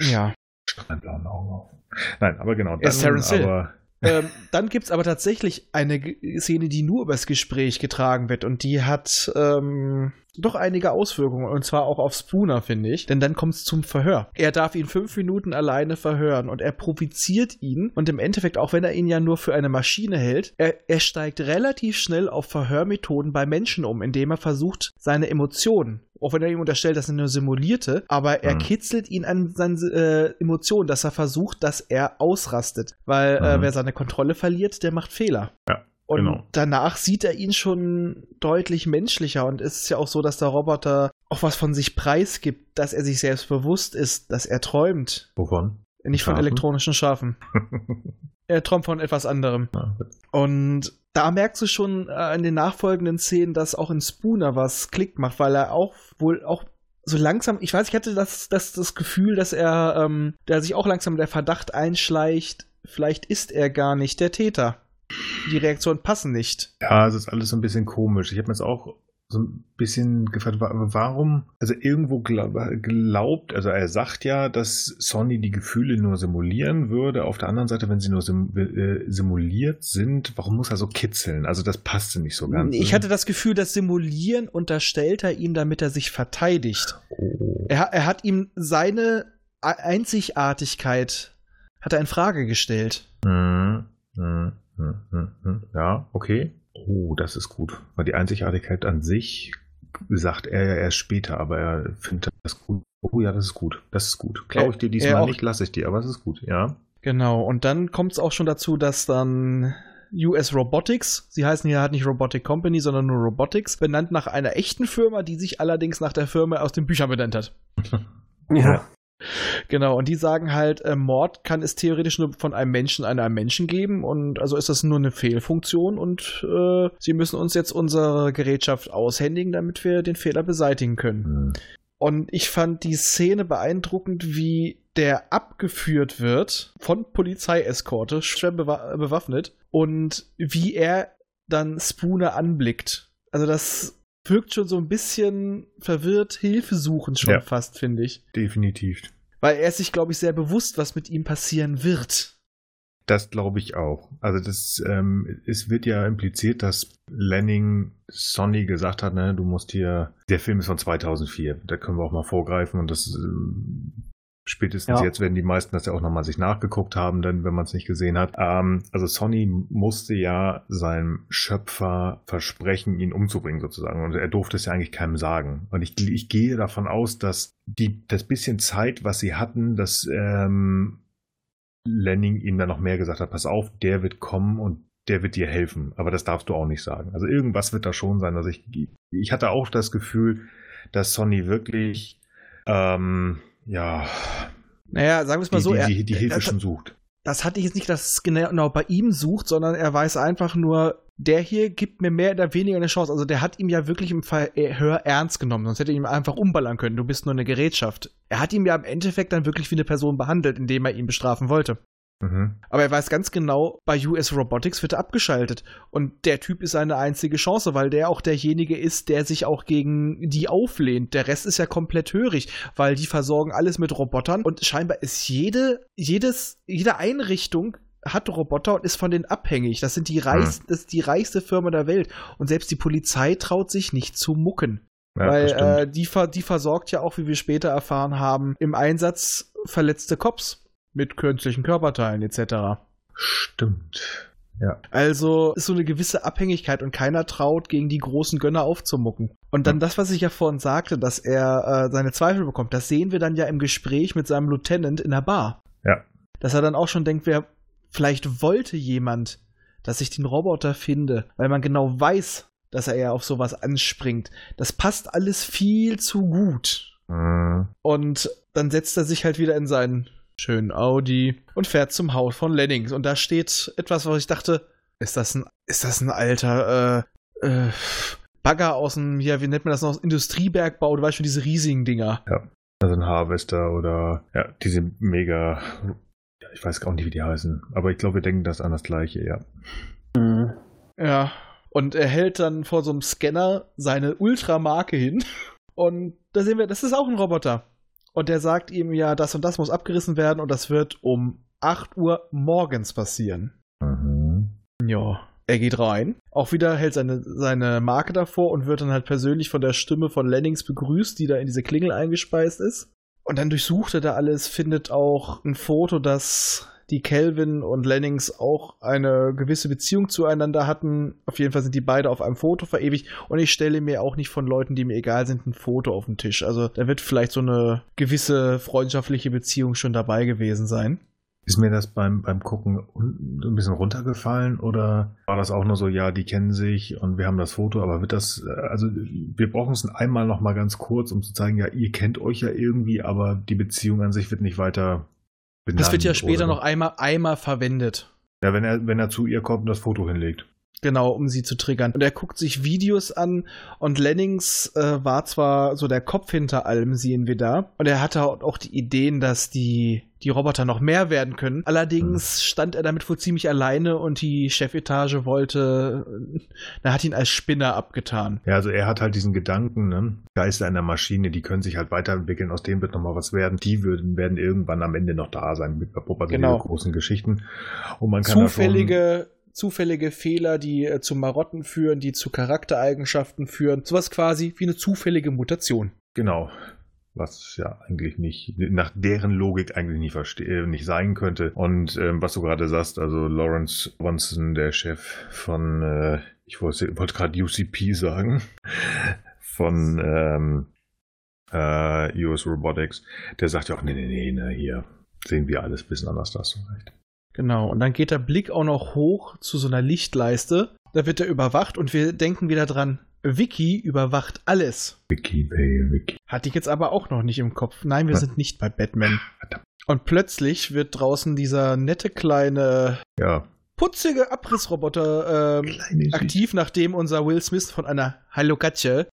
Ja. strahlend blauen Augen auf. Nein, aber genau. Er ist Terence Hill. Ähm, dann gibt es aber tatsächlich eine G Szene, die nur übers Gespräch getragen wird und die hat ähm, doch einige Auswirkungen und zwar auch auf Spooner, finde ich. Denn dann kommt es zum Verhör. Er darf ihn fünf Minuten alleine verhören und er provoziert ihn und im Endeffekt, auch wenn er ihn ja nur für eine Maschine hält, er, er steigt relativ schnell auf Verhörmethoden bei Menschen um, indem er versucht, seine Emotionen auch wenn er ihm unterstellt, dass er nur simulierte, aber er Mhm. kitzelt ihn an seinen äh, Emotionen, dass er versucht, dass er ausrastet. Weil äh, Mhm. wer seine Kontrolle verliert, der macht Fehler. Ja, Und genau. danach sieht er ihn schon deutlich menschlicher und es ist ja auch so, dass der Roboter auch was von sich preisgibt, dass er sich selbst bewusst ist, dass er träumt. Wovon? Nicht von Schafen? elektronischen Schafen. Er träumt von etwas anderem. Ja, Und da merkst du schon äh, in den nachfolgenden Szenen, dass auch in Spooner was Klick macht, weil er auch wohl auch so langsam, ich weiß, ich hatte das, das, das Gefühl, dass er, ähm, der sich auch langsam der Verdacht einschleicht, vielleicht ist er gar nicht der Täter. Die Reaktionen passen nicht. Ja, es ist alles so ein bisschen komisch. Ich habe mir jetzt auch so ein bisschen gefragt, wa- warum, also irgendwo glaub, glaubt, also er sagt ja, dass Sonny die Gefühle nur simulieren würde. Auf der anderen Seite, wenn sie nur sim, äh, simuliert sind, warum muss er so kitzeln? Also das passte nicht so ganz. Ich hatte das Gefühl, das Simulieren unterstellt er ihm, damit er sich verteidigt. oh. Er, er hat ihm seine Einzigartigkeit hat er in Frage gestellt. Mhm. Mhm. Ja, okay. Oh, das ist gut. Weil die Einzigartigkeit an sich sagt er ja erst später, aber er findet das gut. Oh ja, das ist gut. Das ist gut. Glaube ich dir diesmal auch- nicht, lasse ich dir, aber es ist gut, ja. Genau, und dann kommt es auch schon dazu, dass dann US Robotics, sie heißen hier halt nicht Robotic Company, sondern nur Robotics, benannt nach einer echten Firma, die sich allerdings nach der Firma aus den Büchern benannt hat. Ja. Genau, und die sagen halt, äh, Mord kann es theoretisch nur von einem Menschen an einem Menschen geben und also ist das nur eine Fehlfunktion und äh, sie müssen uns jetzt unsere Gerätschaft aushändigen, damit wir den Fehler beseitigen können. Hm. Und ich fand die Szene beeindruckend, wie der abgeführt wird von Polizeieskorte, schwer bewa bewaffnet, und wie er dann Spooner anblickt. Also das wirkt schon so ein bisschen verwirrt, hilfesuchend schon Ja. fast, finde ich. Definitiv. Weil er ist sich, glaube ich, sehr bewusst, was mit ihm passieren wird. Das glaube ich auch. Also das, ähm, es wird ja impliziert, dass Lenning Sonny gesagt hat, ne, du musst hier, der Film ist von 2004, da können wir auch mal vorgreifen und das ähm, spätestens Ja. jetzt werden die meisten das ja auch nochmal sich nachgeguckt haben, denn wenn man es nicht gesehen hat. Ähm, also Sonny musste ja seinem Schöpfer versprechen, ihn umzubringen sozusagen und er durfte es ja eigentlich keinem sagen. Und ich, ich gehe davon aus, dass die, das bisschen Zeit, was sie hatten, dass ähm, Lenning ihm dann noch mehr gesagt hat, pass auf, der wird kommen und der wird dir helfen. Aber das darfst du auch nicht sagen. Also irgendwas wird da schon sein. Also ich, ich hatte auch das Gefühl, dass Sonny wirklich, ähm, ja, Naja, sagen wir es mal die, so, die, er, die, die Hilfe das, schon sucht. das hatte ich jetzt nicht, dass es genau bei ihm sucht, sondern er weiß einfach nur, der hier gibt mir mehr oder weniger eine Chance. Also der hat ihm ja wirklich im Verhör ernst genommen, sonst hätte er ihm einfach umballern können. Du bist nur eine Gerätschaft. Er hat ihn ja im Endeffekt dann wirklich wie eine Person behandelt, indem er ihn bestrafen wollte. Mhm. Aber er weiß ganz genau, bei US Robotics wird er abgeschaltet. Und der Typ ist seine einzige Chance, weil der auch derjenige ist, der sich auch gegen die auflehnt. Der Rest ist ja komplett hörig, weil die versorgen alles mit Robotern. Und scheinbar ist jede, jedes, jede Einrichtung hat Roboter und ist von denen abhängig. Das sind die reichsten, das ist die reichste Firma der Welt. Und selbst die Polizei traut sich nicht zu mucken. Ja, weil äh, die, die versorgt ja auch, wie wir später erfahren haben, im Einsatz verletzte Cops mit künstlichen Körperteilen etc. Stimmt. Also ist so eine gewisse Abhängigkeit und keiner traut, gegen die großen Gönner aufzumucken. Und dann Hm. das, was ich ja vorhin sagte, dass er äh, seine Zweifel bekommt, das sehen wir dann ja im Gespräch mit seinem Lieutenant in der Bar. Ja. Dass er dann auch schon denkt, wer vielleicht wollte jemand, dass ich den Roboter finde, weil man genau weiß, dass er eher auf sowas anspringt. Das passt alles viel zu gut. Mhm. Und dann setzt er sich halt wieder in seinen schönen Audi und fährt zum Haus von Lennings. Und da steht etwas, was ich dachte, ist das ein, ist das ein alter äh, äh, Bagger aus dem, ja, wie nennt man das noch, Industriebergbau, du weißt schon, diese riesigen Dinger. Also ein Harvester oder ja, diese mega, ja, ich weiß gar nicht, wie die heißen. Aber ich glaube, wir denken das an das gleiche, ja. Mhm. Ja. Und er hält dann vor so einem Scanner seine Ultramarke hin. Und da sehen wir, das ist auch ein Roboter. Und der sagt ihm ja, das und das muss abgerissen werden und das wird um 8 Uhr morgens passieren. Hm. Ja, er geht rein. Auch wieder hält seine, seine Marke davor und wird dann halt persönlich von der Stimme von Lennings begrüßt, die da in diese Klingel eingespeist ist. Und dann durchsucht er da alles, findet auch ein Foto, das die Kelvin und Lennings auch eine gewisse Beziehung zueinander hatten. Auf jeden Fall sind die beide auf einem Foto verewigt und ich stelle mir auch nicht von Leuten, die mir egal sind, ein Foto auf den Tisch. Also da wird vielleicht so eine gewisse freundschaftliche Beziehung schon dabei gewesen sein. Ist mir das beim, beim Gucken ein bisschen runtergefallen oder war das auch nur so, ja, die kennen sich und wir haben das Foto, aber wird das, also wir brauchen es einmal noch mal ganz kurz, um zu zeigen, ja, ihr kennt euch ja irgendwie, aber die Beziehung an sich wird nicht weiter. Das wird ja später noch einmal, einmal verwendet. Ja, wenn er, wenn er zu ihr kommt und das Foto hinlegt. Genau, um sie zu triggern. Und er guckt sich Videos an und Lennings äh, war zwar so der Kopf hinter allem, sehen wir da. Und er hatte auch die Ideen, dass die, die Roboter noch mehr werden können. Allerdings hm. stand er damit wohl ziemlich alleine und die Chefetage wollte, er hat ihn als Spinner abgetan. Ja, also er hat halt diesen Gedanken, ne? Geister einer Maschine, die können sich halt weiterentwickeln, aus dem wird nochmal was werden. Die würden, werden irgendwann am Ende noch da sein, mit also genau. großen Geschichten. Und man kann Zufällige zufällige Fehler, die äh, zu Marotten führen, die zu Charaktereigenschaften führen. Sowas quasi wie eine zufällige Mutation. Genau. Was ja eigentlich nicht, nach deren Logik eigentlich nicht, verste äh, nicht sein könnte. Und ähm, was du gerade sagst, also Lawrence Wonson, der Chef von, äh, ich wollte, wollte gerade UCP sagen, von ähm, äh, US Robotics, der sagt ja auch, nee, nee, nee, na, hier sehen wir alles ein bisschen anders, da hast. Genau, und dann geht der Blick auch noch hoch zu so einer Lichtleiste. Da wird er überwacht und wir denken wieder dran, Vicky überwacht alles. Vicky, baby, Vicky. Hatte ich jetzt aber auch noch nicht im Kopf. Nein, wir Was? sind nicht bei Batman. Und plötzlich wird draußen dieser nette kleine, ja. putzige Abrissroboter ähm, aktiv, nachdem unser Will Smith von einer Hallo Katze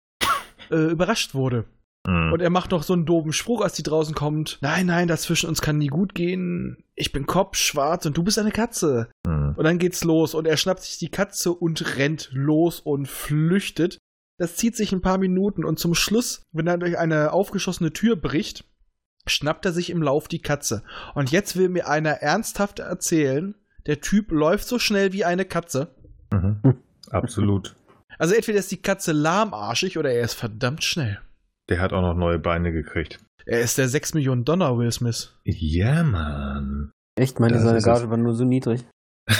äh, überrascht wurde. Mhm. Und er macht noch so einen doofen Spruch, als die draußen kommt. Nein, nein, das zwischen uns kann nie gut gehen. Ich bin Kopf, schwarz und du bist eine Katze. Mhm. Und dann geht's los und er schnappt sich die Katze und rennt los und flüchtet. Das zieht sich ein paar Minuten und zum Schluss, wenn er durch eine aufgeschossene Tür bricht, schnappt er sich im Lauf die Katze. Und jetzt will mir einer ernsthaft erzählen, der Typ läuft so schnell wie eine Katze. Mhm. Absolut. Also entweder ist die Katze lahmarschig oder er ist verdammt schnell. Der hat auch noch neue Beine gekriegt. Er ist der 6 Millionen Dollar Will Smith. Ja, Mann. Echt? Meine seine Gage war nur so niedrig.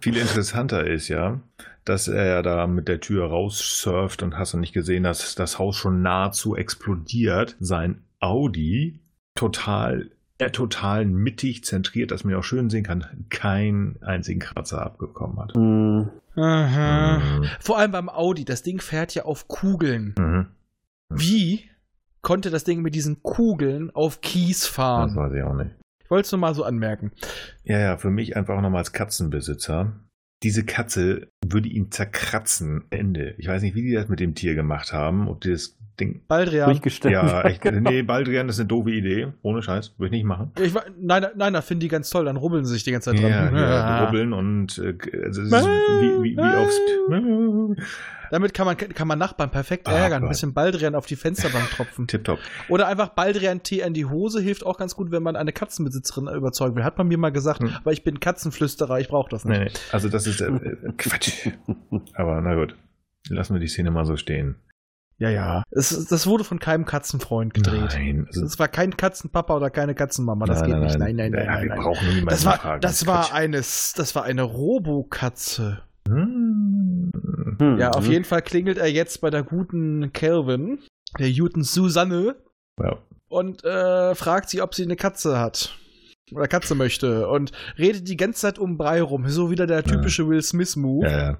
Viel interessanter ist ja, dass er ja da mit der Tür raussurft und hast du nicht gesehen, dass das Haus schon nahezu explodiert. Sein Audi total, äh, total mittig zentriert, dass man auch schön sehen kann, keinen einzigen Kratzer abgekommen hat. Mm. Mhm. Vor allem beim Audi, das Ding fährt ja auf Kugeln. Mhm. Wie konnte das Ding mit diesen Kugeln auf Kies fahren? Das weiß ich auch nicht. Ich wollte es nur mal so anmerken. Ja, ja, für mich einfach nochmal als Katzenbesitzer. Diese Katze würde ihn zerkratzen. Ende. Ich weiß nicht, wie die das mit dem Tier gemacht haben. Ob die das Ding. Baldrian. Ja, echt. Nee, Baldrian ist eine doofe Idee. Ohne Scheiß. Würde ich nicht machen. Ich, nein, nein, das finde ich ganz toll. Dann rubbeln sie sich die ganze Zeit dran. Ja, ja, rubbeln und äh, also wie, wie, wie aufs. Damit kann man, kann man Nachbarn perfekt ah, ärgern. Ein bisschen Baldrian auf die Fensterbank tropfen. Tipptopp. Oder einfach Baldrian-Tee in die Hose hilft auch ganz gut, wenn man eine Katzenbesitzerin überzeugen will. Hat man mir mal gesagt, hm. aber ich bin Katzenflüsterer, ich brauche das nicht. Nee, nee. Also das ist äh, äh Quatsch. aber na gut. Lassen wir die Szene mal so stehen. Ja, ja. Es, das wurde von keinem Katzenfreund gedreht. Nein. Also es war kein Katzenpapa oder keine Katzenmama. Das nein, geht nein, nicht. Nein, nein, nein. Ja, nein, wir nein. brauchen niemanden das war, fragen. Das war, eine, das war eine Robokatze. Hm. Ja, auf jeden Fall klingelt er jetzt bei der guten Calvin, der guten Susanne. Ja. Und äh, fragt sie, ob sie eine Katze hat. Oder Katze möchte. Und redet die ganze Zeit um Brei rum. So wieder der typische ja. Will Smith-Move. Ja, ja.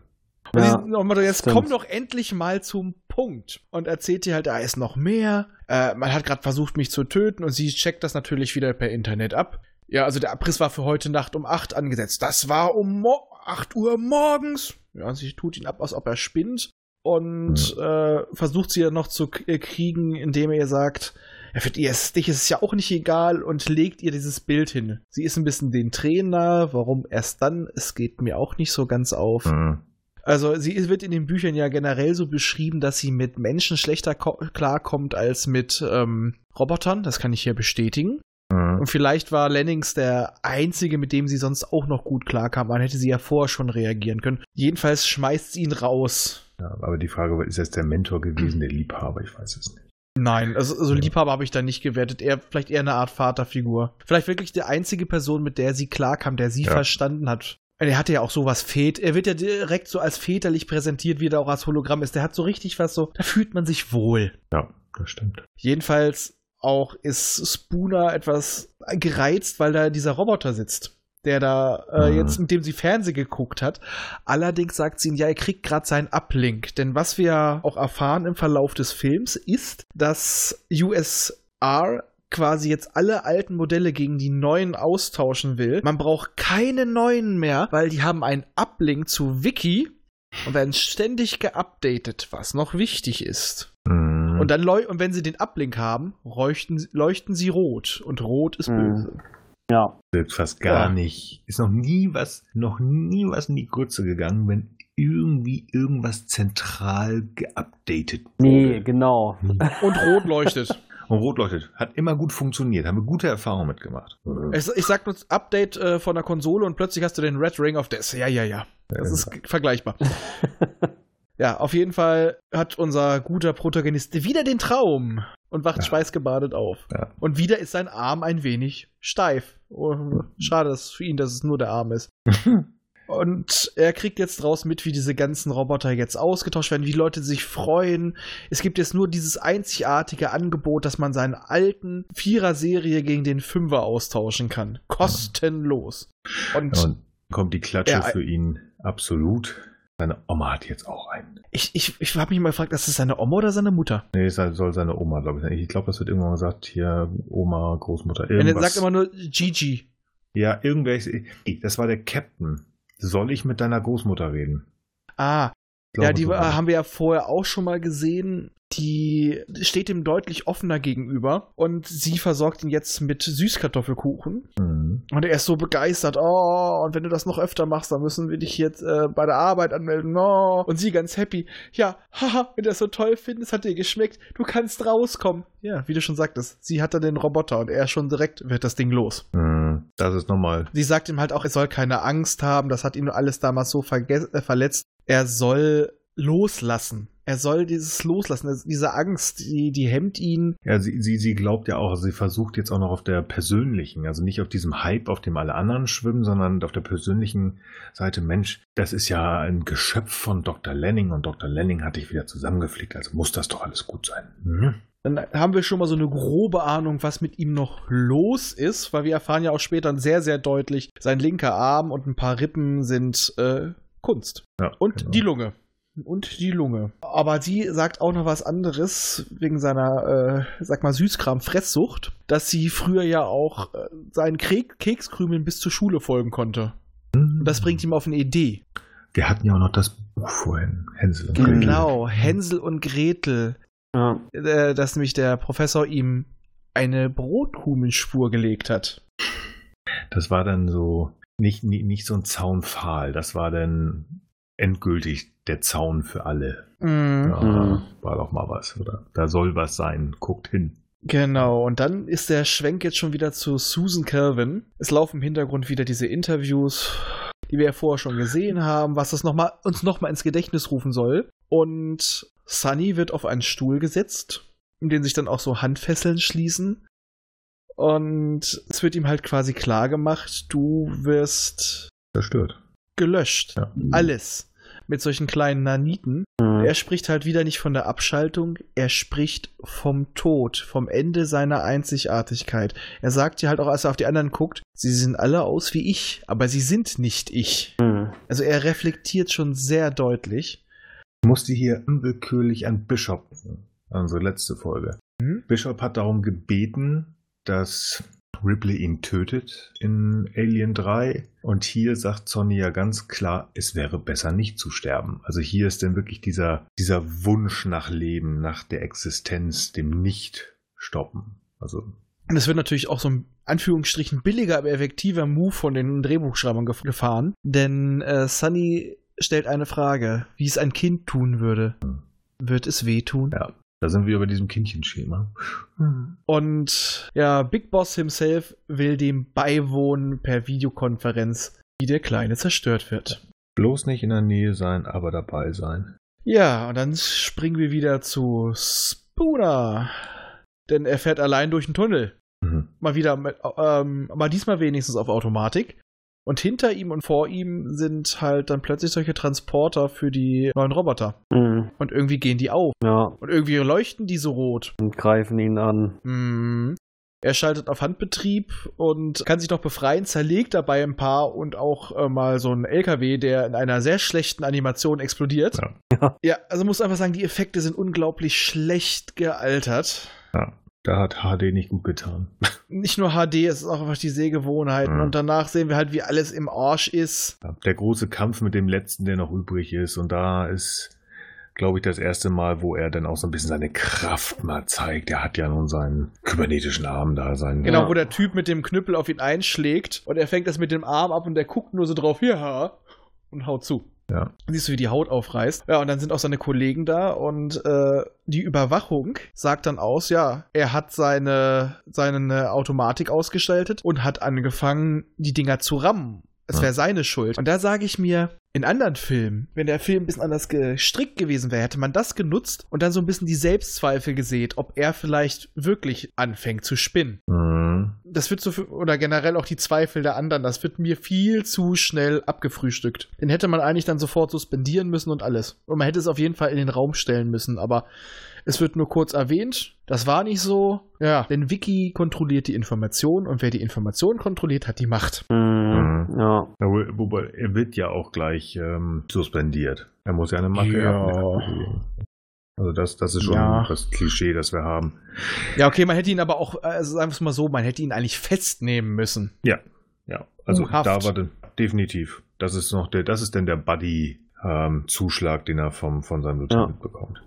Und ja, nochmal, jetzt stimmt. komm doch endlich mal zum Punkt. Und erzählt ihr halt, da ist noch mehr. Äh, man hat gerade versucht, mich zu töten und sie checkt das natürlich wieder per Internet ab. Ja, also der Abriss war für heute Nacht um 8 angesetzt. Das war um Mo 8 Uhr morgens. Ja, sie tut ihn ab, als ob er spinnt. Und äh, versucht sie ja noch zu äh, kriegen, indem er ihr sagt, ja, für dich ist es ja auch nicht egal und legt ihr dieses Bild hin. Sie ist ein bisschen den Tränen nahe. Warum erst dann? Es geht mir auch nicht so ganz auf. Mhm. Also sie wird in den Büchern ja generell so beschrieben, dass sie mit Menschen schlechter klarkommt als mit ähm, Robotern. Das kann ich hier bestätigen. Mhm. Und vielleicht war Lennings der einzige, mit dem sie sonst auch noch gut klarkam. Man hätte sie ja vorher schon reagieren können. Jedenfalls schmeißt sie ihn raus. Ja, aber die Frage ist jetzt der Mentor gewesen, der Liebhaber? Ich weiß es nicht. Nein, also, also Ja. Liebhaber habe ich da nicht gewertet. Er vielleicht eher eine Art Vaterfigur. Vielleicht wirklich die einzige Person, mit der sie klarkam, der sie Ja. verstanden hat. Er hatte ja auch sowas Fät. Er wird ja direkt so als väterlich präsentiert, wie er auch als Hologramm ist. Der hat so richtig was so, da fühlt man sich wohl. Ja, das stimmt. Jedenfalls auch ist Spooner etwas gereizt, weil da dieser Roboter sitzt, der da äh, Mhm. jetzt, mit dem sie Fernsehen geguckt hat. Allerdings sagt sie ihm, ja, er kriegt gerade seinen Uplink. Denn was wir auch erfahren im Verlauf des Films ist, dass USR quasi jetzt alle alten Modelle gegen die neuen austauschen will. Man braucht keine neuen mehr, weil die haben einen Uplink zu Wiki und werden ständig geupdatet, was noch wichtig ist. Mhm. Und dann leu und wenn sie den Uplink haben, leuchten, leuchten sie rot. Und rot ist Mhm. böse. Ja. wird fast gar Ja. nicht, ist noch nie was, noch nie was in die Grütze gegangen, wenn irgendwie irgendwas zentral geupdatet Nee, wurde. genau. Und rot leuchtet. Und rot leuchtet. Hat immer gut funktioniert. Haben wir gute Erfahrungen mitgemacht. ich, ich sag nur Update äh, von der Konsole und plötzlich hast du den Red Ring of Death. Ja, ja, ja. Das ist g- vergleichbar. Ja, auf jeden Fall hat unser guter Protagonist wieder den Traum und wacht Ja. schweißgebadet auf. Ja. Und wieder ist sein Arm ein wenig steif. Oh, schade dass für ihn, dass es nur der Arm ist. Und er kriegt jetzt draus mit, wie diese ganzen Roboter jetzt ausgetauscht werden, wie Leute sich freuen. Es gibt jetzt nur dieses einzigartige Angebot, dass man seinen alten Vierer-Serie gegen den Fünfer austauschen kann. Kostenlos. Und Und kommt die Klatsche Ja, für ihn absolut. Seine Oma hat jetzt auch einen. ich, ich, ich habe mich mal gefragt, ist das seine Oma oder seine Mutter? Nee, es soll seine Oma, glaube ich. sein. Ich glaube, das wird irgendwann gesagt, hier Oma, Großmutter, Denn er irgendwas. sagt immer nur Gigi. ja, irgendwelche. Das war der Captain. Soll ich mit deiner Großmutter reden? Ah, Ja, die so äh, haben wir ja vorher auch schon mal gesehen. Die steht ihm deutlich offener gegenüber und sie versorgt ihn jetzt mit Süßkartoffelkuchen. Mhm. Und er ist so begeistert. Oh, und wenn du das noch öfter machst, dann müssen wir dich jetzt äh, bei der Arbeit anmelden. Oh. Und sie ganz happy. Ja, haha, wenn du das so toll findest, hat dir geschmeckt. Du kannst rauskommen. Ja, wie du schon sagtest, sie hat da den Roboter und er schon direkt wird das Ding los. Mhm. Das ist nochmal. Sie sagt ihm halt auch, er soll keine Angst haben. Das hat ihn alles damals so äh, verletzt. Er soll loslassen. Er soll dieses loslassen. Diese Angst, die, die hemmt ihn. Ja, sie, sie, sie glaubt ja auch, sie versucht jetzt auch noch auf der persönlichen, also nicht auf diesem Hype, auf dem alle anderen schwimmen, sondern auf der persönlichen Seite, Mensch, das ist ja ein Geschöpf von Dr. Lenning und Dr. Lenning hat dich wieder zusammengeflickt, also muss das doch alles gut sein. Mhm. Dann haben wir schon mal so eine grobe Ahnung, was mit ihm noch los ist, weil wir erfahren ja auch später sehr, sehr deutlich, sein linker Arm und ein paar Rippen sind äh, Kunst. Ja, Und genau. die Lunge. Und die Lunge. Aber sie sagt auch noch was anderes wegen seiner, äh, sag mal, Süßkram-Fresssucht, dass sie früher ja auch äh, seinen Kek Kekskrümeln bis zur Schule folgen konnte. Und das bringt ihm auf eine Idee. Wir hatten ja auch noch das Buch vorhin, Hänsel und Gretel. Genau, Hänsel und Gretel. Ja. Äh, dass nämlich der Professor ihm eine Brotkrumenspur gelegt hat. Das war dann so, nicht, nicht, nicht so ein Zaunpfahl, das war dann endgültig der Zaun für alle. Mhm. Ja, Mhm. War doch mal was, oder? Da soll was sein, guckt hin. Genau, und dann ist der Schwenk jetzt schon wieder zu Susan Calvin. Es laufen im Hintergrund wieder diese Interviews, die wir ja vorher schon gesehen haben, was das noch mal, uns nochmal ins Gedächtnis rufen soll. Und Sunny wird auf einen Stuhl gesetzt, in den sich dann auch so Handfesseln schließen. Und es wird ihm halt quasi klar gemacht, du wirst Zerstört. gelöscht. Ja. Alles. Mit solchen kleinen Naniten. Mhm. Er spricht halt wieder nicht von der Abschaltung, er spricht vom Tod, vom Ende seiner Einzigartigkeit. Er sagt ja halt auch, als er auf die anderen guckt, sie sehen alle aus wie ich, aber sie sind nicht ich. Mhm. Also er reflektiert schon sehr deutlich. Ich musste hier unwillkürlich an Bishop, unsere letzte Folge. Mhm. Bishop hat darum gebeten, dass Ripley ihn tötet in Alien 3. Und hier sagt Sonny ja ganz klar, es wäre besser nicht zu sterben. Also hier ist dann wirklich dieser, dieser Wunsch nach Leben, nach der Existenz, dem Nicht-Stoppen. Also, Und es wird natürlich auch so ein Anführungsstrichen billiger, aber effektiver Move von den Drehbuchschreibern gef gefahren. Denn äh, Sunny stellt eine Frage, wie es ein Kind tun würde. Wird es wehtun? ja. Da sind wir über diesem Kindchenschema. Und ja, Big Boss himself will dem beiwohnen per Videokonferenz, wie der Kleine zerstört wird. Bloß nicht in der Nähe sein, aber dabei sein. Ja, und dann springen wir wieder zu Spooner. Denn er fährt allein durch den Tunnel. Mhm. Mal wieder, mit, ähm, mal diesmal wenigstens auf Automatik. Und hinter ihm und vor ihm sind halt dann plötzlich solche Transporter für die neuen Roboter. Mhm. Und irgendwie gehen die auf. Ja, Und irgendwie leuchten die so rot. und greifen ihn an. Mhm. Er schaltet auf Handbetrieb und kann sich noch befreien, zerlegt dabei ein paar und auch äh, mal so ein LKW, der in einer sehr schlechten Animation explodiert. Ja. Ja, also muss einfach sagen, die Effekte sind unglaublich schlecht gealtert. Ja, da hat HD nicht gut getan. Nicht nur HD, es ist auch einfach die Sehgewohnheiten. Mhm. Und danach sehen wir halt, wie alles im Arsch ist. Der große Kampf mit dem letzten, der noch übrig ist. Und da ist, glaube ich, das erste Mal, wo er dann auch so ein bisschen seine Kraft mal zeigt. Er hat ja nun seinen kybernetischen Arm da, seinen. Genau, Ja. wo der Typ mit dem Knüppel auf ihn einschlägt und er fängt das mit dem Arm ab und der guckt nur so drauf, ja, und haut zu. Ja. Siehst du, wie die Haut aufreißt. Ja, und dann sind auch seine Kollegen da und äh, die Überwachung sagt dann aus, ja, er hat seine, seine Automatik ausgeschaltet und hat angefangen, die Dinger zu rammen. Es Ja. wäre seine Schuld. Und da sage ich mir, in anderen Filmen, wenn der Film ein bisschen anders gestrickt gewesen wäre, hätte man das genutzt und dann so ein bisschen die Selbstzweifel gesät, ob er vielleicht wirklich anfängt zu spinnen Mhm. das wird so, oder generell auch die Zweifel der anderen, das wird mir viel zu schnell abgefrühstückt. Den hätte man eigentlich dann sofort suspendieren müssen und alles. Und man hätte es auf jeden Fall in den Raum stellen müssen, aber es wird nur kurz erwähnt. Das war nicht so. Ja, denn Wiki kontrolliert die Information und wer die Information kontrolliert, hat die Macht. Mhm. Ja. Ja, wo- Wobei, er wird ja auch gleich ähm, suspendiert. Er muss ja eine Macke Ja. ablegen. Also das, das ist schon Ja. das Klischee, das wir haben. Ja, okay, man hätte ihn aber auch, also sagen wir es mal so, man hätte ihn eigentlich festnehmen müssen. Ja, also Uh, Haft. da war de- definitiv. Das ist noch der, das ist denn der Buddy-Zuschlag, den er vom, von seinem Lieutenant bekommt.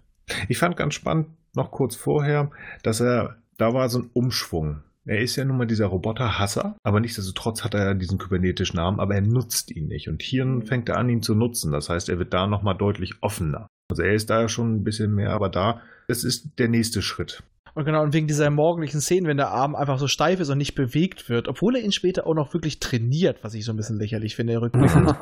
Ich fand ganz spannend, noch kurz vorher, dass er, da war so ein Umschwung. Er ist ja nun mal dieser Roboter-Hasser, aber nichtsdestotrotz hat er ja diesen kybernetischen Namen, aber er nutzt ihn nicht. Und hier fängt er an, ihn zu nutzen. Das heißt, er wird da nochmal deutlich offener. Also er ist da schon ein bisschen mehr, aber da, das ist der nächste Schritt. Und genau, und wegen dieser morgendlichen Szenen, wenn der Arm einfach so steif ist und nicht bewegt wird, obwohl er ihn später auch noch wirklich trainiert, was ich so ein bisschen lächerlich finde, rückblickend.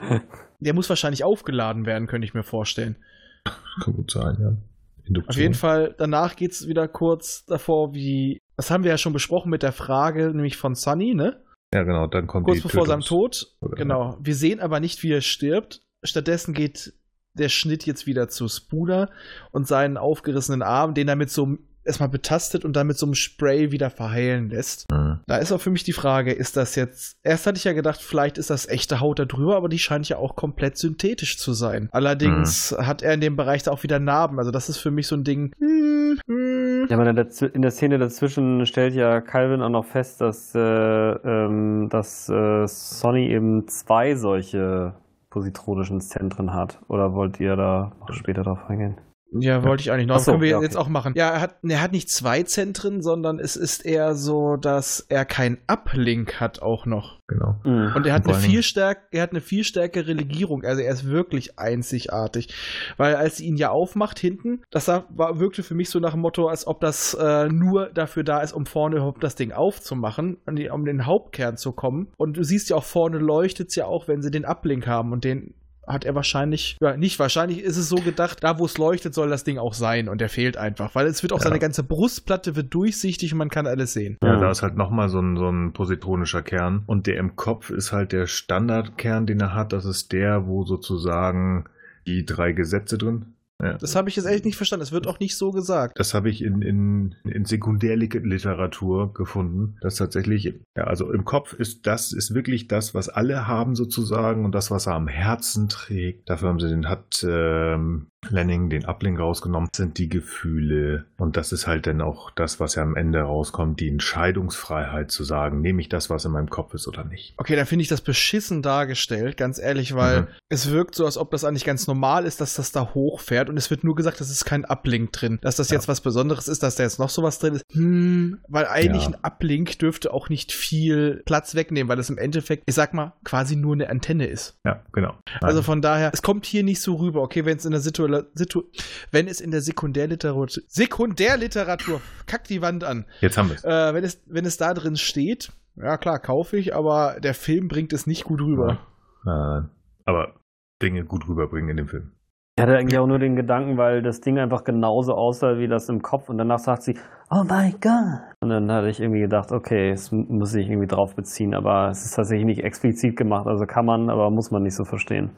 der muss wahrscheinlich aufgeladen werden, könnte ich mir vorstellen. Kann gut sein, ja. Induktion. Auf jeden Fall, danach geht es wieder kurz davor, wie. Das haben wir ja schon besprochen mit der Frage, nämlich von Sunny, ne? Ja, genau, dann kommt Kurz bevor seinem Tötungs- Tod. Oder- Genau. Wir sehen aber nicht, wie er stirbt. Stattdessen geht der Schnitt jetzt wieder zu Spooner und seinen aufgerissenen Arm, den er mit so erstmal betastet und dann mit so einem Spray wieder verheilen lässt. Mhm. Da ist auch für mich die Frage, ist das jetzt. Erst hatte ich ja gedacht, vielleicht ist das echte Haut da drüber, aber die scheint ja auch komplett synthetisch zu sein. Allerdings hat er in dem Bereich da auch wieder Narben. Also, das ist für mich so ein Ding. Hm, hm. Ja, aber in der, in der Szene dazwischen stellt ja Calvin auch noch fest, dass, äh, ähm, dass äh, Sonny eben zwei solche positronischen Zentren hat. Oder wollt ihr da noch später drauf eingehen? Ja, wollte ich eigentlich noch. So, können wir ja, okay. jetzt auch machen. Ja, er hat, er hat nicht zwei Zentren, sondern es ist eher so, dass er keinen Uplink hat auch noch. Genau. Mhm. Und er hat eine viel stärk, er hat eine viel stärkere Legierung. Also er ist wirklich einzigartig. Weil als sie ihn ja aufmacht hinten, das war, wirkte für mich so nach dem Motto, als ob das äh, nur dafür da ist, um vorne überhaupt das Ding aufzumachen, um den Hauptkern zu kommen. Und du siehst ja auch vorne leuchtet es ja auch, wenn sie den Uplink haben und den hat er wahrscheinlich, ja, nicht wahrscheinlich ist es so gedacht, da wo es leuchtet, soll das Ding auch sein und der fehlt einfach, weil es wird auch Ja. seine ganze Brustplatte wird durchsichtig und man kann alles sehen. Ja, da ist halt nochmal so ein, so ein positronischer Kern. Und der im Kopf ist halt der Standardkern, den er hat. Das ist der, wo sozusagen die drei Gesetze drin. Ja. Das habe ich jetzt echt nicht verstanden. Es wird auch nicht so gesagt. Das habe ich in, in, in Sekundärliteratur gefunden, dass tatsächlich, ja, also im Kopf ist das, ist wirklich das, was alle haben sozusagen und das, was er am Herzen trägt. Dafür haben sie den, hat ähm, Lanning den Uplink rausgenommen, sind die Gefühle und das ist halt dann auch das, was ja am Ende rauskommt, die Entscheidungsfreiheit zu sagen, nehme ich das, was in meinem Kopf ist oder nicht. Okay, dann finde ich das beschissen dargestellt, ganz ehrlich, weil Mhm. es wirkt so, als ob das eigentlich ganz normal ist, dass das da hochfährt und es wird nur gesagt, es ist kein Uplink drin. Dass das Ja. jetzt was Besonderes ist, dass da jetzt noch sowas drin ist. Hm, weil eigentlich Ja. ein Uplink dürfte auch nicht viel Platz wegnehmen, weil es im Endeffekt, ich sag mal, quasi nur eine Antenne ist. Ja, genau. Also von daher, es kommt hier nicht so rüber. Okay, wenn es in der Situation Sekundärliteratur, Situ, wenn es in der Sekundärliteratur, Sekundärliteratur, kack die Wand an, Jetzt haben wir es. äh, wenn, es, wenn es da drin steht, ja klar, kaufe ich, aber der Film bringt es nicht gut rüber. Äh, aber Dinge gut rüberbringen in dem Film. Ich hatte eigentlich auch nur den Gedanken, weil das Ding einfach genauso aussah wie das im Kopf und danach sagt sie, oh my god. Und dann hatte ich irgendwie gedacht, okay, es muss sich irgendwie drauf beziehen, aber es ist tatsächlich nicht explizit gemacht, also kann man, aber muss man nicht so verstehen.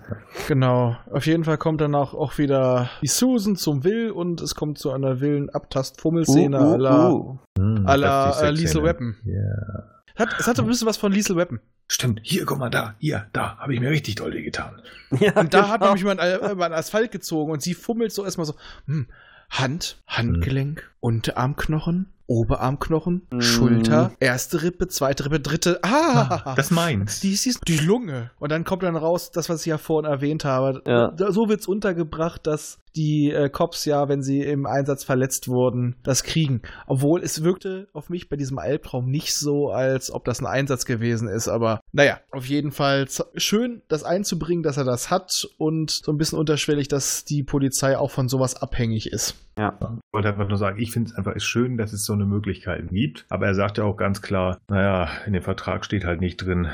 Genau. Auf jeden Fall kommt danach auch wieder die Susan zum Will und es kommt zu einer wilden Abtast-Fummelszene à la, uh. Hm, à la die äh, Lethal. Weapon. Ja. Hat, es hat so ein bisschen was von Lethal Weapon. Stimmt, hier, guck mal da, hier, da, habe ich mir richtig doll getan. Ja, Und da hat man genau. mich mal an, über den Asphalt gezogen und sie fummelt so erstmal so, hm, Hand, Handgelenk, Unterarmknochen, Oberarmknochen, Mm. Schulter, erste Rippe, zweite Rippe, dritte, ah, Das meins. die, ist die Lunge. Und dann kommt dann raus, das, was ich ja vorhin erwähnt habe. Ja. So wird's untergebracht, dass die äh, Cops ja, wenn sie im Einsatz verletzt wurden, das kriegen. Obwohl es wirkte auf mich bei diesem Albtraum nicht so, als ob das ein Einsatz gewesen ist. Aber naja, auf jeden Fall schön, das einzubringen, dass er das hat und so ein bisschen unterschwellig, dass die Polizei auch von sowas abhängig ist. Ja. Ich wollte einfach nur sagen, ich finde es einfach ist schön, dass es so eine Möglichkeit gibt. Aber er sagt ja auch ganz klar, naja, in dem Vertrag steht halt nicht drin,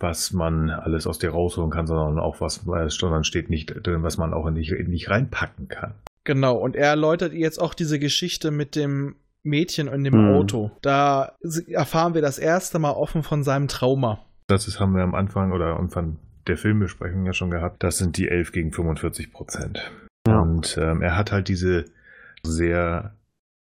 was man alles aus dir rausholen kann, sondern auch was, sondern steht nicht drin, was man auch in dich, in dich reinpacken kann. Genau, und er erläutert jetzt auch diese Geschichte mit dem Mädchen und dem Mhm. Auto. Da erfahren wir das erste Mal offen von seinem Trauma. Das ist, haben wir am Anfang oder am Anfang der Filmbesprechung ja schon gehabt. Das sind die 11 gegen 45 Prozent. Ja. Und ähm, er hat halt diese sehr,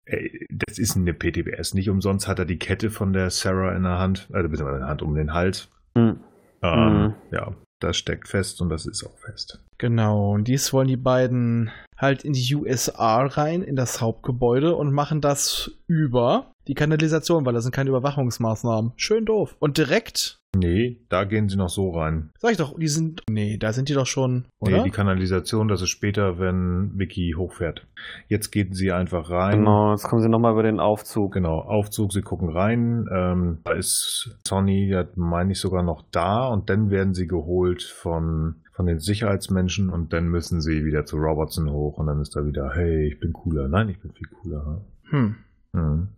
äh, das ist eine PTBS. Nicht umsonst hat er die Kette von der Sarah in der Hand, also beziehungsweise in der Hand um den Hals. Hm. Ähm, Mhm. Ja, das steckt fest und das ist auch fest. Genau, und dies wollen die beiden halt in die USA rein, in das Hauptgebäude und machen das über die Kanalisation, weil das sind keine Überwachungsmaßnahmen. Schön doof. Und direkt, Nee, da gehen sie noch so rein. sag ich doch, die sind, nee, da sind die doch schon, oder? Nee, die Kanalisation, das ist später, wenn Vicky hochfährt. Jetzt gehen sie einfach rein. Genau, jetzt kommen sie nochmal über den Aufzug. Genau, Aufzug, sie gucken rein. Ähm, da ist Sonny, ja, meine ich, sogar noch da und dann werden sie geholt von, von den Sicherheitsmenschen und dann müssen sie wieder zu Robertson hoch und dann ist da wieder, hey, ich bin cooler. Nein, ich bin viel cooler. Hm. Mhm.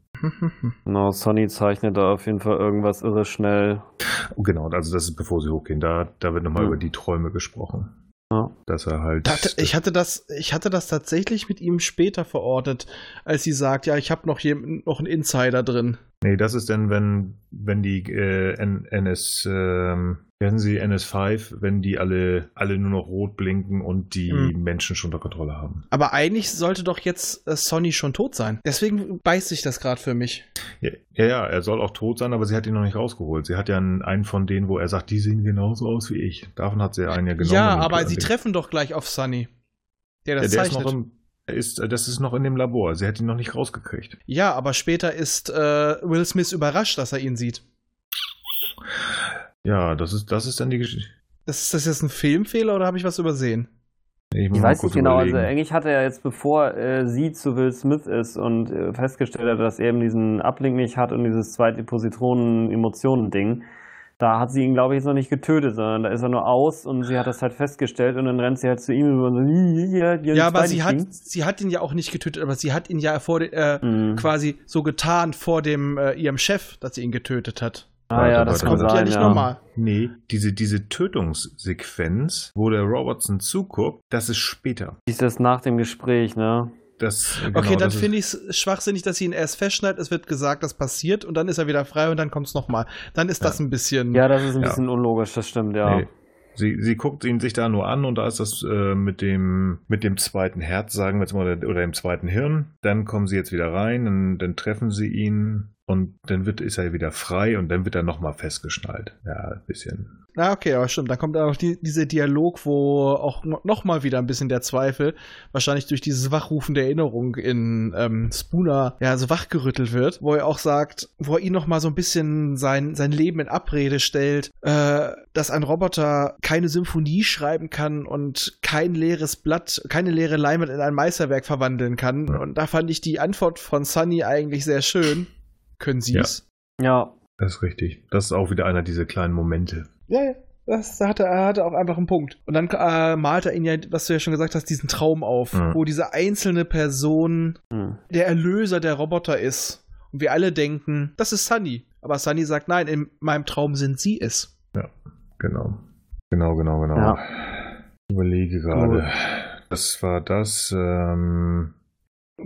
Genau, Sonny zeichnet da auf jeden Fall irgendwas irre schnell. Genau, also das ist bevor sie hochgehen. Da, da wird nochmal Mhm. über die Träume gesprochen. Ja. Dass er halt. Da, ich hatte das, ich hatte das tatsächlich mit ihm später verortet, als sie sagt, ja, ich habe noch noch einen Insider drin. Nee, das ist dann, wenn, wenn die äh, N NS, ähm, werden sie NS5, wenn die alle, alle nur noch rot blinken und die Hm. Menschen schon unter Kontrolle haben. Aber eigentlich sollte doch jetzt äh, Sonny schon tot sein. Deswegen beißt sich das gerade für mich. Ja, ja, ja, er soll auch tot sein, aber sie hat ihn noch nicht rausgeholt. Sie hat ja einen, einen von denen, wo er sagt, die sehen genauso aus wie ich. Davon hat sie einen ja genommen. ja, aber sie treffen doch gleich auf Sonny. Der Ja, das der ist zeichnet. noch im, ist, das ist noch in dem Labor. Sie hat ihn noch nicht rausgekriegt. ja, aber später ist äh, Will Smith überrascht, dass er ihn sieht. Ja, das ist, das ist dann die Geschichte. Das ist das jetzt ein Filmfehler oder habe ich was übersehen? Ich mal weiß nicht genau, also überlegen. eigentlich hat er jetzt, bevor äh, sie zu Will Smith ist und äh, festgestellt hat, dass er eben diesen Ablink nicht hat und dieses zweite Positronen-Emotionen-Ding, da hat sie ihn, glaube ich, jetzt noch nicht getötet, sondern da ist er nur aus und sie hat das halt festgestellt und dann rennt sie halt zu ihm über und so, ja, aber sie hat, sie hat ihn ja auch nicht getötet, aber sie hat ihn ja vor äh, Mhm. quasi so getan vor dem äh, ihrem Chef, dass sie ihn getötet hat. Ah ja, das kommt warte. ja sein, nicht ja. nochmal. Nee, diese, diese Tötungssequenz, wo der Robertson zuguckt, das ist später. Ist das nach dem Gespräch, ne? Das, okay, genau, dann das ist- finde ich es schwachsinnig, dass sie ihn erst festschneidet, es wird gesagt, das passiert und dann ist er wieder frei und dann kommt es nochmal. Dann ist Ja. das ein bisschen. Ja, das ist ein Ja. bisschen unlogisch, das stimmt, ja. Nee. Sie, sie guckt ihn sich da nur an und da ist das äh, mit, dem, mit dem zweiten Herz, sagen wir jetzt mal, oder, oder dem zweiten Hirn. Dann kommen sie jetzt wieder rein, und dann treffen sie ihn und dann wird, ist er wieder frei und dann wird er nochmal festgeschnallt. Ja, ein bisschen. Na, okay, aber stimmt. Dann kommt dann auch die, dieser Dialog, wo auch nochmal wieder ein bisschen der Zweifel, wahrscheinlich durch dieses Wachrufen der Erinnerung in ähm, Spooner, ja, so wachgerüttelt wird, wo er auch sagt, wo er ihn nochmal so ein bisschen sein, sein Leben in Abrede stellt, äh, dass ein Roboter keine Symphonie schreiben kann und kein leeres Blatt, keine leere Leinwand in ein Meisterwerk verwandeln kann. Ja. Und da fand ich die Antwort von Sunny eigentlich sehr schön. Können Sie es? Ja, Das ist richtig. Das ist auch wieder einer dieser kleinen Momente. Ja, ja. Das hat er, hatte auch einfach einen Punkt. Und dann äh, malt er ihn ja, was du ja schon gesagt hast, diesen Traum auf, Mhm. wo diese einzelne Person Hm. der Erlöser der Roboter ist. Und wir alle denken, das ist Sunny. Aber Sunny sagt, nein, in meinem Traum sind sie es. Genau. Genau, genau, genau. Ja. Ich überlege gerade. Das war das. Ähm,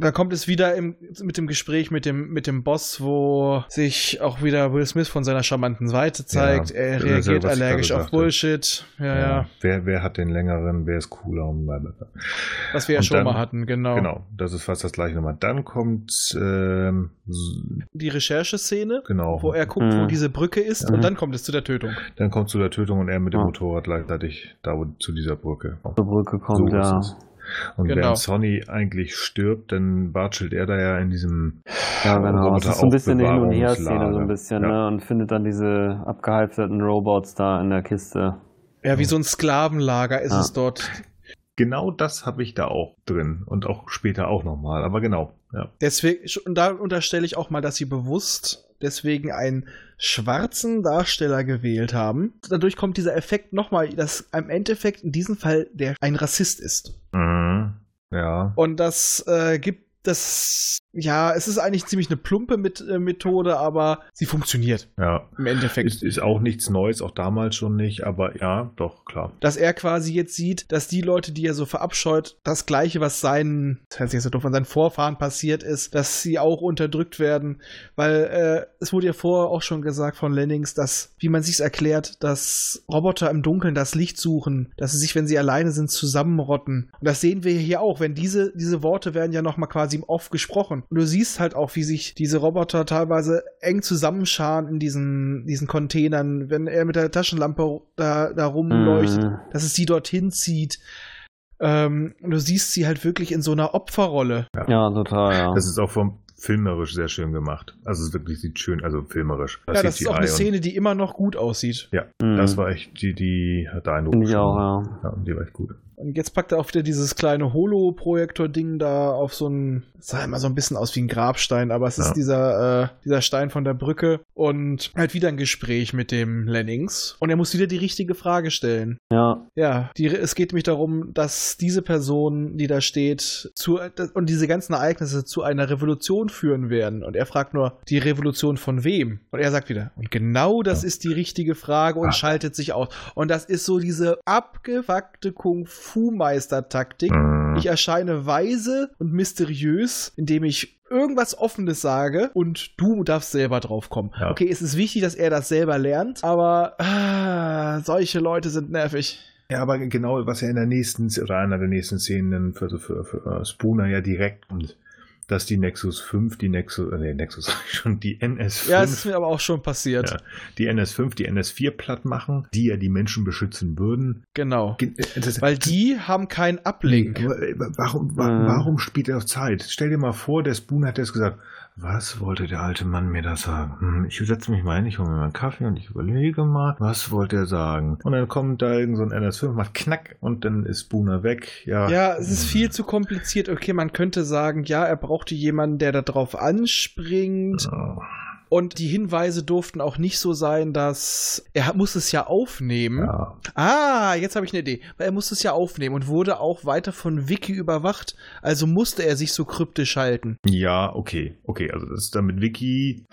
Da kommt es wieder im, mit dem Gespräch mit dem, mit dem Boss, wo sich auch wieder Will Smith von seiner charmanten Seite zeigt. Ja, er ja, reagiert ich allergisch auf. Bullshit. Ja, ja, Wer, wer hat den längeren, wer ist cooler und blablabla. Was wir ja schon dann- mal hatten, genau. Genau, das ist fast das gleiche nochmal. Dann kommt ähm, Die Rechercheszene, genau. wo er guckt, wo Mhm. diese Brücke ist, Mhm. und dann kommt es zu der Tötung. Dann kommt zu der Tötung und er mit dem Ja. Motorrad gleichzeitig da wo, zu dieser Brücke. Zur Brücke kommt, So ja. Und Genau. während Sonny eigentlich stirbt, dann watschelt er da ja in diesem Ja, genau. Es ist so ein bisschen eine Hin- und Her-Szene, so ein bisschen, Ja. ne? Und findet dann diese abgehalfterten Robots da in der Kiste. Ja, wie so ein Sklavenlager ist Ja. es dort. Genau das habe ich da auch drin und auch später auch nochmal. Aber genau, ja. Deswegen, und da unterstelle ich auch mal, dass sie bewusst deswegen einen schwarzen Darsteller gewählt haben. Dadurch kommt dieser Effekt nochmal, dass im Endeffekt in diesem Fall der ein Rassist ist. Mhm. Ja. Und das äh, gibt das, ja, es ist eigentlich ziemlich eine plumpe mit, äh, Methode, aber sie funktioniert Ja. im Endeffekt. Ist, ist auch nichts Neues, auch damals schon nicht, aber ja, doch, klar. dass er quasi jetzt sieht, dass die Leute, die er so verabscheut, das Gleiche, was seinen, das heißt jetzt so doof, von seinen Vorfahren passiert ist, dass sie auch unterdrückt werden, weil äh, es wurde ja vorher auch schon gesagt von Lennings, dass, wie man sich's erklärt, dass Roboter im Dunkeln das Licht suchen, dass sie sich, wenn sie alleine sind, zusammenrotten. Und das sehen wir hier auch, wenn diese, diese Worte werden ja nochmal quasi im Off gesprochen. Und du siehst halt auch, wie sich diese Roboter teilweise eng zusammenscharen in diesen, diesen Containern, wenn er mit der Taschenlampe da, da rumleuchtet Mhm. dass es sie dorthin zieht. Ähm, und du siehst sie halt wirklich in so einer Opferrolle. Ja, total, ja. Das ist auch vom filmerisch sehr schön gemacht. Also es wirklich sieht schön, also filmerisch. ja, das ist auch eine CGI Szene, die immer noch gut aussieht. Ja, Mhm. das war echt, die, die hat Eindruck. Finde ich auch, ja. Ja, die war echt gut. Und jetzt packt er auch wieder dieses kleine Holo-Projektor-Ding da auf so ein, sah immer so ein bisschen aus wie ein Grabstein, aber es Ja. ist dieser, äh, dieser Stein von der Brücke und halt wieder ein Gespräch mit dem Lennings. Und er muss wieder die richtige Frage stellen. Ja, Ja, die, es geht nämlich darum, dass diese Person, die da steht, zu, und diese ganzen Ereignisse zu einer Revolution führen werden. Und er fragt nur, die Revolution von wem? Und er sagt wieder, und genau das ist die richtige Frage und Ah. schaltet sich aus. Und das ist so diese abgefuckte Kung-Fu-Meister-Taktik. Mhm. Ich erscheine weise und mysteriös, indem ich irgendwas Offenes sage und du darfst selber drauf kommen. Ja. Okay, es ist wichtig, dass er das selber lernt, aber ah, solche Leute sind nervig. Ja, aber genau, was ja in der nächsten oder einer der nächsten Szenen für, für, für äh, Spooner ja direkt kommt, dass die Nexus 5, die Nexus, äh, nee, Nexus schon, die NS5, Ja, es ist mir aber auch schon passiert. Ja. die NS5, die NS4 platt machen, die ja die Menschen beschützen würden. Genau. Ge- äh, das- Weil die haben keinen. Aber, äh, Warum, wa- Mhm. warum spielt er auf Zeit? Stell dir mal vor, der Spooner hat jetzt gesagt, was wollte der alte Mann mir da sagen? Hm, ich setze mich mal hin, ich hole mir mal einen Kaffee und ich überlege mal, was wollte er sagen? Und dann kommt da irgend so ein NS5, macht knack und dann ist Spooner weg. Ja, Ja, es ist viel zu kompliziert. Okay, man könnte sagen, ja, er brauchte jemanden, der da drauf anspringt. Oh. Und die Hinweise durften auch nicht so sein, dass er muss es ja aufnehmen. Ja, Ah, jetzt habe ich eine Idee. Weil er musste es ja aufnehmen und wurde auch weiter von Vicky überwacht. Also musste er sich so kryptisch halten. ja, okay, okay, also das ist damit Vicky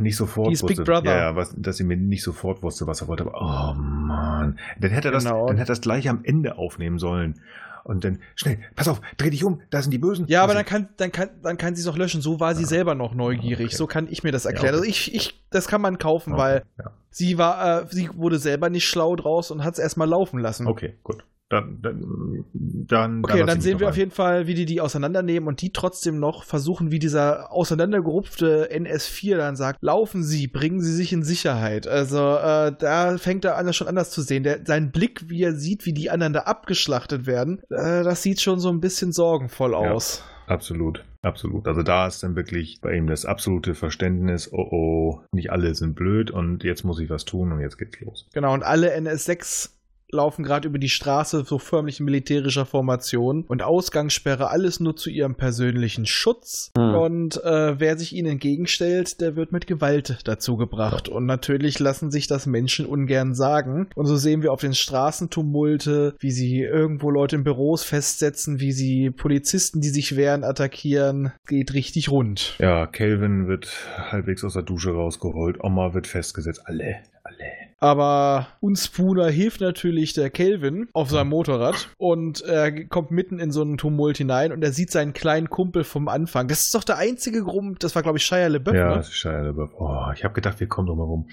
nicht sofort Die ist Big wusste, Brother. ja, was, dass sie mir nicht sofort wusste, was er wollte. Aber, oh Mann, dann hätte er das, Genau. dann hätte er das gleich am Ende aufnehmen sollen. Und dann schnell, pass auf, dreh dich um, da sind die Bösen. Ja, aber dann kann, dann kann, dann kann sie es auch löschen. So war sie selber noch neugierig. Okay. So kann ich mir das erklären. Ja, okay. Also ich, ich, das kann man kaufen, okay, weil ja. sie war, äh, sie wurde selber nicht schlau draus und hat es erstmal laufen lassen. Okay, gut. Dann, dann, dann, Okay, dann ich sehen wir doch auf jeden Fall, wie die die auseinandernehmen und die trotzdem noch versuchen, wie dieser auseinandergerupfte NS4 dann sagt, laufen Sie, bringen Sie sich in Sicherheit. Also äh, da fängt er an, das schon anders zu sehen. Der, sein Blick, wie er sieht, wie die anderen da abgeschlachtet werden, äh, das sieht schon so ein bisschen sorgenvoll Ja. aus. Absolut, absolut. Also da ist dann wirklich bei ihm das absolute Verständnis, oh oh, nicht alle sind blöd und jetzt muss ich was tun und jetzt geht's los. Genau, und alle NS6 laufen gerade über die Straße, so förmlich in militärischer Formation und Ausgangssperre, alles nur zu ihrem persönlichen Schutz. Hm. Und äh, wer sich ihnen entgegenstellt, der wird mit Gewalt dazu gebracht. Und natürlich lassen sich das Menschen ungern sagen. Und so sehen wir auf den Straßen Tumulte, wie sie irgendwo Leute in Büros festsetzen, wie sie Polizisten, die sich wehren, attackieren. Geht richtig rund. Ja, Calvin wird halbwegs aus der Dusche rausgeholt. Oma wird festgesetzt. Alle, alle. Aber Unspooner hilft natürlich der Kelvin auf seinem Motorrad und er kommt mitten in so einen Tumult hinein und er sieht seinen kleinen Kumpel vom Anfang. Das ist doch der einzige Grund, das war glaube ich Shia LaBeouf, Ja, ne? das ist Shia LaBeouf. Oh, ich habe gedacht, wir kommen doch mal rum.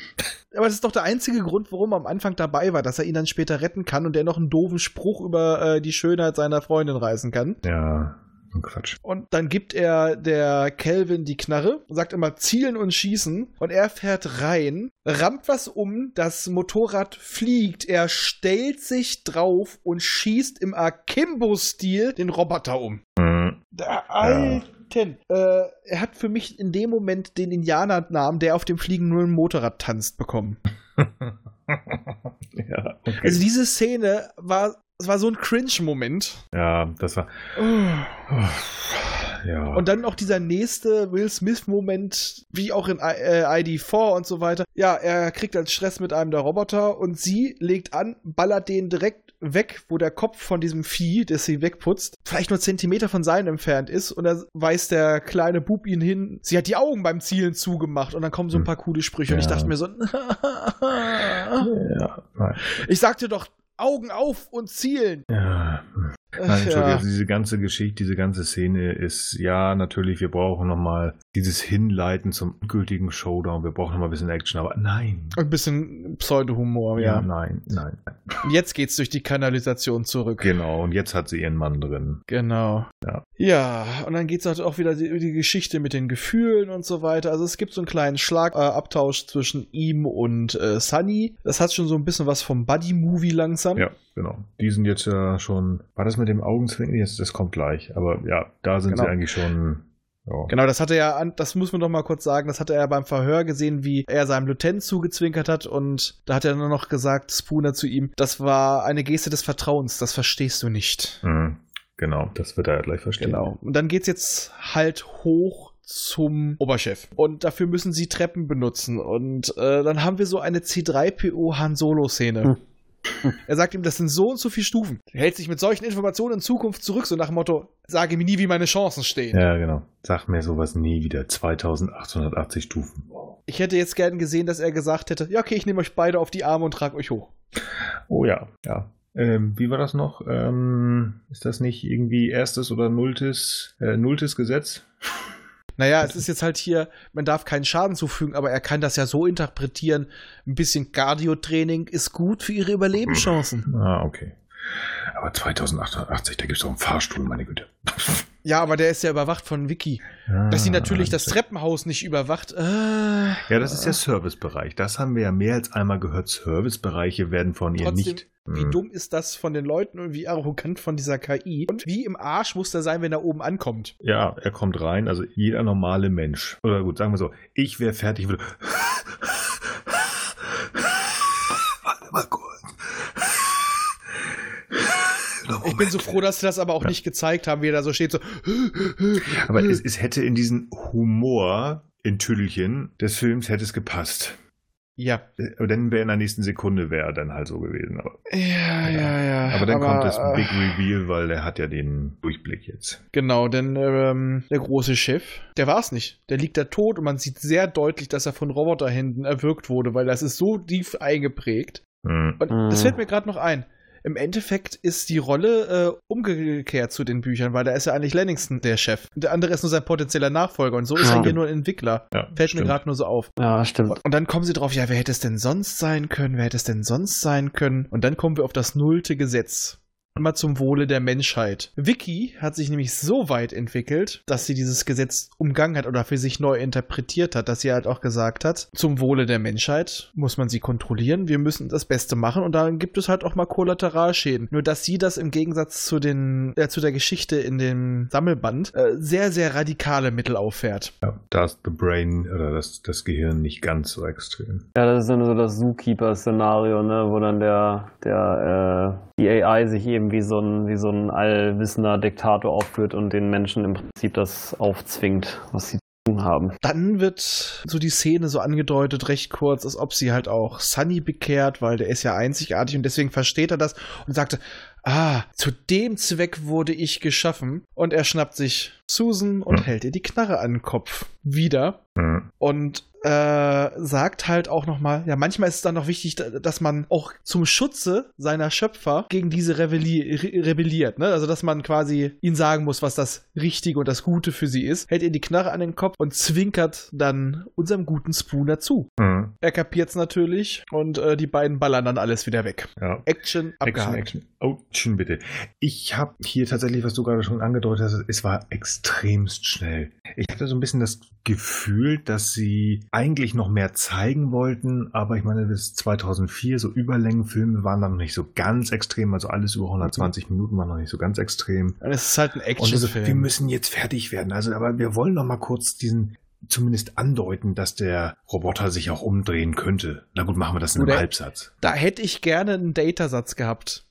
aber das ist doch der einzige Grund, warum er am Anfang dabei war, dass er ihn dann später retten kann und der noch einen doofen Spruch über äh, die Schönheit seiner Freundin reißen kann. Ja, Quatsch. Und dann gibt er der Kelvin die Knarre und sagt immer zielen und schießen. Und er fährt rein, rammt was um, das Motorrad fliegt, er stellt sich drauf und schießt im Akimbo-Stil den Roboter um. Hm. Der Alten. Äh, er hat für mich in dem Moment den Indianernamen, der auf dem fliegenden Motorrad tanzt, bekommen. ja, okay. Also diese Szene war, es war so ein Cringe-Moment. ja, das war. Ja. Und dann noch dieser nächste Will Smith-Moment, wie auch in I äh, ID4 und so weiter. Ja, er kriegt dann Stress mit einem der Roboter und sie legt an, ballert den direkt weg, wo der Kopf von diesem Vieh, das sie wegputzt, vielleicht nur Zentimeter von seinem entfernt ist. Und da weist der kleine Bub ihn hin. Sie hat die Augen beim Zielen zugemacht und dann kommen so ein Hm. paar coole Sprüche. Und ich Ja. dachte mir so, ja, nein. ich sagte doch, Augen auf und zielen. Ja. Nein, Entschuldigung, ja. also diese ganze Geschichte, diese ganze Szene ist, ja, natürlich, wir brauchen nochmal dieses Hinleiten zum gültigen Showdown. Wir brauchen nochmal ein bisschen Action, aber nein. Ein bisschen Pseudo-Humor, Ja, ja. nein, nein. Jetzt geht's durch die Kanalisation zurück. Genau, und jetzt hat sie ihren Mann drin. Genau. Ja. Ja, und dann geht's halt auch wieder die, die Geschichte mit den Gefühlen und so weiter. Also es gibt so einen kleinen Schlagabtausch zwischen ihm und äh, Sunny. Das hat schon so ein bisschen was vom Buddy-Movie langsam. Ja, genau. Die sind jetzt ja schon. War das mit dem Augenzwinkern? Jetzt, das kommt gleich. Aber ja, da sind Genau. sie eigentlich schon. Ja. Genau, das hatte er das muss man doch mal kurz sagen, das hatte er beim Verhör gesehen, wie er seinem Lieutenant zugezwinkert hat und da hat er nur noch gesagt, Spooner zu ihm, das war eine Geste des Vertrauens, das verstehst du nicht. Mhm. Genau, das wird er ja gleich verstehen. Genau. Und dann geht's jetzt halt hoch zum Oberchef. Und dafür müssen sie Treppen benutzen. Und äh, dann haben wir so eine C3PO Han Solo-Szene. Er sagt ihm, das sind so und so viele Stufen. Er hält sich mit solchen Informationen in Zukunft zurück, so nach dem Motto, sage mir nie, wie meine Chancen stehen. Ja, genau. Sag mir sowas nie wieder. 2880 Stufen. Ich hätte jetzt gern gesehen, dass er gesagt hätte, ja, okay, ich nehme euch beide auf die Arme und trage euch hoch. Oh ja, ja. Ähm, wie war das noch? Ähm, ist das nicht irgendwie erstes oder nulltes, äh, nulltes Gesetz? Naja, es ist jetzt halt hier, man darf keinen Schaden zufügen, aber er kann das ja so interpretieren, ein bisschen Cardio-Training ist gut für ihre Überlebenschancen. Ah, okay. Aber 2880, da gibt es doch einen Fahrstuhl, meine Güte. Ja, aber der ist ja überwacht von Vicky. Dass sie Ah, natürlich das Treppenhaus nicht überwacht. Äh, Ja, das ist ja Servicebereich. Das haben wir ja mehr als einmal gehört. Servicebereiche werden von ihr nicht. wie Hm. dumm ist das von den Leuten und wie arrogant von dieser KI? Und wie im Arsch muss der sein, wenn er oben ankommt? Ja, er kommt rein, also jeder normale Mensch. Oder gut, sagen wir so, ich wäre fertig, würde. Warte mal kurz. Noch Ich bin so froh, dass sie das aber auch nicht gezeigt haben, wie er da so steht, so. Aber es, es hätte in diesen Humor in Tüdelchen des Films hätte es gepasst. Ja. Aber dann wäre in der nächsten Sekunde wäre er dann halt so gewesen. Aber, Ja, ja, ja. aber dann kommt das äh, Big Reveal, weil er hat ja den Durchblick jetzt. Genau, denn ähm, der große Chef, der war es nicht. Der liegt da tot und man sieht sehr deutlich, dass er von Roboterhänden erwürgt wurde, weil das ist so tief eingeprägt. Hm. Und Mhm. das fällt mir gerade noch ein. Im Endeffekt ist die Rolle äh, umgekehrt zu den Büchern, weil da ist ja eigentlich Lenningston der Chef. Und der andere ist nur sein potenzieller Nachfolger und so ist Ja. er hier nur ein Entwickler. Ja, Fällt stimmt. mir gerade nur so auf. Ja, stimmt. Und dann kommen sie drauf, ja, wer hätte es denn sonst sein können? Wer hätte es denn sonst sein können? Und dann kommen wir auf das nullte Gesetz. Immer zum Wohle der Menschheit. Vicky hat sich nämlich so weit entwickelt, dass sie dieses Gesetz umgangen hat oder für sich neu interpretiert hat, dass sie halt auch gesagt hat, zum Wohle der Menschheit muss man sie kontrollieren, wir müssen das Beste machen und dann gibt es halt auch mal Kollateralschäden. Nur dass sie das im Gegensatz zu den äh, zu der Geschichte in dem Sammelband äh, sehr sehr radikale Mittel auffährt. Ja, da ist the brain oder das, das Gehirn nicht ganz so extrem. Ja, das ist dann so das Zookeeper-Szenario, ne, wo dann der, der, äh, die AI sich eben wie so ein, wie so ein allwissender Diktator aufführt und den Menschen im Prinzip das aufzwingt, was sie zu tun haben. Dann wird so die Szene so angedeutet, recht kurz, als ob sie halt auch Sunny bekehrt, weil der ist ja einzigartig und deswegen versteht er das und sagte, ah, zu dem Zweck wurde ich geschaffen. Und er schnappt sich Susan und Hm. hält ihr die Knarre an den Kopf. Wieder. Hm. Und äh, sagt halt auch nochmal, ja, manchmal ist es dann noch wichtig, da- dass man auch zum Schutze seiner Schöpfer gegen diese Rebelli re rebelliert, ne? Also, dass man quasi ihnen sagen muss, was das Richtige und das Gute für sie ist, hält ihr die Knarre an den Kopf und zwinkert dann unserem guten Spooner zu. Hm. Er kapiert's natürlich und äh, die beiden ballern dann alles wieder weg. Ja. Action abgehakt. Action, Action. Oh, bitte. Ich habe hier tatsächlich, was du gerade schon angedeutet hast, es war extremst schnell. Ich hatte so ein bisschen das Gefühl, dass sie eigentlich noch mehr zeigen wollten, aber ich meine, bis 2004, so Überlängenfilme waren dann noch nicht so ganz extrem, also alles über 120 Minuten war noch nicht so ganz extrem. Es ist halt ein also, wir Actionfilm. müssen jetzt fertig werden. Also, aber wir wollen noch mal kurz diesen zumindest andeuten, dass der Roboter sich auch umdrehen könnte. Na gut, machen wir das in einem Halbsatz. Da hätte ich gerne einen Datasatz gehabt.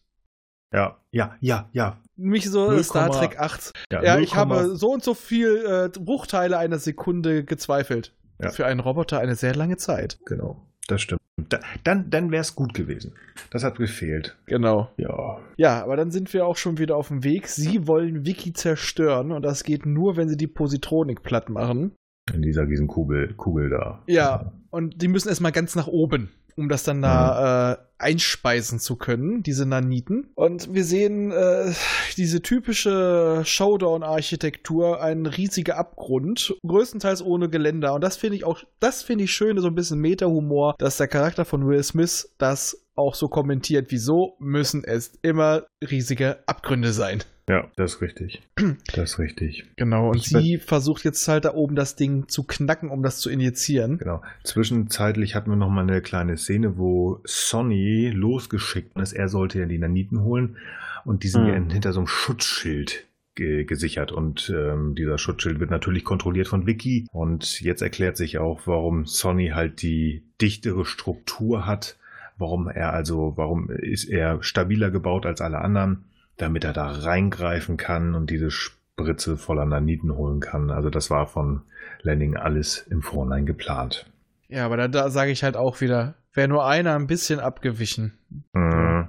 Ja, ja, ja, ja. Mich so 0, Star Trek 8. Ja, Ja, 0, ich habe so und so viel äh, Bruchteile einer Sekunde gezweifelt. Ja. Für einen Roboter eine sehr lange Zeit. Genau, das stimmt. Da, dann dann wäre es gut gewesen. Das hat gefehlt. Genau. Ja. Ja, aber dann sind wir auch schon wieder auf dem Weg. Sie wollen Wiki zerstören und das geht nur, wenn sie die Positronik platt machen. In dieser riesen Kugel, Kugel da. Ja, und die müssen erstmal ganz nach oben, um das dann da äh, einspeisen zu können, diese Naniten. Und wir sehen äh, diese typische Showdown-Architektur, ein riesiger Abgrund, größtenteils ohne Geländer. Und das finde ich auch, das finde ich schön, so ein bisschen Meta-Humor, dass der Charakter von Will Smith das auch so kommentiert. Wieso müssen es immer riesige Abgründe sein? Ja, das ist richtig. Das ist richtig. Genau, und Ich sie versucht jetzt halt da oben das Ding zu knacken, um das zu injizieren. Genau. Zwischenzeitlich hatten wir noch mal eine kleine Szene, wo Sonny losgeschickt ist. Er sollte ja die Naniten holen und die sind Mhm. ja hinter so einem Schutzschild ge gesichert und ähm, dieser Schutzschild wird natürlich kontrolliert von Vicky und jetzt erklärt sich auch, warum Sonny halt die dichtere Struktur hat, warum er also, warum ist er stabiler gebaut als alle anderen, damit er da reingreifen kann und diese Spritze voller Naniten holen kann. Also das war von Lanning alles im Vorhinein geplant. Ja, aber da, da sage ich halt auch wieder, wäre nur einer ein bisschen abgewichen. Mhm.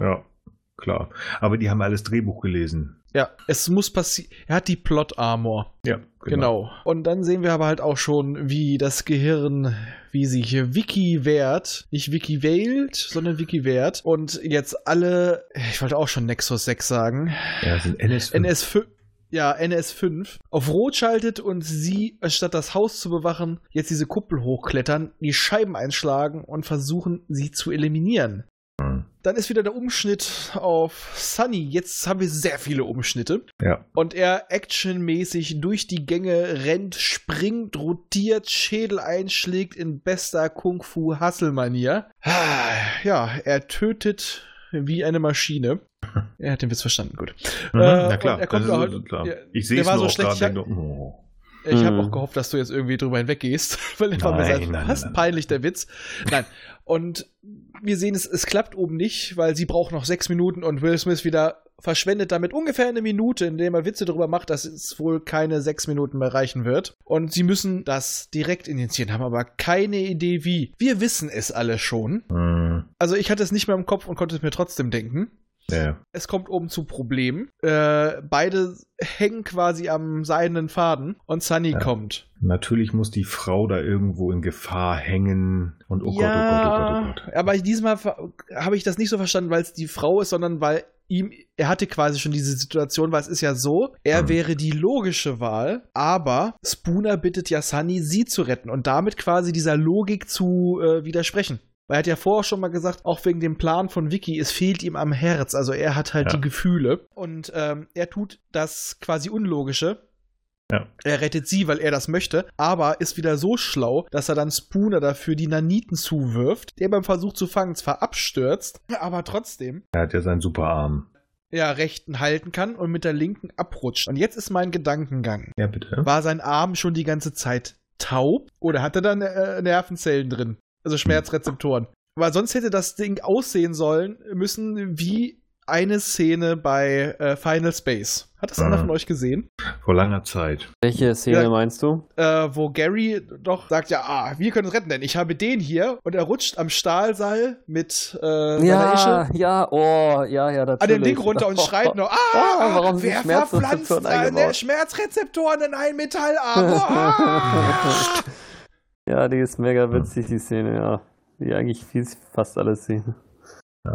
Ja, klar. Aber die haben alles Drehbuch gelesen. Ja, es muss passieren. Er hat die Plot-Armor. Ja, Genau. Und dann sehen wir aber halt auch schon, wie das Gehirn, wie sich Wiki wehrt. Nicht Wiki wählt, sondern Wiki wehrt. Und jetzt alle, ich wollte auch schon Nexus 6 sagen, Ja, sind NS. NS5. Ja, NS5 auf Rot schaltet und sie, statt das Haus zu bewachen, jetzt diese Kuppel hochklettern, die Scheiben einschlagen und versuchen, sie zu eliminieren. Mhm. Dann ist wieder der Umschnitt auf Sunny. Jetzt haben wir sehr viele Umschnitte. Ja, Und er actionmäßig durch die Gänge rennt, springt, rotiert, Schädel einschlägt in bester Kung-Fu-Hustle-Manier. Ja, er tötet wie eine Maschine. Er hat den Witz verstanden, gut. mhm, Äh, na klar. er kommt das auch- ist, klar. ja, ich sehe der es war nur so auch schlecht, gerade. ich- oh. Habe Mhm. auch gehofft, dass du jetzt irgendwie drüber hinweggehst, weil er war mir nein, nein. peinlich, der Witz. Nein. Und wir sehen, es, es klappt oben nicht, weil sie braucht noch sechs Minuten und Will Smith wieder verschwendet damit ungefähr eine Minute, indem er Witze darüber macht, dass es wohl keine sechs Minuten mehr reichen wird. Und sie müssen das direkt injizieren, haben aber keine Idee wie. Wir wissen es alle schon. Mhm. Also ich hatte es nicht mehr im Kopf und konnte es mir trotzdem denken. Ja, Es kommt oben zu Problemen. Äh, beide hängen quasi am seidenen Faden und Sunny Ja. kommt. natürlich muss die Frau da irgendwo in Gefahr hängen und oh Gott, oh Gott, oh Gott, oh Gott. aber diesmal habe ich das nicht so verstanden, weil es die Frau ist, sondern weil ihm, er hatte quasi schon diese Situation, weil es ist ja so, er Hm. wäre die logische Wahl, aber Spooner bittet ja Sunny, sie zu retten und damit quasi dieser Logik zu äh, widersprechen. Weil er hat ja vorher schon mal gesagt, auch wegen dem Plan von Vicky, es fehlt ihm am Herz. Also er hat halt Ja. die Gefühle. Und ähm, er tut das quasi Unlogische. Ja. Er rettet sie, weil er das möchte, aber ist wieder so schlau, dass er dann Spooner dafür die Naniten zuwirft, der beim Versuch zu fangen zwar abstürzt, aber trotzdem Er hat ja seinen Superarm. ja rechten halten kann und mit der linken abrutscht. Und jetzt ist mein Gedankengang. Ja, bitte. War sein Arm schon die ganze Zeit taub oder hat er dann äh, Nervenzellen drin? Also Schmerzrezeptoren. Weil sonst hätte das Ding aussehen sollen müssen wie eine Szene bei äh, Final Space. Hat das einer Ah. von euch gesehen? Vor langer Zeit. Welche Szene Ja. meinst du? Äh, wo Gary doch sagt, ja, ah, wir können es retten, denn ich habe den hier und er rutscht am Stahlseil mit äh, seiner Ja, Ische ja, oh, ja, ja, natürlich. an dem Ding runter und schreit noch, ah, Ah, warum wer Schmerzrezeptoren verpflanzt eine Schmerzrezeptoren in ein Metallarm? Ah! ja, die ist mega witzig, die Szene, ja. Wie eigentlich viel- fast alle Szenen.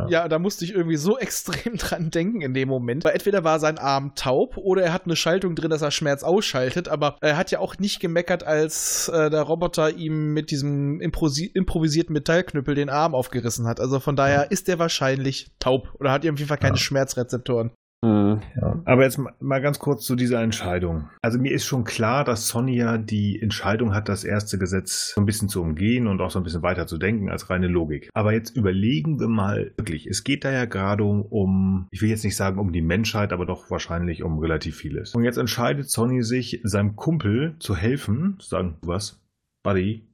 Ja, da musste ich irgendwie so extrem dran denken in dem Moment. Weil entweder war sein Arm taub oder er hat eine Schaltung drin, dass er Schmerz ausschaltet, aber er hat ja auch nicht gemeckert, als äh, der Roboter ihm mit diesem improsi- improvisierten Metallknüppel den Arm aufgerissen hat. Also von daher ist er wahrscheinlich taub oder hat auf jeden Fall keine Ja. Schmerzrezeptoren. Hm. Ja. Aber jetzt ma- mal ganz kurz zu dieser Entscheidung. Also mir ist schon klar, dass Sonja die Entscheidung hat, das erste Gesetz so ein bisschen zu umgehen und auch so ein bisschen weiter zu denken als reine Logik. Aber jetzt überlegen wir mal wirklich. Es geht da ja gerade um, ich will jetzt nicht sagen um die Menschheit, aber doch wahrscheinlich um relativ vieles. Und jetzt entscheidet Sonny sich, seinem Kumpel zu helfen, zu sagen, was, Buddy,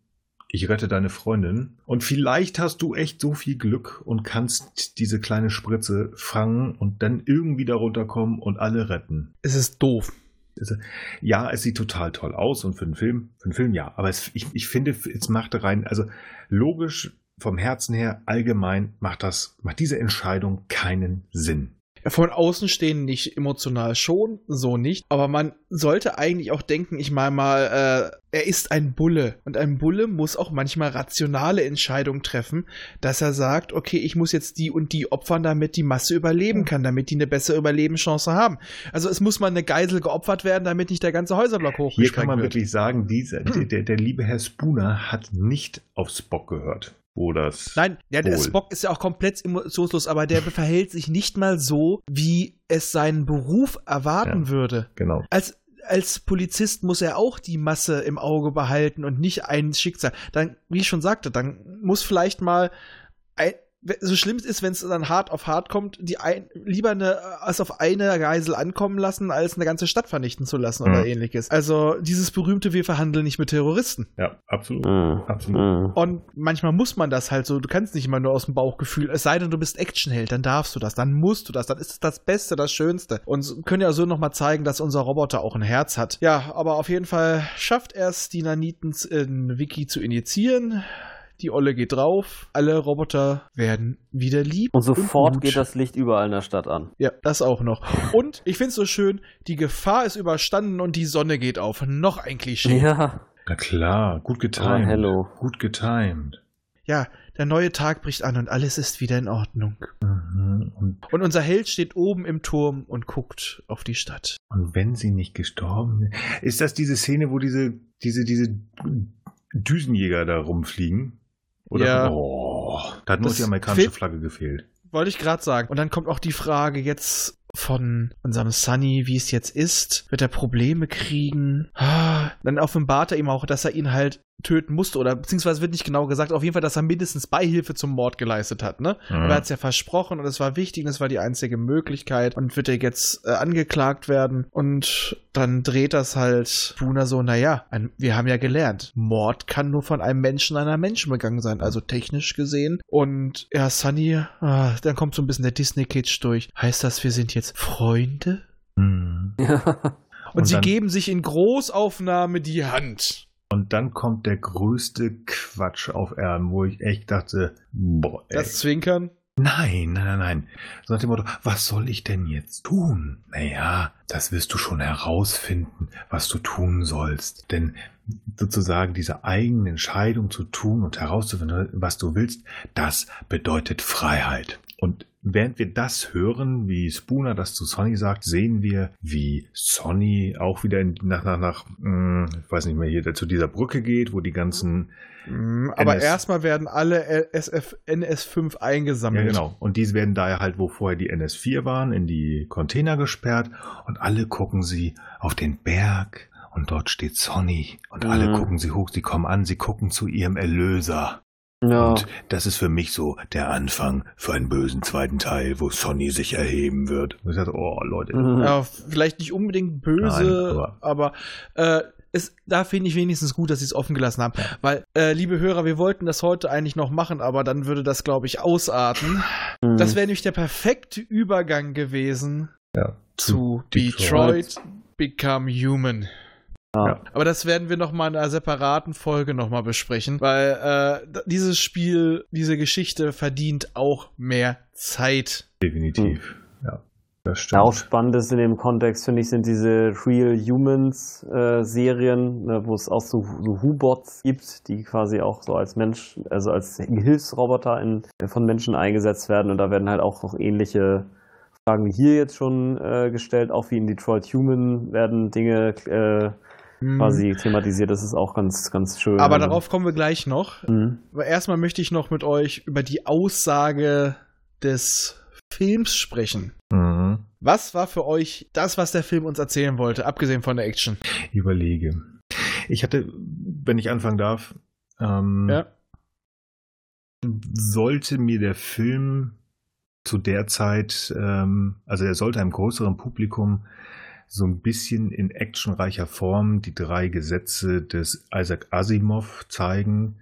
ich rette deine Freundin. Und vielleicht hast du echt so viel Glück und kannst diese kleine Spritze fangen und dann irgendwie darunter kommen und alle retten. Es ist doof. Ja, es sieht total toll aus und für einen Film, für einen Film ja. Aber es, ich, ich finde, es macht rein, also logisch vom Herzen her allgemein macht das, macht diese Entscheidung keinen Sinn. Von außen stehen nicht emotional schon, so nicht. Aber man sollte eigentlich auch denken, ich meine mal, äh, er ist ein Bulle. Und ein Bulle muss auch manchmal rationale Entscheidungen treffen, dass er sagt, okay, ich muss jetzt die und die opfern, damit die Masse überleben kann, damit die eine bessere Überlebenschance haben. Also es muss mal eine Geisel geopfert werden, damit nicht der ganze Häuserblock Hier hochgesprengt kann man wird. wirklich sagen, dieser, der, der, der liebe Herr Spooner hat nicht auf Spock gehört. Wo das. Nein, ja, der Wohl. Spock ist ja auch komplett emotionslos, aber der verhält sich nicht mal so, wie es seinen Beruf erwarten Ja. würde. Genau. als, als Polizist muss er auch die Masse im Auge behalten und nicht ein Schicksal. Dann, wie ich schon sagte, dann muss vielleicht mal so schlimm es ist, wenn es dann hart auf hart kommt, die ein, lieber eine, als auf eine Geisel ankommen lassen, als eine ganze Stadt vernichten zu lassen oder Mhm. ähnliches. Also dieses berühmte, wir verhandeln nicht mit Terroristen. Ja, absolut. Hm. Absolut. Hm. Und manchmal muss man das halt so. Du kannst nicht immer nur aus dem Bauchgefühl. Es sei denn, du bist Actionheld, dann darfst du das, dann musst du das, dann ist es das Beste, das Schönste. Und können ja so nochmal zeigen, dass unser Roboter auch ein Herz hat. Ja, aber auf jeden Fall schafft er es, die Naniten in Wiki zu injizieren. Die Olle geht drauf. Alle Roboter werden wieder lieb. Und sofort gut. geht das Licht überall in der Stadt an. Ja, das auch noch. Und ich find's so schön, die Gefahr ist überstanden und die Sonne geht auf. Noch ein Klischee. Ja. Na klar, gut Oh, getimed. hello. Gut getimed. ja, der neue Tag bricht an und alles ist wieder in Ordnung. Mhm. Und, Und unser Held steht oben im Turm und guckt auf die Stadt. und wenn sie nicht gestorben sind. Ist das diese Szene, wo diese, diese, diese Düsenjäger da rumfliegen? Oder Ja. oh, da hat nur die amerikanische Flagge gefehlt. Wollte ich gerade sagen. Und dann kommt auch die Frage jetzt von unserem Sunny, wie es jetzt ist. Wird er Probleme kriegen? Ah, Dann offenbart er ihm auch, dass er ihn halt töten musste. Oder beziehungsweise wird nicht genau gesagt. Auf jeden Fall, dass er mindestens Beihilfe zum Mord geleistet hat. Ne? Mhm. Aber er hat es ja versprochen und es war wichtig und es war die einzige Möglichkeit. Und wird er jetzt äh, angeklagt werden. Und dann dreht das halt Buna so, naja, ein, wir haben ja gelernt, Mord kann nur von einem Menschen einer Menschen begangen sein, also technisch gesehen. Und ja, Sunny, ah, dann kommt so ein bisschen der Disney-Kitsch durch. Heißt das, wir sind jetzt Freunde? Mhm. Und, Und sie dann- geben sich in Großaufnahme die Hand. Und dann kommt der größte Quatsch auf Erden, wo ich echt dachte, boah, ey. Das Zwinkern. Nein, nein, nein, nein. So nach dem Motto, was soll ich denn jetzt tun? Naja, das wirst du schon herausfinden, was du tun sollst. Denn sozusagen diese eigene Entscheidung zu tun und herauszufinden, was du willst, das bedeutet Freiheit. Und während wir das hören, wie Spooner das zu Sonny sagt, sehen wir, wie Sonny auch wieder in, nach, nach, nach, mh, ich weiß nicht mehr, hier zu dieser Brücke geht, wo die ganzen Mhm, Aber erstmal werden alle SF, NS5 Ja, eingesammelt. genau. Und diese werden daher halt, wo vorher die NS4 waren, in die Container gesperrt und alle gucken sie auf den Berg und dort steht Sonny und alle Mhm. gucken sie hoch, sie kommen an, sie gucken zu ihrem Erlöser. Ja. Und das ist für mich so der Anfang für einen bösen zweiten Teil, wo Sonny sich erheben wird. Und ich dachte, oh Leute, Mhm. Ja, vielleicht nicht unbedingt böse, Nein, aber, äh, es, da finde ich wenigstens gut, dass sie es offen gelassen haben. Weil, äh, liebe Hörer, wir wollten das heute eigentlich noch machen, aber dann würde das, glaube ich, ausarten. Mhm. Das wäre nämlich der perfekte Übergang gewesen ja, zu Detroit, Become Human. Ja. Aber das werden wir noch mal in einer separaten Folge noch mal besprechen, weil äh, dieses Spiel, diese Geschichte verdient auch mehr Zeit. definitiv. Ja, das stimmt. Ja, auch spannend ist in dem Kontext, finde ich, sind diese Real Humans äh, Serien, ne, wo es auch so, so Hu-Bots gibt, die quasi auch so als Mensch, also als Hilfsroboter in, von Menschen eingesetzt werden. Und da werden halt auch noch ähnliche Fragen wie hier jetzt schon äh, gestellt, auch wie in Detroit Human werden Dinge äh, quasi thematisiert. Das ist auch ganz, ganz schön. Mhm. Aber darauf kommen wir gleich noch. Mhm. Aber erstmal möchte ich noch mit euch über die Aussage des Films sprechen. Mhm. Was war für euch das, was der Film uns erzählen wollte, abgesehen von der Action? Überlege. Ich hatte, wenn ich anfangen darf, ähm, Ja. sollte mir der Film zu der Zeit, ähm, also er sollte einem größeren Publikum so ein bisschen in actionreicher Form die drei Gesetze des Isaac Asimov zeigen,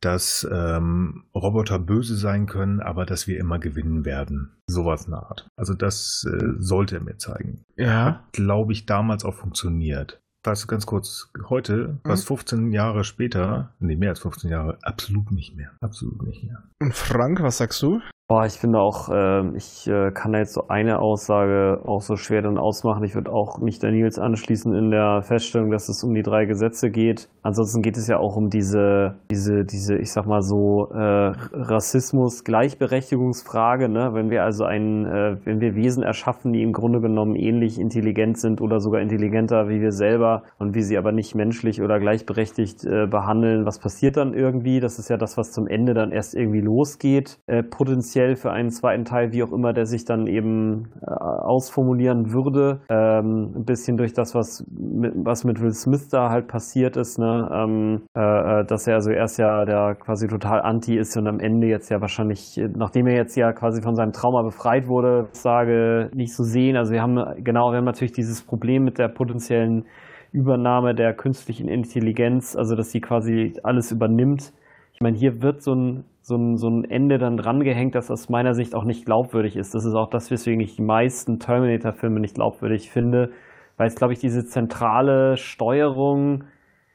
dass ähm, Roboter böse sein können, aber dass wir immer gewinnen werden. Sowas in der Art. Also das äh, sollte er mir zeigen. Ja. Glaube ich, damals auch funktioniert. Was ganz kurz, heute, was 15 Jahre später, nee, mehr als 15 Jahre, absolut nicht mehr. Absolut nicht mehr. Und Frank, was sagst du? Boah, ich finde auch, ähm, ich äh, kann da jetzt so eine Aussage auch so schwer dann ausmachen. Ich würde auch mich der Nils anschließen in der Feststellung, dass es um die drei Gesetze geht. Ansonsten geht es ja auch um diese, diese, diese, ich sag mal so, äh, Rassismus, Gleichberechtigungsfrage, ne? Wenn wir also ein, äh, wenn wir Wesen erschaffen, die im Grunde genommen ähnlich intelligent sind oder sogar intelligenter wie wir selber und wir sie aber nicht menschlich oder gleichberechtigt äh, behandeln, was passiert dann irgendwie? Das ist ja das, was zum Ende dann erst irgendwie losgeht, äh, potenziell für einen zweiten Teil, wie auch immer der sich dann eben äh, ausformulieren würde. Ähm, ein bisschen durch das, was mit, was mit Will Smith da halt passiert ist, ne? ähm, äh, äh, dass er also erst ja der quasi total anti ist und am Ende jetzt ja wahrscheinlich, nachdem er jetzt ja quasi von seinem Trauma befreit wurde, sage nicht so sehen. Also wir haben genau, wir haben natürlich dieses Problem mit der potenziellen Übernahme der künstlichen Intelligenz, also dass sie quasi alles übernimmt. Ich meine, hier wird so ein, so ein, so ein Ende dann drangehängt, das aus meiner Sicht auch nicht glaubwürdig ist. Das ist auch das, weswegen ich die meisten Terminator-Filme nicht glaubwürdig finde, weil es, glaube ich, diese zentrale Steuerung,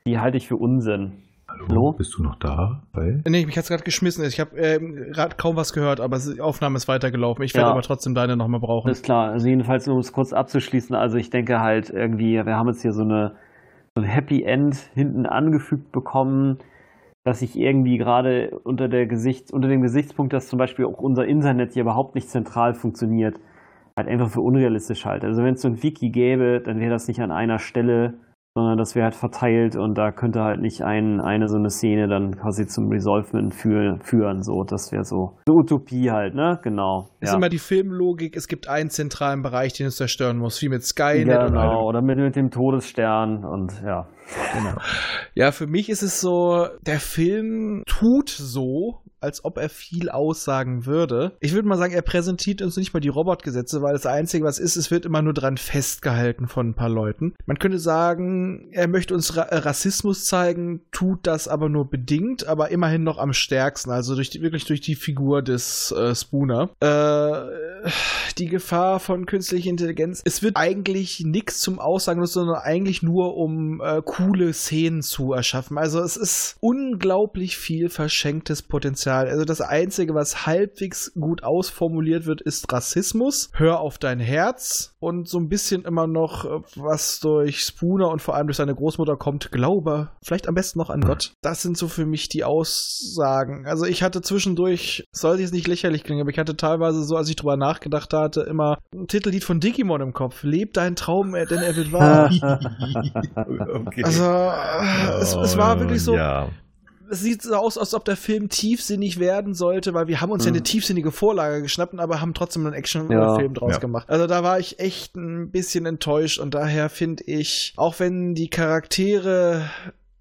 die halte ich für Unsinn. Hallo, Hallo? bist du noch da? Weil Nee, mich hat's gerade geschmissen. Ich habe ähm, gerade kaum was gehört, aber die Aufnahme ist weitergelaufen. Ich werde Ja. aber trotzdem deine nochmal brauchen. Alles klar, also jedenfalls, um es kurz abzuschließen, also ich denke halt irgendwie, wir haben jetzt hier so, eine, so ein Happy End hinten angefügt bekommen, dass ich irgendwie gerade unter, der Gesicht, unter dem Gesichtspunkt, dass zum Beispiel auch unser Internet hier überhaupt nicht zentral funktioniert, halt einfach für unrealistisch halte. Also wenn es so ein Wiki gäbe, dann wäre das nicht an einer Stelle, sondern das wäre halt verteilt und da könnte halt nicht ein, eine so eine Szene dann quasi zum Resolvement führen, führen so. Das wäre so eine Utopie halt, ne? Genau. ist ja. immer die Filmlogik, es gibt einen zentralen Bereich, den es zerstören muss, wie mit Skynet allem. Genau, oder mit, mit dem Todesstern und ja. Ja, für mich ist es so, der Film tut so, als ob er viel aussagen würde. Ich würde mal sagen, er präsentiert uns nicht mal die Robotgesetze, weil das Einzige, was ist, es wird immer nur dran festgehalten von ein paar Leuten. Man könnte sagen, er möchte uns Ra äh, Rassismus zeigen, tut das aber nur bedingt, aber immerhin noch am stärksten, also durch die, wirklich durch die Figur des äh, Spooner. Äh, die Gefahr von künstlicher Intelligenz. Es wird eigentlich nichts zum Aussagen, sondern eigentlich nur um äh, coole Szenen zu erschaffen. Also es ist unglaublich viel verschenktes Potenzial egal. Also das Einzige, was halbwegs gut ausformuliert wird, ist Rassismus. Hör auf dein Herz und so ein bisschen immer noch, äh, was durch Spooner und vor allem durch seine Großmutter kommt, Glaube, vielleicht am besten noch an Gott. Das sind so für mich die Aussagen. Also ich hatte zwischendurch, sollte jetzt nicht lächerlich klingen, aber ich hatte teilweise so, als ich drüber nachgedacht hatte, immer ein Titellied von Digimon im Kopf. Leb deinen Traum, denn er wird wahr. okay. Also äh, es, es war wirklich so, Ja. Es sieht so aus, als ob der Film tiefsinnig werden sollte, weil wir haben uns ja Mhm. eine tiefsinnige Vorlage geschnappt, aber haben trotzdem einen Actionfilm Ja. draus Ja. gemacht. Also da war ich echt ein bisschen enttäuscht und daher finde ich, auch wenn die Charaktere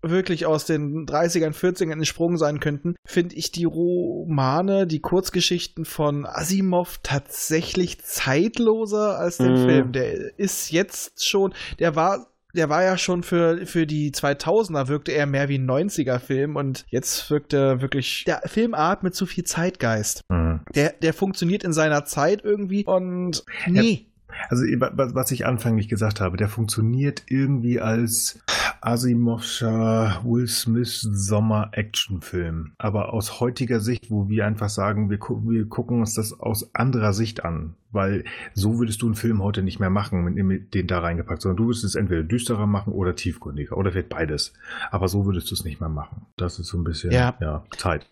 wirklich aus den 30ern, 40ern entsprungen sein könnten, finde ich die Romane, die Kurzgeschichten von Asimov tatsächlich zeitloser als den Mhm. Film. Der ist jetzt schon, der war der war ja schon für, für die 2000er wirkte er mehr wie ein 90er-Film und jetzt wirkt er wirklich, der Film atmet zu viel Zeitgeist. Mhm. Der, der funktioniert in seiner Zeit irgendwie und nee. Also wa- wa- was ich anfänglich gesagt habe, der funktioniert irgendwie als Asimovscher Will Smith Sommer-Actionfilm. Aber aus heutiger Sicht, wo wir einfach sagen, wir, gu wir gucken uns das aus anderer Sicht an. Weil so würdest du einen Film heute nicht mehr machen, mit, mit den da reingepackt, sondern du würdest es entweder düsterer machen oder tiefgründiger. Oder vielleicht beides. Aber so würdest du es nicht mehr machen. Das ist so ein bisschen Ja. Zeit.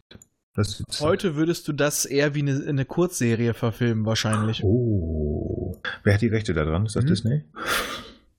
Heute würdest du das eher wie eine, eine Kurzserie verfilmen, wahrscheinlich. Oh. Wer hat die Rechte da dran? Ist das Hm? Disney?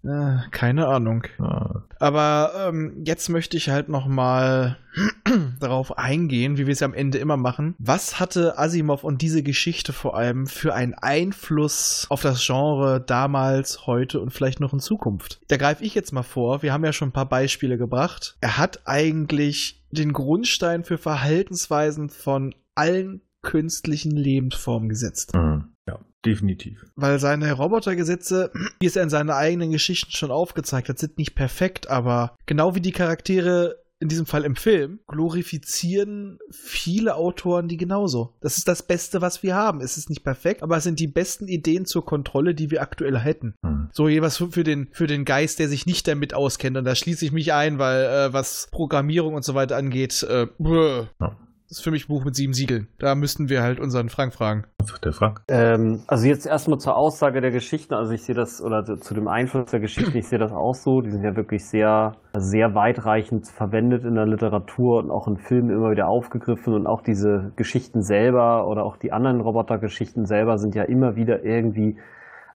Äh, keine Ahnung. Ah. Aber ähm, jetzt möchte ich halt noch mal darauf eingehen, wie wir es ja am Ende immer machen. Was hatte Asimov und diese Geschichte vor allem für einen Einfluss auf das Genre damals, heute und vielleicht noch in Zukunft? Da greife ich jetzt mal vor. Wir haben ja schon ein paar Beispiele gebracht. Er hat eigentlich den Grundstein für Verhaltensweisen von allen künstlichen Lebensformen gesetzt Mhm. Ja, definitiv. weil seine Robotergesetze, wie es er in seinen eigenen Geschichten schon aufgezeigt hat, sind nicht perfekt, aber genau wie die Charaktere in diesem Fall im Film, glorifizieren viele Autoren die genauso. Das ist das Beste, was wir haben. Es ist nicht perfekt, aber es sind die besten Ideen zur Kontrolle, die wir aktuell hätten. Mhm. So jeweils für für den, für den Geist, der sich nicht damit auskennt. Und da schließe ich mich ein, weil äh, was Programmierung und so weiter angeht, äh. Ja. Das ist für mich ein Buch mit sieben Siegeln. Da müssten wir halt unseren Frank fragen. Was sagt der Frank? Ähm, also jetzt erstmal zur Aussage der Geschichten. Also ich sehe das, oder zu- zu dem Einfluss der Geschichten, ich sehe das auch so. Die sind ja wirklich sehr, sehr weitreichend verwendet in der Literatur und auch in Filmen immer wieder aufgegriffen. Und auch diese Geschichten selber oder auch die anderen Robotergeschichten selber sind ja immer wieder irgendwie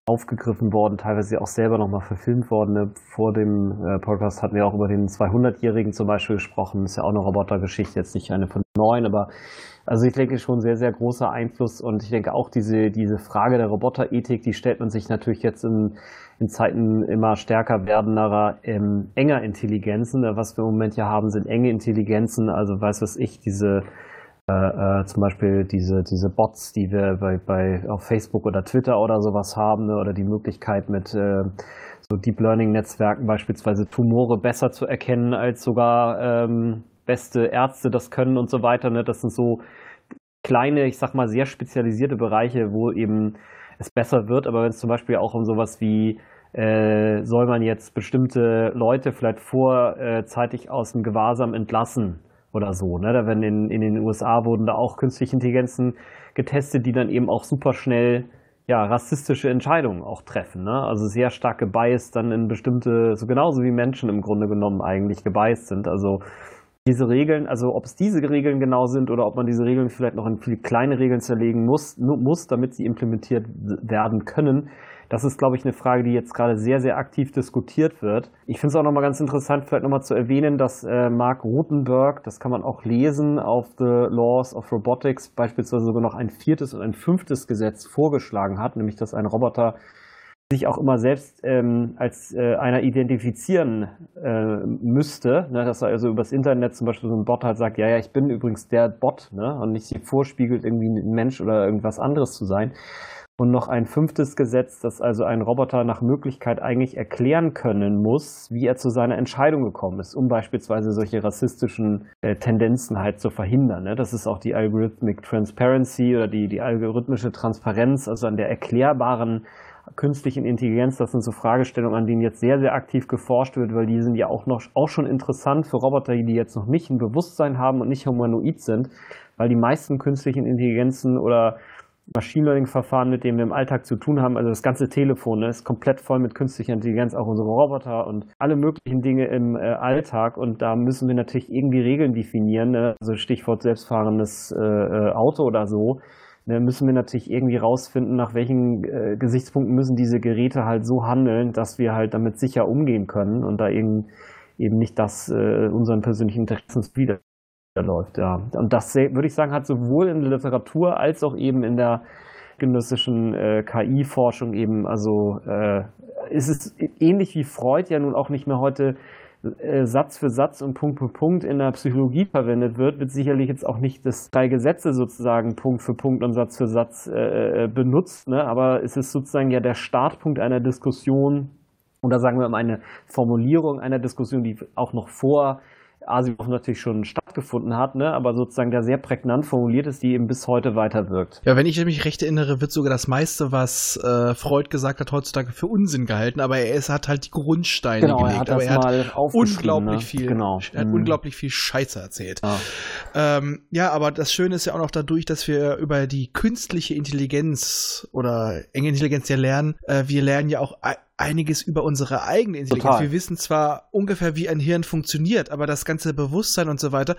aufgegriffen worden, teilweise auch selber nochmal verfilmt worden. Ne? Vor dem äh, Podcast hatten wir auch über den 200-Jährigen zum Beispiel gesprochen. ist ja auch eine Robotergeschichte, jetzt nicht eine von neun, aber also ich denke schon sehr, sehr großer Einfluss und ich denke auch diese, diese Frage der Roboterethik, die stellt man sich natürlich jetzt in, in Zeiten immer stärker werdenderer ähm, enger Intelligenzen. Was wir im Moment ja haben, sind enge Intelligenzen, also weiß was ich, diese äh, äh, zum Beispiel diese, diese Bots, die wir bei, bei auf Facebook oder Twitter oder sowas haben, ne, oder die Möglichkeit mit äh, so Deep Learning Netzwerken beispielsweise Tumore besser zu erkennen als sogar ähm, beste Ärzte das können und so weiter. Ne? Das sind so kleine, ich sag mal, sehr spezialisierte Bereiche, wo eben es besser wird. Aber wenn es zum Beispiel auch um sowas wie äh, soll man jetzt bestimmte Leute vielleicht vorzeitig aus dem Gewahrsam entlassen oder so. Ne? Da werden in, in den USA wurden da auch künstliche Intelligenzen getestet, die dann eben auch super schnell ja, rassistische Entscheidungen auch treffen. Ne? Also sehr stark gebiased dann in bestimmte, so genauso wie Menschen im Grunde genommen eigentlich gebiased sind. Also diese Regeln, also ob es diese Regeln genau sind oder ob man diese Regeln vielleicht noch in viele kleine Regeln zerlegen muss, muss, damit sie implementiert werden können, das ist, glaube ich, eine Frage, die jetzt gerade sehr, sehr aktiv diskutiert wird. Ich finde es auch nochmal ganz interessant, vielleicht nochmal zu erwähnen, dass äh, Mark Rutenberg, das kann man auch lesen, auf The Laws of Robotics beispielsweise sogar noch ein viertes und ein fünftes Gesetz vorgeschlagen hat, nämlich dass ein Roboter sich auch immer selbst ähm, als äh, einer identifizieren äh, müsste, ne, dass er also übers Internet zum Beispiel so ein Bot halt sagt, ja, ja, ich bin übrigens der Bot, ne, und nicht sich vorspiegelt, irgendwie ein Mensch oder irgendwas anderes zu sein. Und noch ein fünftes Gesetz, dass also ein Roboter nach Möglichkeit eigentlich erklären können muss, wie er zu seiner Entscheidung gekommen ist, um beispielsweise solche rassistischen äh, Tendenzen halt zu verhindern. Ne? Das ist auch die Algorithmic Transparency oder die, die algorithmische Transparenz, also an der erklärbaren künstlichen Intelligenz, das sind so Fragestellungen, an denen jetzt sehr, sehr aktiv geforscht wird, weil die sind ja auch noch auch schon interessant für Roboter, die jetzt noch nicht ein Bewusstsein haben und nicht humanoid sind, weil die meisten künstlichen Intelligenzen oder Machine Learning-Verfahren, mit denen wir im Alltag zu tun haben, also das ganze Telefon ne, ist komplett voll mit künstlicher Intelligenz, auch unsere Roboter und alle möglichen Dinge im äh, Alltag. Und da müssen wir natürlich irgendwie Regeln definieren, ne? also Stichwort selbstfahrendes äh, äh Auto oder so ne, müssen wir natürlich irgendwie rausfinden, nach welchen äh, Gesichtspunkten müssen diese Geräte halt so handeln, dass wir halt damit sicher umgehen können und da eben, eben nicht das äh, unseren persönlichen Interessen widerläuft. Ja. Und das würde ich sagen, hat sowohl in der Literatur als auch eben in der genössischen äh, KI-Forschung eben, also äh, ist es ähnlich wie Freud ja nun auch nicht mehr heute äh, Satz für Satz und Punkt für Punkt in der Psychologie verwendet wird, wird sicherlich jetzt auch nicht das drei Gesetze sozusagen Punkt für Punkt und Satz für Satz äh, äh, benutzt, ne? aber es ist sozusagen ja der Startpunkt einer Diskussion oder sagen wir mal eine Formulierung einer Diskussion, die auch noch vor Asimov natürlich schon stattgefunden hat, ne? aber sozusagen der sehr prägnant formuliert ist, die eben bis heute weiter wirkt. Ja, wenn ich mich recht erinnere, wird sogar das meiste, was äh, Freud gesagt hat, heutzutage für Unsinn gehalten, aber er ist, hat halt die Grundsteine genau, gelegt. Er hat aber er hat unglaublich ne? viel, genau. er hat mhm. unglaublich viel Scheiße erzählt. Ja. Ähm, ja, aber das Schöne ist ja auch noch dadurch, dass wir über die künstliche Intelligenz oder enge Intelligenz ja lernen, äh, wir lernen ja auch einiges über unsere eigene Intelligenz. Total. Wir wissen zwar ungefähr, wie ein Hirn funktioniert, aber das ganze Bewusstsein und so weiter,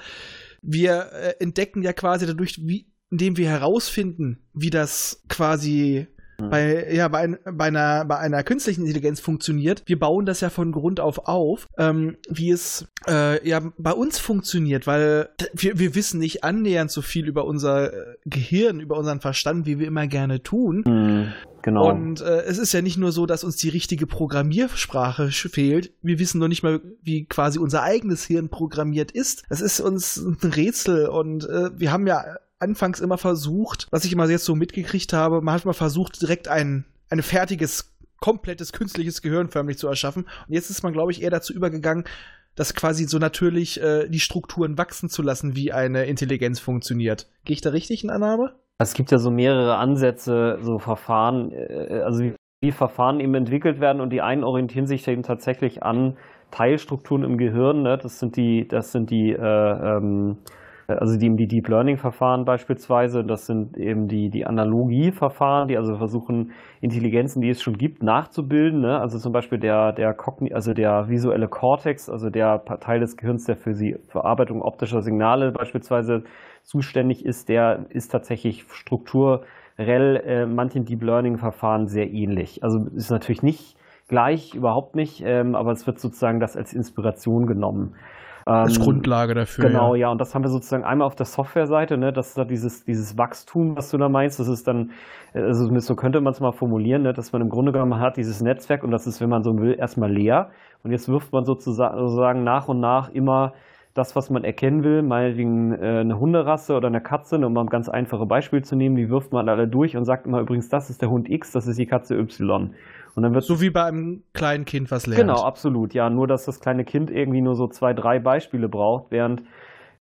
wir äh, entdecken ja quasi dadurch, wie, indem wir herausfinden, wie das quasi Mhm. bei, ja, bei, ein, bei, einer, bei einer künstlichen Intelligenz funktioniert. Wir bauen das ja von Grund auf auf, ähm, wie es äh, ja bei uns funktioniert, weil wir, wir wissen nicht annähernd so viel über unser äh, Gehirn, über unseren Verstand, wie wir immer gerne tun. Mhm. Genau. Und äh, es ist ja nicht nur so, dass uns die richtige Programmiersprache fehlt. Wir wissen noch nicht mal, wie quasi unser eigenes Hirn programmiert ist. Das ist uns ein Rätsel und äh, wir haben ja anfangs immer versucht, was ich immer jetzt so mitgekriegt habe, man hat mal versucht, direkt ein, ein fertiges, komplettes künstliches Gehirn förmlich zu erschaffen. Und jetzt ist man, glaube ich, eher dazu übergegangen, das quasi so natürlich äh, die Strukturen wachsen zu lassen, wie eine Intelligenz funktioniert. Gehe ich da richtig in Annahme? Es gibt ja so mehrere Ansätze, so Verfahren, äh, also wie, wie Verfahren eben entwickelt werden und die einen orientieren sich eben tatsächlich an Teilstrukturen im Gehirn. Ne? Das sind die, das sind die, äh, ähm, also die, die Deep Learning Verfahren beispielsweise, das sind eben die, die Analogieverfahren, die also versuchen, Intelligenzen, die es schon gibt, nachzubilden. Ne? Also zum Beispiel der, der Cogni also der visuelle Cortex, also der Teil des Gehirns, der für die Verarbeitung optischer Signale beispielsweise zuständig ist, der ist tatsächlich strukturell äh, manchen Deep Learning Verfahren sehr ähnlich. Also ist natürlich nicht gleich, überhaupt nicht, ähm, aber es wird sozusagen das als Inspiration genommen. Als Ähm, Grundlage dafür. Genau, ja. und das haben wir sozusagen einmal auf der Softwareseite, ne, das ist da dieses, dieses Wachstum, was du da meinst, das ist dann, äh, also so könnte man es mal formulieren, ne, dass man im Grunde genommen hat dieses Netzwerk und das ist, wenn man so will, erstmal leer. Und jetzt wirft man sozusagen nach und nach immer das, was man erkennen will, meinetwegen äh, eine Hunderasse oder eine Katze, um mal ein ganz einfaches Beispiel zu nehmen, die wirft man alle durch und sagt immer übrigens, das ist der Hund X, das ist die Katze Y. Und dann wird So wie bei einem kleinen Kind, was lernt. Genau, absolut. Ja, nur dass das kleine Kind irgendwie nur so zwei, drei Beispiele braucht, während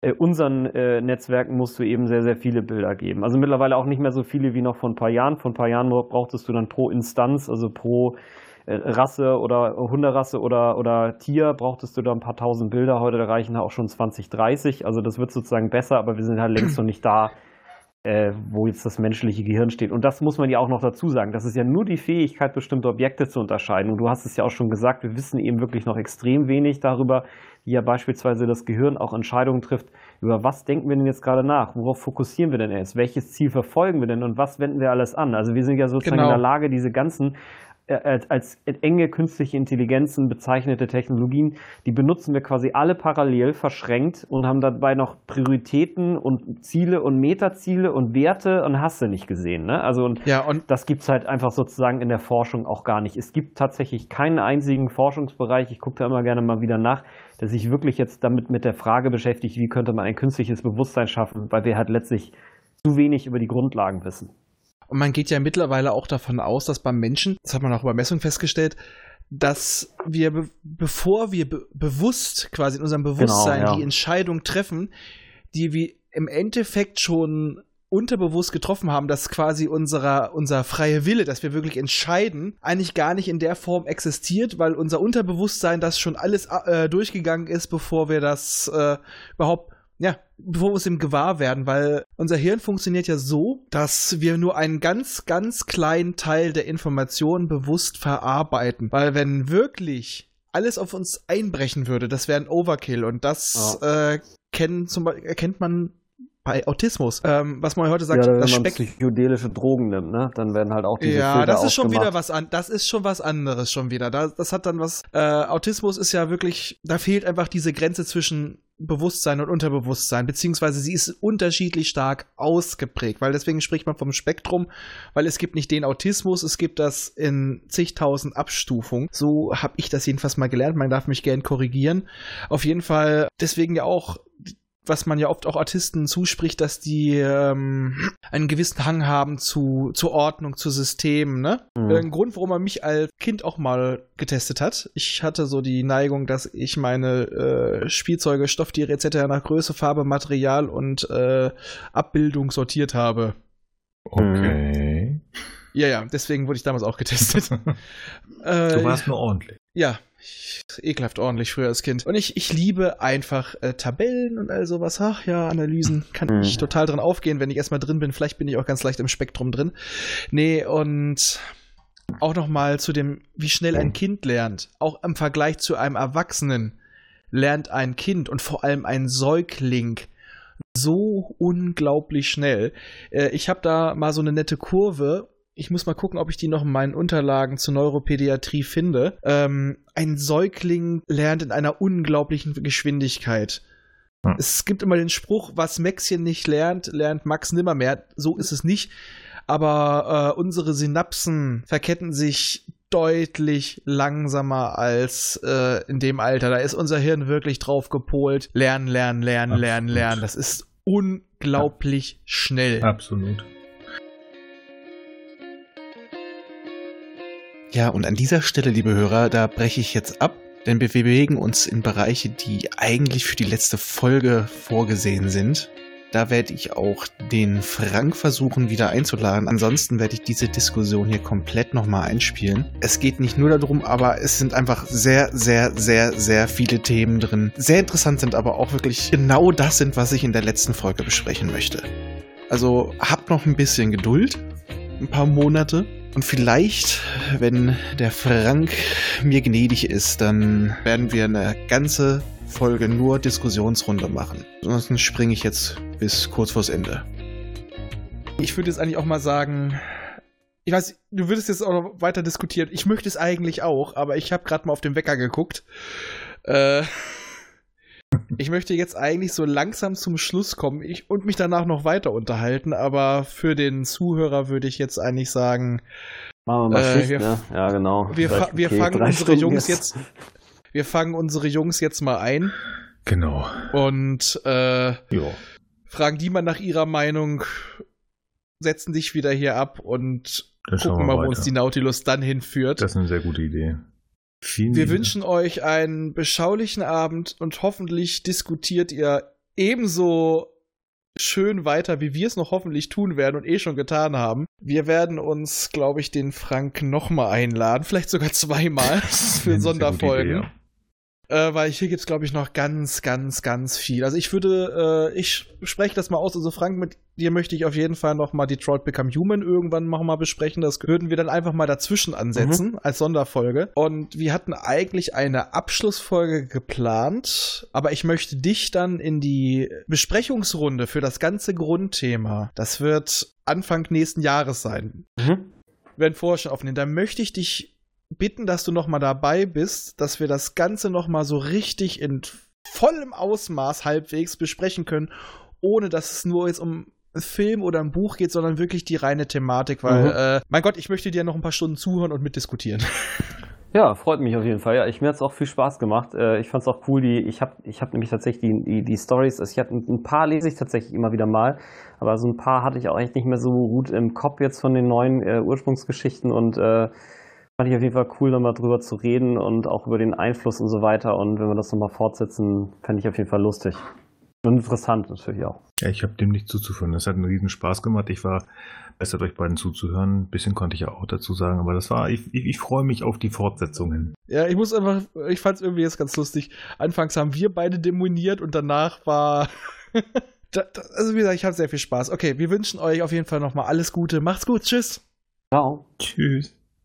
äh, unseren äh, Netzwerken musst du eben sehr, sehr viele Bilder geben. Also mittlerweile auch nicht mehr so viele wie noch vor ein paar Jahren. Vor ein paar Jahren brauchtest du dann pro Instanz, also pro äh, Rasse oder Hunderasse oder, oder Tier, brauchtest du da ein paar tausend Bilder. Heute reichen auch schon 20, 30. Also das wird sozusagen besser, aber wir sind halt längst noch nicht da, äh, wo jetzt das menschliche Gehirn steht. Und das muss man ja auch noch dazu sagen. Das ist ja nur die Fähigkeit, bestimmte Objekte zu unterscheiden. Und du hast es ja auch schon gesagt, wir wissen eben wirklich noch extrem wenig darüber, wie ja beispielsweise das Gehirn auch Entscheidungen trifft, über was denken wir denn jetzt gerade nach, worauf fokussieren wir denn jetzt, welches Ziel verfolgen wir denn und was wenden wir alles an. Also wir sind ja sozusagen Genau. in der Lage, diese ganzen als, als enge künstliche Intelligenzen bezeichnete Technologien, die benutzen wir quasi alle parallel verschränkt und haben dabei noch Prioritäten und Ziele und Metaziele und Werte und hast du nicht gesehen. Ne? Also und Ja, und das gibt es halt einfach sozusagen in der Forschung auch gar nicht. Es gibt tatsächlich keinen einzigen Forschungsbereich, ich gucke da immer gerne mal wieder nach, der sich wirklich jetzt damit mit der Frage beschäftigt, wie könnte man ein künstliches Bewusstsein schaffen, weil wir halt letztlich zu wenig über die Grundlagen wissen. Und man geht ja mittlerweile auch davon aus, dass beim Menschen, das hat man auch bei Messungen festgestellt, dass wir, be bevor wir be bewusst quasi in unserem Bewusstsein Genau, ja. die Entscheidung treffen, die wir im Endeffekt schon unterbewusst getroffen haben, dass quasi unserer, unser freie Wille, dass wir wirklich entscheiden, eigentlich gar nicht in der Form existiert, weil unser Unterbewusstsein das schon alles äh, durchgegangen ist, bevor wir das äh, überhaupt ja, bevor wir uns dem gewahr werden, weil unser Hirn funktioniert ja so, dass wir nur einen ganz, ganz kleinen Teil der Informationen bewusst verarbeiten. Weil wenn wirklich alles auf uns einbrechen würde, das wäre ein Overkill und das ja. äh, kennen zum, erkennt man bei Autismus. Ähm, was man heute sagt, ja, wenn das man psychedelische Drogen nimmt, ne, dann werden halt auch diese Ja, Filter das ist schon wieder was an, das ist schon was anderes schon wieder. Das, das hat dann was. Äh, Autismus ist ja wirklich, da fehlt einfach diese Grenze zwischen Bewusstsein und Unterbewusstsein, beziehungsweise sie ist unterschiedlich stark ausgeprägt, weil deswegen spricht man vom Spektrum, weil es gibt nicht den Autismus, es gibt das in zigtausend Abstufungen. So habe ich das jedenfalls mal gelernt, man darf mich gern korrigieren. Auf jeden Fall deswegen ja auch was man ja oft auch Artisten zuspricht, dass die ähm, einen gewissen Hang haben zu, zu Ordnung, zu Systemen, ne? Mhm. Ein Grund, warum man mich als Kind auch mal getestet hat. Ich hatte so die Neigung, dass ich meine äh, Spielzeuge, Stofftiere etc. nach Größe, Farbe, Material und äh, Abbildung sortiert habe. Okay. Ja, ja, deswegen wurde ich damals auch getestet. äh, du warst nur ordentlich. Ja, ekelhaft ordentlich früher als Kind. Und ich, ich liebe einfach äh, Tabellen und all sowas. Ach ja, Analysen kann mhm. ich total drin aufgehen, wenn ich erstmal drin bin. Vielleicht bin ich auch ganz leicht im Spektrum drin. Nee, und auch nochmal zu dem, wie schnell ein Kind lernt. Auch im Vergleich zu einem Erwachsenen lernt ein Kind und vor allem ein Säugling so unglaublich schnell. Äh, ich habe da mal so eine nette Kurve ich muss mal gucken, ob ich die noch in meinen Unterlagen zur Neuropädiatrie finde. Ähm, ein Säugling lernt in einer unglaublichen Geschwindigkeit. Hm. Es gibt immer den Spruch, was Maxchen nicht lernt, lernt Max nimmermehr. So ist es nicht. Aber äh, unsere Synapsen verketten sich deutlich langsamer als äh, in dem Alter. Da ist unser Hirn wirklich drauf gepolt. Lernen, lernen, lernen, Absolut. lernen, lernen. Das ist unglaublich ja. schnell. Absolut. Ja, und an dieser Stelle, liebe Hörer, da breche ich jetzt ab, denn wir bewegen uns in Bereiche, die eigentlich für die letzte Folge vorgesehen sind. Da werde ich auch den Frank versuchen wieder einzuladen. Ansonsten werde ich diese Diskussion hier komplett nochmal einspielen. Es geht nicht nur darum, aber es sind einfach sehr, sehr, sehr, sehr viele Themen drin. Sehr interessant sind aber auch wirklich genau das sind, was ich in der letzten Folge besprechen möchte. Also habt noch ein bisschen Geduld. Ein paar Monate. Und vielleicht, wenn der Frank mir gnädig ist, dann werden wir eine ganze Folge nur Diskussionsrunde machen. Ansonsten springe ich jetzt bis kurz vors Ende. Ich würde jetzt eigentlich auch mal sagen, ich weiß, du würdest jetzt auch noch weiter diskutieren. Ich möchte es eigentlich auch, aber ich habe gerade mal auf den Wecker geguckt. Äh, ich möchte jetzt eigentlich so langsam zum Schluss kommen ich, und mich danach noch weiter unterhalten, aber für den Zuhörer würde ich jetzt eigentlich sagen. Machen wir mal äh, Schicht, wir, ne? Ja, genau. Wir, fa wir okay, fangen unsere Stunden Jungs jetzt. Wir fangen unsere Jungs jetzt mal ein. Genau. Und äh, fragen die mal nach ihrer Meinung, setzen dich wieder hier ab und dann gucken mal, wo uns die Nautilus dann hinführt. Das ist eine sehr gute Idee. Vielen Wir wünschen euch einen beschaulichen Abend und hoffentlich diskutiert ihr ebenso schön weiter, wie wir es noch hoffentlich tun werden und eh schon getan haben. Wir werden uns, glaube ich, den Frank nochmal einladen, vielleicht sogar zweimal für Sonderfolgen. Idee, ja. Äh, weil hier gibt es, glaube ich, noch ganz, ganz, ganz viel. Also ich würde, äh, ich spreche das mal aus. Also Frank, mit dir möchte ich auf jeden Fall noch mal Detroit Become Human irgendwann noch mal besprechen. Das würden wir dann einfach mal dazwischen ansetzen mhm. als Sonderfolge. Und wir hatten eigentlich eine Abschlussfolge geplant, aber ich möchte dich dann in die Besprechungsrunde für das ganze Grundthema. Das wird Anfang nächsten Jahres sein. Mhm. Wir werden vorher schon aufnehmen. Da möchte ich dich bitten, dass du noch mal dabei bist, dass wir das Ganze noch mal so richtig in vollem Ausmaß halbwegs besprechen können, ohne dass es nur jetzt um Film oder ein Buch geht, sondern wirklich die reine Thematik, weil, mhm. äh, mein Gott, ich möchte dir noch ein paar Stunden zuhören und mitdiskutieren. Ja, freut mich auf jeden Fall. Ja, ich mir hat es auch viel Spaß gemacht. Äh, ich fand es auch cool. Die, ich habe, ich habe nämlich tatsächlich die, die, die Stories. Also ich hatte ein paar lese ich tatsächlich immer wieder mal, aber so ein paar hatte ich auch echt nicht mehr so gut im Kopf jetzt von den neuen äh, Ursprungsgeschichten und äh, Fand ich auf jeden Fall cool, nochmal drüber zu reden und auch über den Einfluss und so weiter. Und wenn wir das nochmal fortsetzen, fände ich auf jeden Fall lustig. Und interessant natürlich auch. Ja, ich habe dem nichts zuzuführen. Das hat einen riesen Spaß gemacht. Ich war besser euch beiden zuzuhören. Ein bisschen konnte ich ja auch dazu sagen, aber das war, ich, ich, ich freue mich auf die Fortsetzungen. Ja, ich muss einfach, ich fand es irgendwie jetzt ganz lustig. Anfangs haben wir beide demoniert und danach war. da, da, also wie gesagt, ich hatte sehr viel Spaß. Okay, wir wünschen euch auf jeden Fall nochmal alles Gute. Macht's gut, tschüss. Ciao. Tschüss.